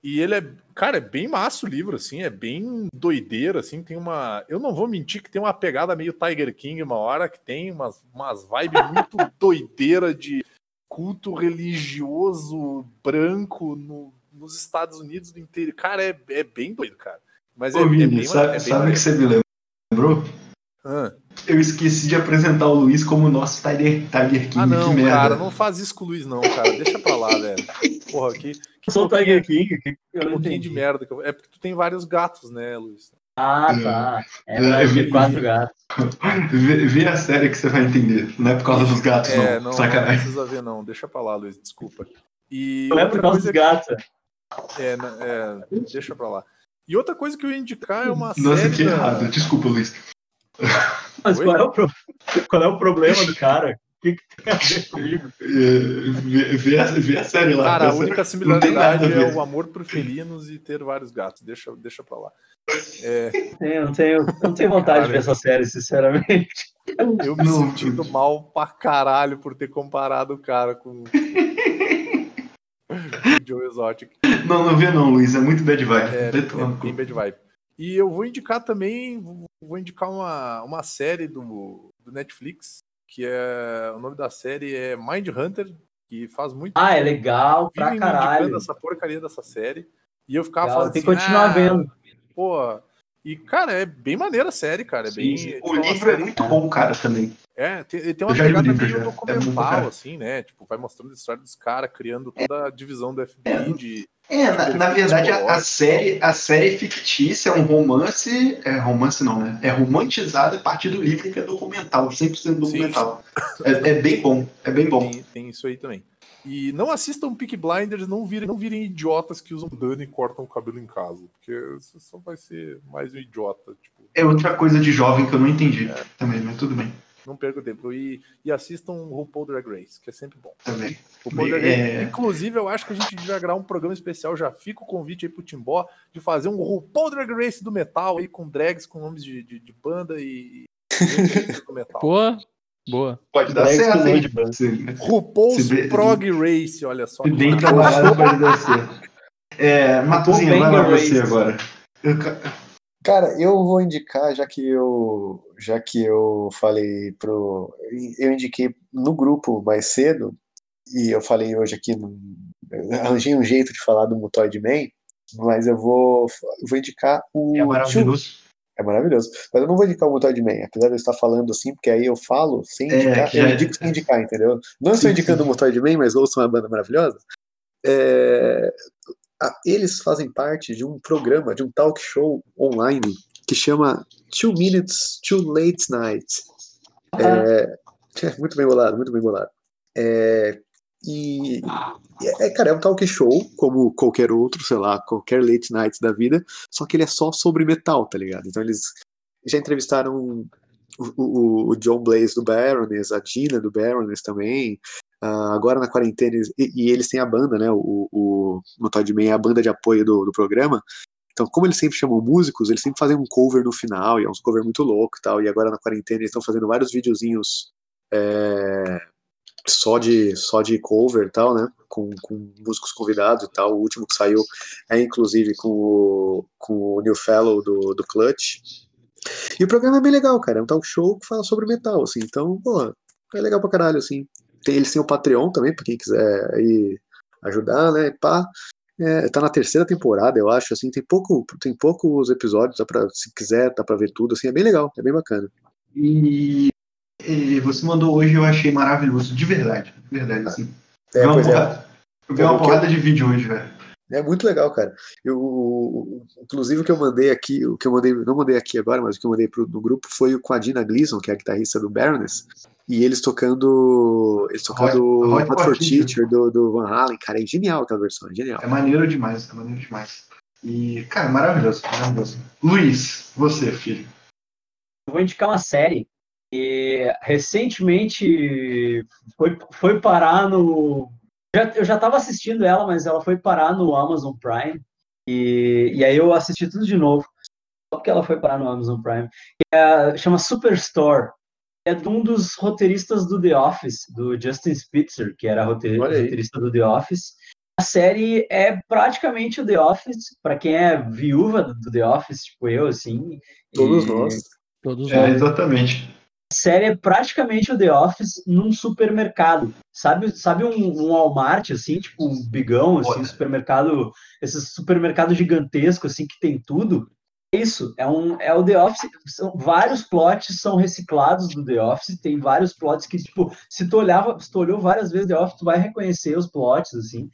E ele é, cara, é bem massa o livro, assim, é bem doideiro, assim, tem uma. Eu não vou mentir que tem uma pegada meio Tiger King uma hora, que tem umas, umas vibes muito doideira de culto religioso branco no- nos Estados Unidos do inteiro. Cara, é, é bem doido, cara. Mas é, Ô, é Vini, bem, sabe, é bem sabe que você me lembrou? Ah. Eu esqueci de apresentar o Luiz como nosso Tiger, Tiger King. Ah, não, cara, não faz isso com o Luiz, não, cara. Deixa pra lá, velho. Porra, Eu sou o Tiger King, que eu não entendi. de merda. que eu- É porque tu tem vários gatos, né, Luiz? Ah, tá. É verdade, tem quatro gatos. Vê, vê a série que você vai entender. Não é por causa dos gatos, É, não. não, não Sacanagem. precisa ver, não. Deixa pra lá, Luiz, desculpa. E Não é por causa dos gatos. é, na- é, deixa pra lá. E outra coisa que eu ia indicar é uma Nossa, série. que da- errado. Desculpa, Luiz. Mas qual é, o pro- qual é o problema do cara? O que, que tem a ver comigo? É, vê, vê a, vê a série lá. Cara, a única similaridade é o amor por felinos e ter vários gatos. Deixa, deixa pra lá. É, Eu não tenho, eu não tenho vontade de ver essa série, sinceramente. eu me Não, sentindo mal pra caralho por ter comparado o cara com. o Joe Exotic. Não, não vê não, Luiz. É muito bad vibe. É, é bem bad vibe. E eu vou indicar também, vou- vou indicar uma, uma série do, do Netflix, que é. O nome da série é Mind Hunter, que faz muito Ah, é legal pra caralho. essa porcaria dessa série. E eu ficava Legal, falando tem que assim, continuar "Ah, vendo. Pô, e cara, é bem maneira a série, cara. É bem, Sim, tipo, O livro é muito bom, cara, também. é, tem, tem uma pegada livro, meio já. É documental, cara. assim, né? Tipo, vai mostrando a história dos caras, criando toda a divisão do FBI de. É, na, na verdade, a, a série, a série é fictícia, é um romance. É romance não, né? É romantizada a partir do livro que é documental, 100% documental. É, é bem bom, é bem bom. Tem, tem isso aí também. E não assistam Peak Blinders, não virem, não virem idiotas que usam dano e cortam o cabelo em casa. Porque você só vai ser mais um idiota. Tipo, É outra coisa de jovem que eu não entendi também, mas tudo bem. não perca o tempo. E, e assistam RuPaul Drag Race, que é sempre bom. Também. RuPaul Drag É. Race. Inclusive, eu acho que a gente devia gravar um programa especial. Já fica o convite aí pro Timbó de fazer um RuPaul Drag Race do metal aí com drags com nomes de, de, de banda e. e do metal. Boa, boa. Pode dar Drags certo, hein? RuPaul's Se Prog Race, olha só. bem trabalhado pode dar certo. É, Matuzinho, vai lá você Race. agora. Eu Cara, eu vou indicar, já que eu já que eu falei pro. Eu indiquei no grupo mais cedo, e eu falei hoje aqui, no, arranjei um jeito de falar do Mutoid Man, mas eu vou, eu vou indicar o. É maravilhoso. É maravilhoso. Mas eu não vou indicar o Mutoid Man, apesar de eu estar falando assim, porque aí eu falo sem É, indicar, que eu indico sem indicar, entendeu? Não estou indicando o Mutoid Man, mas ouçam uma banda maravilhosa. É, eles fazem parte de um programa, de um talk show online que chama Two Minutes Too Late Night. É, é, muito bem bolado, muito bem bolado. É, e, é, cara, é um talk show, como qualquer outro, sei lá, qualquer late night da vida, só que ele é só sobre metal, tá ligado? Então eles já entrevistaram o, o, o John Blaze do Baroness, a Gina do Baroness também, uh, agora na quarentena, e, e, eles têm a banda, né, o, o, o Todd Man é a banda de apoio do, do programa, então, como eles sempre chamam músicos, eles sempre fazem um cover no final, e é um cover muito louco e tal. E agora na quarentena eles estão fazendo vários videozinhos é, só de só de cover e tal, né? Com, com músicos convidados e tal. O último que saiu é inclusive com o, com o New Fellow do, do Clutch. E o programa é bem legal, cara. É um talk show que fala sobre metal, assim. Então, pô, é legal pra caralho, assim. Tem, eles têm o Patreon também, pra quem quiser aí ajudar, né? Pá. É, tá na terceira temporada, eu acho, assim, tem pouco, tem poucos episódios, dá pra, se quiser, dá pra ver tudo, assim, é bem legal, é bem bacana. E, você mandou hoje, eu achei maravilhoso, de verdade, de verdade, assim. É, uma pois é. porrada, Eu vi uma porrada de vídeo hoje, velho. É muito legal, cara. Eu, inclusive o que eu mandei aqui, o que eu mandei, não mandei aqui agora, mas o que eu mandei pro, no grupo foi o com a Dina Gleason, que é a guitarrista do Baroness, e eles tocando. Eles tocando Hot- for Teacher do, do Van Halen, cara. É genial aquela versão, é genial. É maneiro demais, é maneiro demais. E, cara, maravilhoso, maravilhoso. Luiz, você, filho. Eu vou indicar uma série que recentemente foi, foi parar no. eu já estava assistindo ela, mas ela foi parar no Amazon Prime. E, e aí eu assisti tudo de novo. Só porque ela foi parar no Amazon Prime. É, chama Superstore. É de um dos roteiristas do The Office, do Justin Spitzer, que era roteirista do The Office. A série é praticamente o The Office, para quem é viúva do The Office, tipo eu, assim. Todos E- nós. Todos É, nós. exatamente. Série é praticamente o The Office num supermercado. Sabe, sabe um, um Walmart, assim, tipo um bigão, assim, um supermercado, esses supermercados gigantescos, assim, que tem tudo. É Isso, é, um, é o The Office, são, vários plots são reciclados do The Office, tem vários plots que, tipo, se tu olhava, se tu olhou várias vezes The Office, tu vai reconhecer os plots, assim.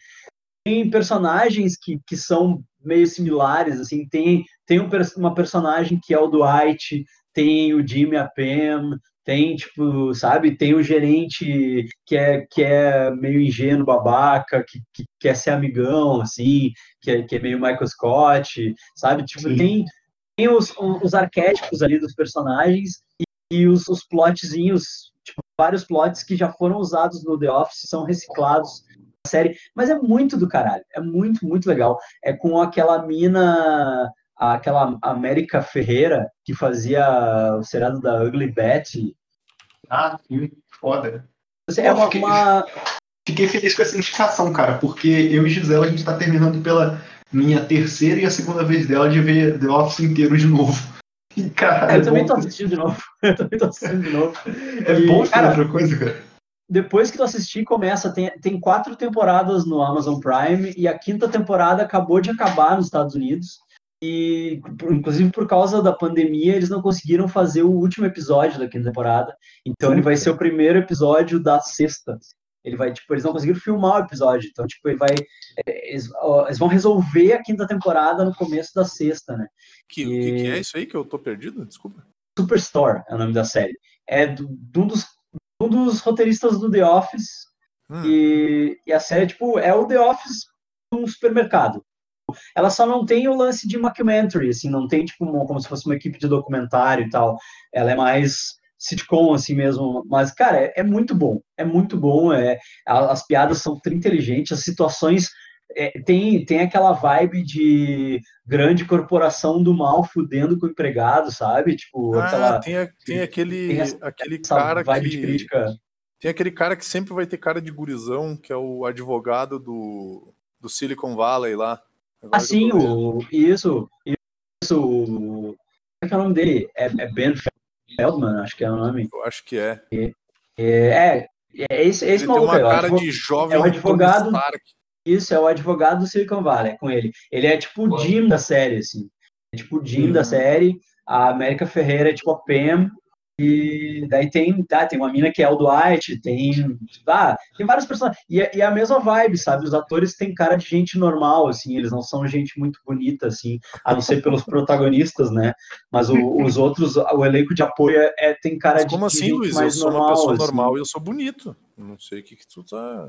Tem personagens que, que são meio similares, assim, tem, tem um, uma personagem que é o Dwight, tem o Jimmy, a Pam, tem, tipo, sabe, tem o gerente que é, que é meio ingênuo, babaca, que, que quer ser amigão, assim, que é, que é meio Michael Scott, sabe? Tipo, Sim. tem, tem os, os arquétipos ali dos personagens e, e os, os plotzinhos, tipo, vários plots que já foram usados no The Office são reciclados na série, mas é muito do caralho, é muito, muito legal. É com aquela mina aquela América Ferreira que fazia o seriado da Ugly Betty. Ah, sim, foda. É uma, uma- Fiquei feliz com essa indicação, cara, porque eu e Gisela, a gente tá terminando pela minha terceira e a segunda vez dela de ver The Office inteiro de novo. E, cara, Eu é também bom, tô assistindo de novo. Eu também tô assistindo de novo. é E, bom cara, outra coisa, cara. depois que tu assistir, começa. Tem, tem quatro temporadas no Amazon Prime e a quinta temporada acabou de acabar nos Estados Unidos. E, inclusive, por causa da pandemia, eles não conseguiram fazer o último episódio da quinta temporada. Então, ele vai ser o primeiro episódio da sexta. Ele vai, tipo, eles não conseguiram filmar o episódio. Então, tipo, ele vai. é, Eles, eles vão resolver a quinta temporada no começo da sexta, né? Que, O que, que é isso aí que eu tô perdido? Desculpa. Superstore é o nome da série. É do- de um dos, um dos roteiristas do The Office. Hum. E, e a série, tipo, é o The Office num supermercado. Ela só não tem o lance de mockumentary, assim, não tem, tipo, uma- como se fosse uma equipe de documentário e tal. Ela é mais sitcom, assim mesmo. Mas, cara, é, é muito bom. É muito bom. É, as piadas são inteligentes, as situações. é, tem, tem aquela vibe de grande corporação do mal fudendo com o empregado, sabe? Tipo, Ah, aquela tem, a- tem aquele, tem essa- aquele essa cara que. crítica. Tem aquele cara que sempre vai ter cara de gurizão, que é o advogado do, do Silicon Valley lá. Agora Assim, o, isso, isso, o- como é que é o nome dele? É, é Ben Feldman, acho que é o nome. Eu acho que é. É, é esse, esse Ele tem maluco uma ó, cara advo- de jovem é o advogado-. Isso, é o advogado do Silicon Valley, é com ele. Ele é tipo o Jim da série, assim. É tipo o Jim da Uhum. série, a América Ferreira é tipo a Pam, E daí tem, tá, tem uma mina que é o Dwight, tem, ah, tem vários personagens. E, é- e é a mesma vibe, sabe? Os atores têm cara de gente normal, assim, eles não são gente muito bonita, assim, a não ser pelos protagonistas, né? Mas o- os outros, o elenco de apoio é, é- tem cara Mas de, como de assim, gente Luiz? Eu mais sou normal. uma pessoa assim. normal e eu sou bonito. Não sei o que, que tu tá.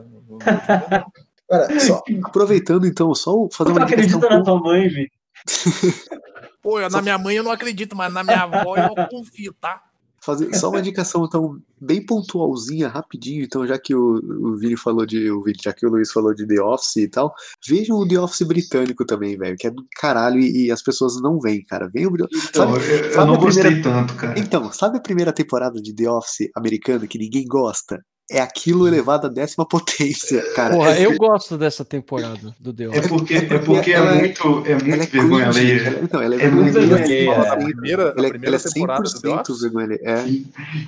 Cara, só aproveitando então, só fazer Tu uma acredita indicação. na tua mãe, Vi? Pô, eu- na minha mãe eu não acredito, mas na minha avó eu confio, tá? Fazer só uma indicação então bem pontualzinha, rapidinho, então já que o, o Vini falou de o Vini, já que o Luiz falou de The Office e tal, vejam o The Office britânico também, velho, que é do caralho e, e as pessoas não veem, cara. Vem o Então, sabe, eu, eu sabe não a gostei primeira- tanto, cara. Então, sabe a primeira temporada de The Office americana que ninguém gosta? É aquilo elevado à décima potência, cara. Porra, é, eu gosto dessa temporada do The É Office. porque é, porque é Ela é- muito, é muito ela é vergonha alheia. ela- então, ela é, É muito vergonha alheia. A primeira, a Ela, é- primeira ela é temporada do The 100% Office? vergonha alheia. É.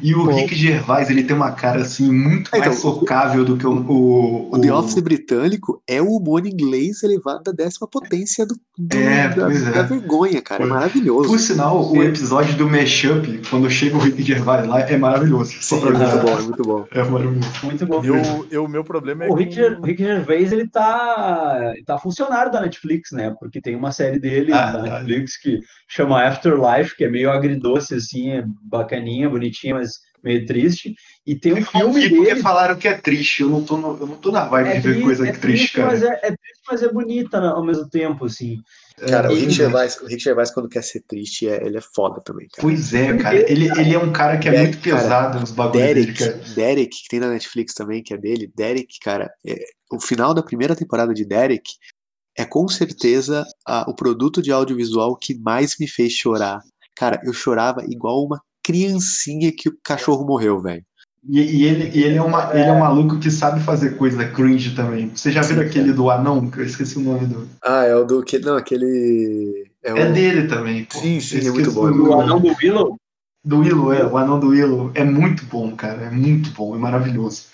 E o Pô. Rick Gervais, ele tem uma cara assim muito É, então, mais socável do que o. O, O The Office britânico é o humor inglês elevado à décima potência do, do- É, da, pois é. da vergonha, cara. É maravilhoso. Por sinal, o episódio do Mashup, quando chega o Rick Gervais lá, é maravilhoso. Sim, é muito bom, é muito bom. É maravilhoso. Muito bom. Eu, eu, meu problema é O Rick, com- o Rick Gervais, ele tá, ele tá funcionário da Netflix, né? Porque tem uma série dele Ah, da tá. Netflix que chama Afterlife, que é meio agridoce, assim, é bacaninha, bonitinha, mas meio triste. E tem um Eu não filme vi porque dele. falaram que é triste. Eu não tô, no- eu não tô na vibe É de ver triste, coisa é triste, triste, cara. mas é, é triste, mas é bonita né, ao mesmo tempo, assim. Cara, o É, Rick, é. Gervais, o Rick Gervais, quando quer ser triste, é- ele é foda também, cara. Pois é, cara. Ele, ele é um cara que é Derek, muito pesado nos bagulhos dele, Derek, cara. Derek, que tem na Netflix também, que é dele. Derek, cara, é- o final da primeira temporada de Derek é com certeza a- o produto de audiovisual que mais me fez chorar. Cara, eu chorava igual uma criancinha que o cachorro morreu, velho. E, e ele, e ele, é uma, ele é um maluco que sabe fazer coisa cringe também. Você já viu Sim, aquele do anão? Que eu esqueci o nome do. Ah, é o do que não, aquele é, o, É dele também. pô. Sim, sim, é muito bom, é o muito O anão do Willow, Do Willow, é. O anão do Willow. É muito bom, cara. É muito bom. É maravilhoso.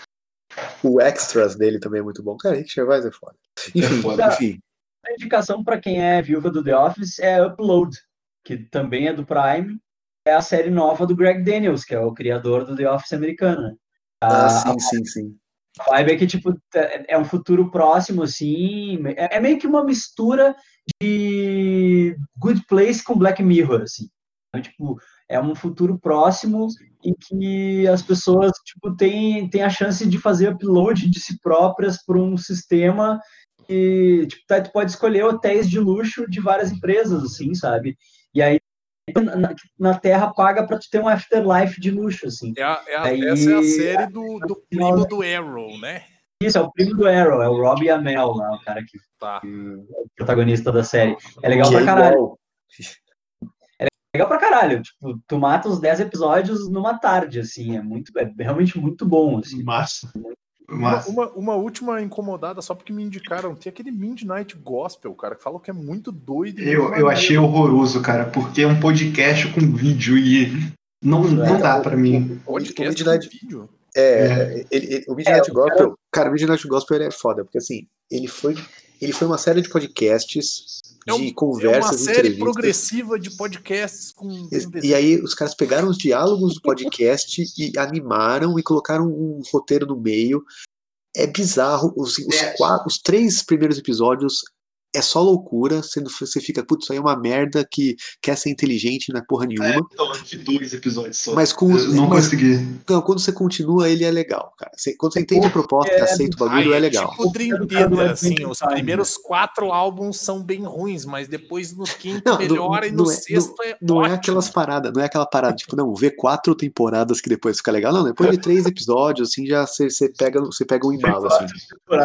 o extras dele também é muito bom. Cara, Rick Gervais é foda. Enfim, foda. enfim. a indicação para quem é viúva do The Office é Upload, que também é do Prime. É a série nova do Greg Daniels, que é o criador do The Office americano. né? Ah, A- sim, sim, sim. A vibe é que, tipo, é é um futuro próximo, assim. É, é meio que uma mistura de Good Place com Black Mirror, assim. Então, tipo, é um futuro próximo em que as pessoas, tipo, têm, têm a chance de fazer upload de si próprias para um sistema e, tipo, tá, tu pode escolher hotéis de luxo de várias empresas, assim, sabe? E aí, na, na Terra paga para tu ter um afterlife de luxo, assim. É a- é a- Aí- essa é a série do, do primo do Arrow, né? Isso, é o primo do Arrow, é o Robbie Amell lá, o cara que Tá. é o protagonista da série. É legal Que pra é caralho. igual. Legal pra caralho. Tipo, tu mata os 10 episódios numa tarde, assim. É muito, é realmente muito bom, assim. Massa. Uma, uma, uma última incomodada, só porque me indicaram. Tem aquele Midnight Gospel, cara, que falou que é muito doido. muito Eu, eu achei horroroso, cara, porque é um podcast com vídeo e não, não dá pra mim. Podcast o Midnight- com vídeo. É, ele- ele- o Midnight É, Gospel, cara, o Midnight Gospel ele é foda, porque assim, ele foi, ele foi uma série de podcasts, É um- de É uma conversas, série progressiva de podcasts com. E, e aí os caras pegaram os diálogos do podcast e animaram e colocaram um roteiro no meio. É bizarro. Os, os, É. quatro, os três primeiros episódios é só loucura. Sendo, você fica, putz, isso aí é uma merda que quer ser inteligente na porra nenhuma. então, eu vi dois episódios só. Mas com Eu não mas- consegui. Não, quando você continua, ele é legal, cara. Você- quando você entende a proposta e é- aceita o bagulho, Ai, é legal. Tipo Dream Theater, Advent assim, Time, os primeiros quatro álbuns são bem ruins, mas depois no quinto Não, não- melhora e no não é- sexto é Não ótimo. é aquelas paradas, não é aquela parada, tipo, não, ver quatro temporadas que depois fica legal. Não, depois de três episódios, assim, já você você pega, você pega um embalo, assim.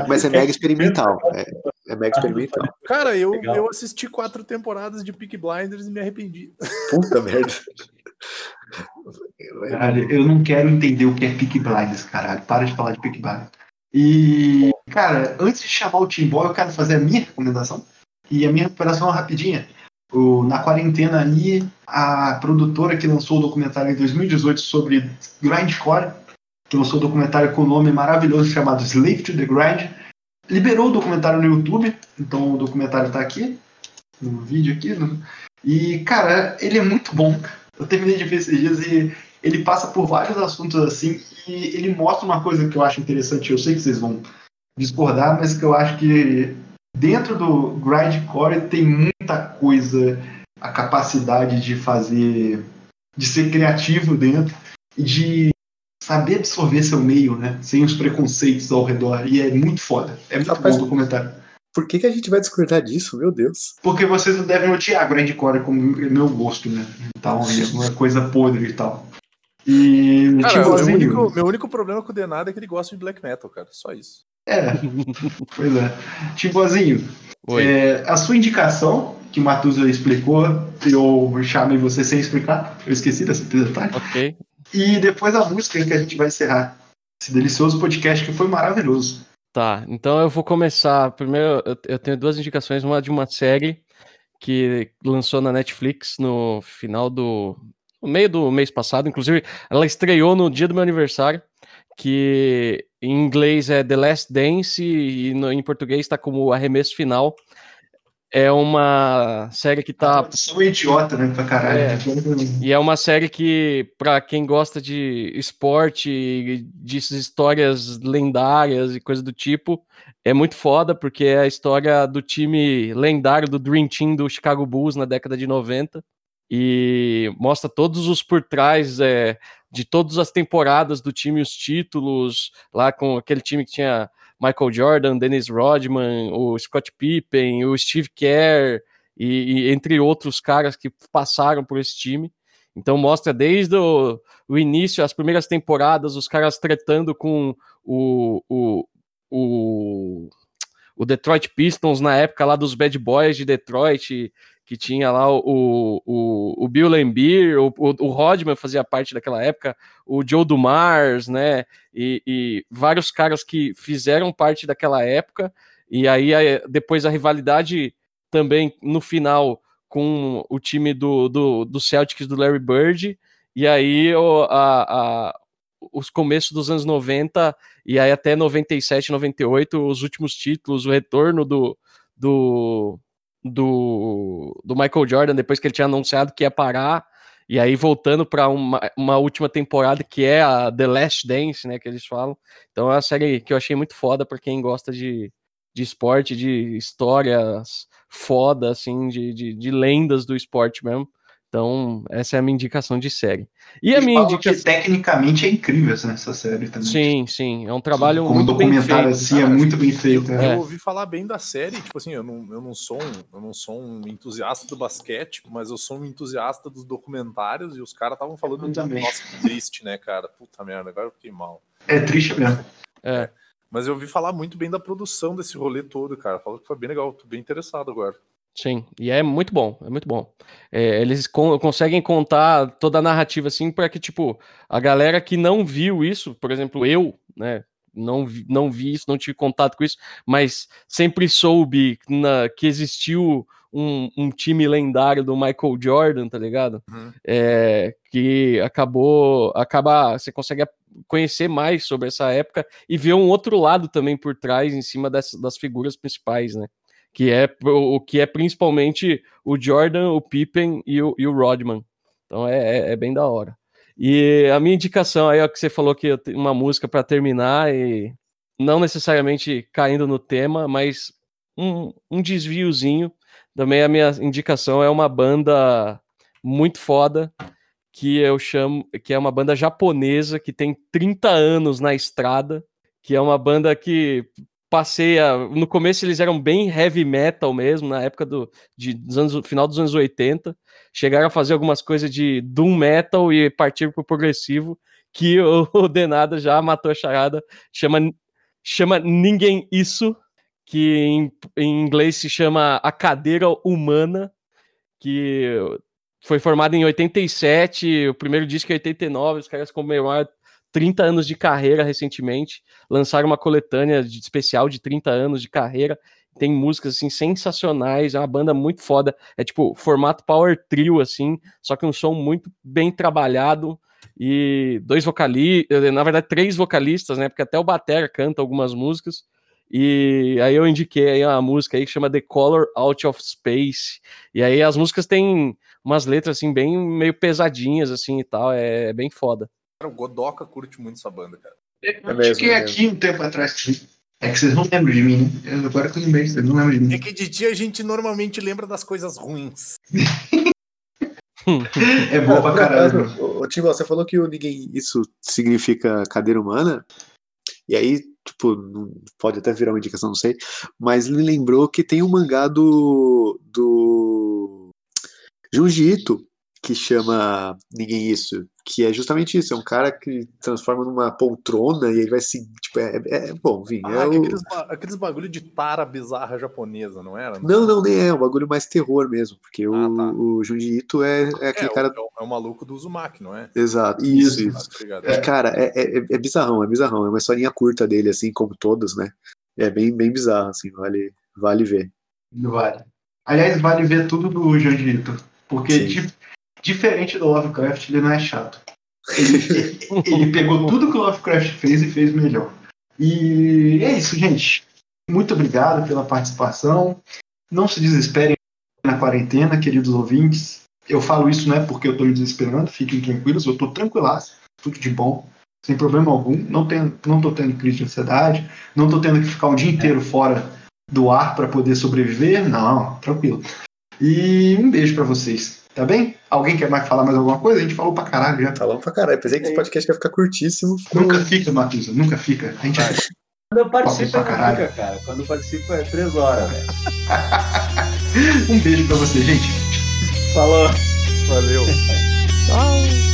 Mas é mega experimental. É, é mega experimental. Cara, eu, Legal. eu assisti quatro temporadas de Peak Blinders e me arrependi. Puta merda. Caralho, eu não quero entender o que é Peak Blinders, caralho. Para de falar de Peak Blinders. E, cara, antes de chamar o Timbó, eu quero fazer a minha recomendação. E a minha recomendação é rapidinha. O, na quarentena aí, a produtora que lançou o documentário em 2018 sobre Grindcore, que lançou um documentário com o nome maravilhoso chamado Slave to the Grind, liberou o documentário no YouTube. Então o documentário tá aqui, no vídeo aqui. e, cara, ele é muito bom. Eu terminei de ver esses dias e ele passa por vários assuntos assim e ele mostra uma coisa que eu acho interessante. Eu sei que vocês vão discordar, mas que eu acho que dentro do grindcore tem muita coisa, a capacidade de fazer, de ser criativo dentro e de saber absorver seu meio, né? Sem os preconceitos ao redor. E é muito foda. É muito Rapaz, bom o documentário. Por que, que a gente vai discordar disso? Meu Deus. Porque vocês não devem odiar grindcore como é meu gosto, né? Então, é uma coisa podre e tal. E Cara, tipo meu, assim, único, meu único problema com o Denado é que ele gosta de black metal, cara. Só isso. É, pois é. Timbozinho, Oi. é, a sua indicação, que o Matusa explicou, eu chamei você sem explicar, eu esqueci desse detalhe. Ok. E depois a música que a gente vai encerrar. Esse delicioso podcast que foi maravilhoso. Tá, então eu vou começar. Primeiro, eu- tenho duas indicações. Uma de uma série que lançou na Netflix no final do. No meio do mês passado. Inclusive, ela estreou no dia do meu aniversário. Que em inglês é The Last Dance e no- em português está como Arremesso Final. É uma série que tá Sou idiota, né, pra caralho. É. E é uma série que, pra quem gosta de esporte, de histórias lendárias e coisa do tipo, é muito foda, porque é a história do time lendário do Dream Team do Chicago Bulls na década de 90. E mostra todos os por trás é, de todas as temporadas do time, os títulos, lá com aquele time que tinha Michael Jordan, Dennis Rodman, o Scott Pippen, o Steve Kerr, e, e entre outros caras que passaram por esse time. Então mostra desde o, o início, as primeiras temporadas, os caras tretando com o, o, o, o Detroit Pistons na época lá dos Bad Boys de Detroit, que tinha lá o, o, o Bill Lambier, o, o, Rodman fazia parte daquela época, o Joe Dumars, né, e, e vários caras que fizeram parte daquela época, e aí depois a rivalidade também no final com o time do, do, do Celtics do Larry Bird, e aí o, a, a- os começos dos anos 90, e aí até 97, 98, os últimos títulos, o retorno do, do, do, do Michael Jordan, depois que ele tinha anunciado que ia parar, e aí voltando para uma, uma última temporada que é a The Last Dance, né, que eles falam. Então é uma série que eu achei muito foda para quem gosta de, de esporte, de histórias foda, assim, de, de, de lendas do esporte mesmo. Então, essa é a minha indicação de série. E a minha Falam que indicação. tecnicamente é incrível essa, série também. Sim, sim, é um trabalho Como muito bem documentário feito. assim, é Cara, muito bem feito. Eu? É. eu ouvi falar bem da série, tipo assim, eu não, eu não sou um, eu não sou um entusiasta do basquete, mas eu sou um entusiasta dos documentários e os caras estavam falando também. nossa, que triste, né, cara? Puta merda, agora eu fiquei mal. É triste mesmo. É. Mas eu ouvi falar muito bem da produção desse rolê todo, cara. Falou que foi bem legal, tô bem interessado agora. Sim, e é muito bom, é muito bom. É, eles con- conseguem contar toda a narrativa assim para que, tipo, a galera que não viu isso, por exemplo, eu, né, não vi, não vi isso, não tive contato com isso, mas sempre soube na- que existiu um, um time lendário do Michael Jordan, tá ligado? Uhum. É, que acabou, acaba, você consegue conhecer mais sobre essa época e ver um outro lado também por trás, em cima dessas, das figuras principais, né? Que é o que é principalmente o Jordan, o Pippen e o, e o Rodman. Então é, é, é bem da hora. E a minha indicação aí, ó, que você falou que eu tenho uma música para terminar e não necessariamente caindo no tema, mas um, um desviozinho. Também a minha indicação é uma banda muito foda que eu chamo, que é uma banda japonesa que tem 30 anos na estrada, que é uma banda que passeia. No começo eles eram bem heavy metal mesmo, na época do de, dos anos, final dos anos 80. Chegaram a fazer algumas coisas de doom metal e partiram pro progressivo, que o, o Denado já matou a charada. Chama, chama Ninguém Isso, que em, em inglês se chama A Cadeira Humana, que foi formado em 87, o primeiro disco é 89, os caras comemoraram 30 anos de carreira recentemente, lançaram uma coletânea de especial de 30 anos de carreira, tem músicas assim sensacionais, é uma banda muito foda, é tipo formato power trio assim, só que um som muito bem trabalhado. E dois vocalistas, na verdade três vocalistas, né, porque até o batera canta algumas músicas. E aí eu indiquei aí uma música aí que chama The Color Out of Space. E aí as músicas têm umas letras assim bem meio pesadinhas assim e tal, é bem foda. Cara, o Godoka curte muito essa banda, cara. Eu mesmo, fiquei é aqui um tempo atrás. É que vocês não lembram de mim, né? Eu, agora que eu lembrei, vocês não lembram de mim. É que de dia a gente normalmente lembra das coisas ruins. É boa pra caralho. ô, você falou que o ninguém isso significa cadeira humana, e aí, tipo, não- pode até virar uma indicação, não sei, mas me lembrou que tem um mangá do, do Junji Ito, que chama Ninguém Isso, que é justamente isso, é um cara que transforma numa poltrona e ele vai se, tipo, é, é- é- bom, enfim, Ah, é o... aqueles, ba- aqueles bagulho de tara bizarra japonesa, não era? Não, não, nem é, é um bagulho mais terror mesmo, porque o, Ah, tá. o Junji Ito é, é É, aquele o- cara... é, o, é o maluco do Uzumaki, não é? Exato, isso, Isso. isso. Ah, tá. E, cara, é, é, é bizarrão, é bizarrão. É uma historinha curta dele, assim, como todas, né? É bem, bem bizarro, assim, vale, vale ver. Vale. Aliás, vale ver tudo do Jojito. Porque, Sim. di- diferente do Lovecraft, ele não é chato. Ele, ele pegou tudo que o Lovecraft fez e fez melhor. E é isso, gente. Muito obrigado pela participação. Não se desesperem na quarentena, queridos ouvintes. Eu falo isso não é porque eu tô me desesperando, fiquem tranquilos, eu tô tranquilaço, tudo de bom, sem problema algum. Não, tenho, não tô tendo crise de ansiedade, não tô tendo que ficar o dia inteiro fora do ar para poder sobreviver. Não, tranquilo. E um beijo para vocês, tá bem? Alguém quer mais falar mais alguma coisa? A gente falou pra caralho já. Falando pra caralho. Pensei que esse podcast ia ficar curtíssimo. Nunca fica, Matusa, nunca fica. A gente Quando eu participo, Pra não fica, cara. Quando eu participo é três horas, velho. Um beijo para você, gente. Falou. Valeu. Tchau.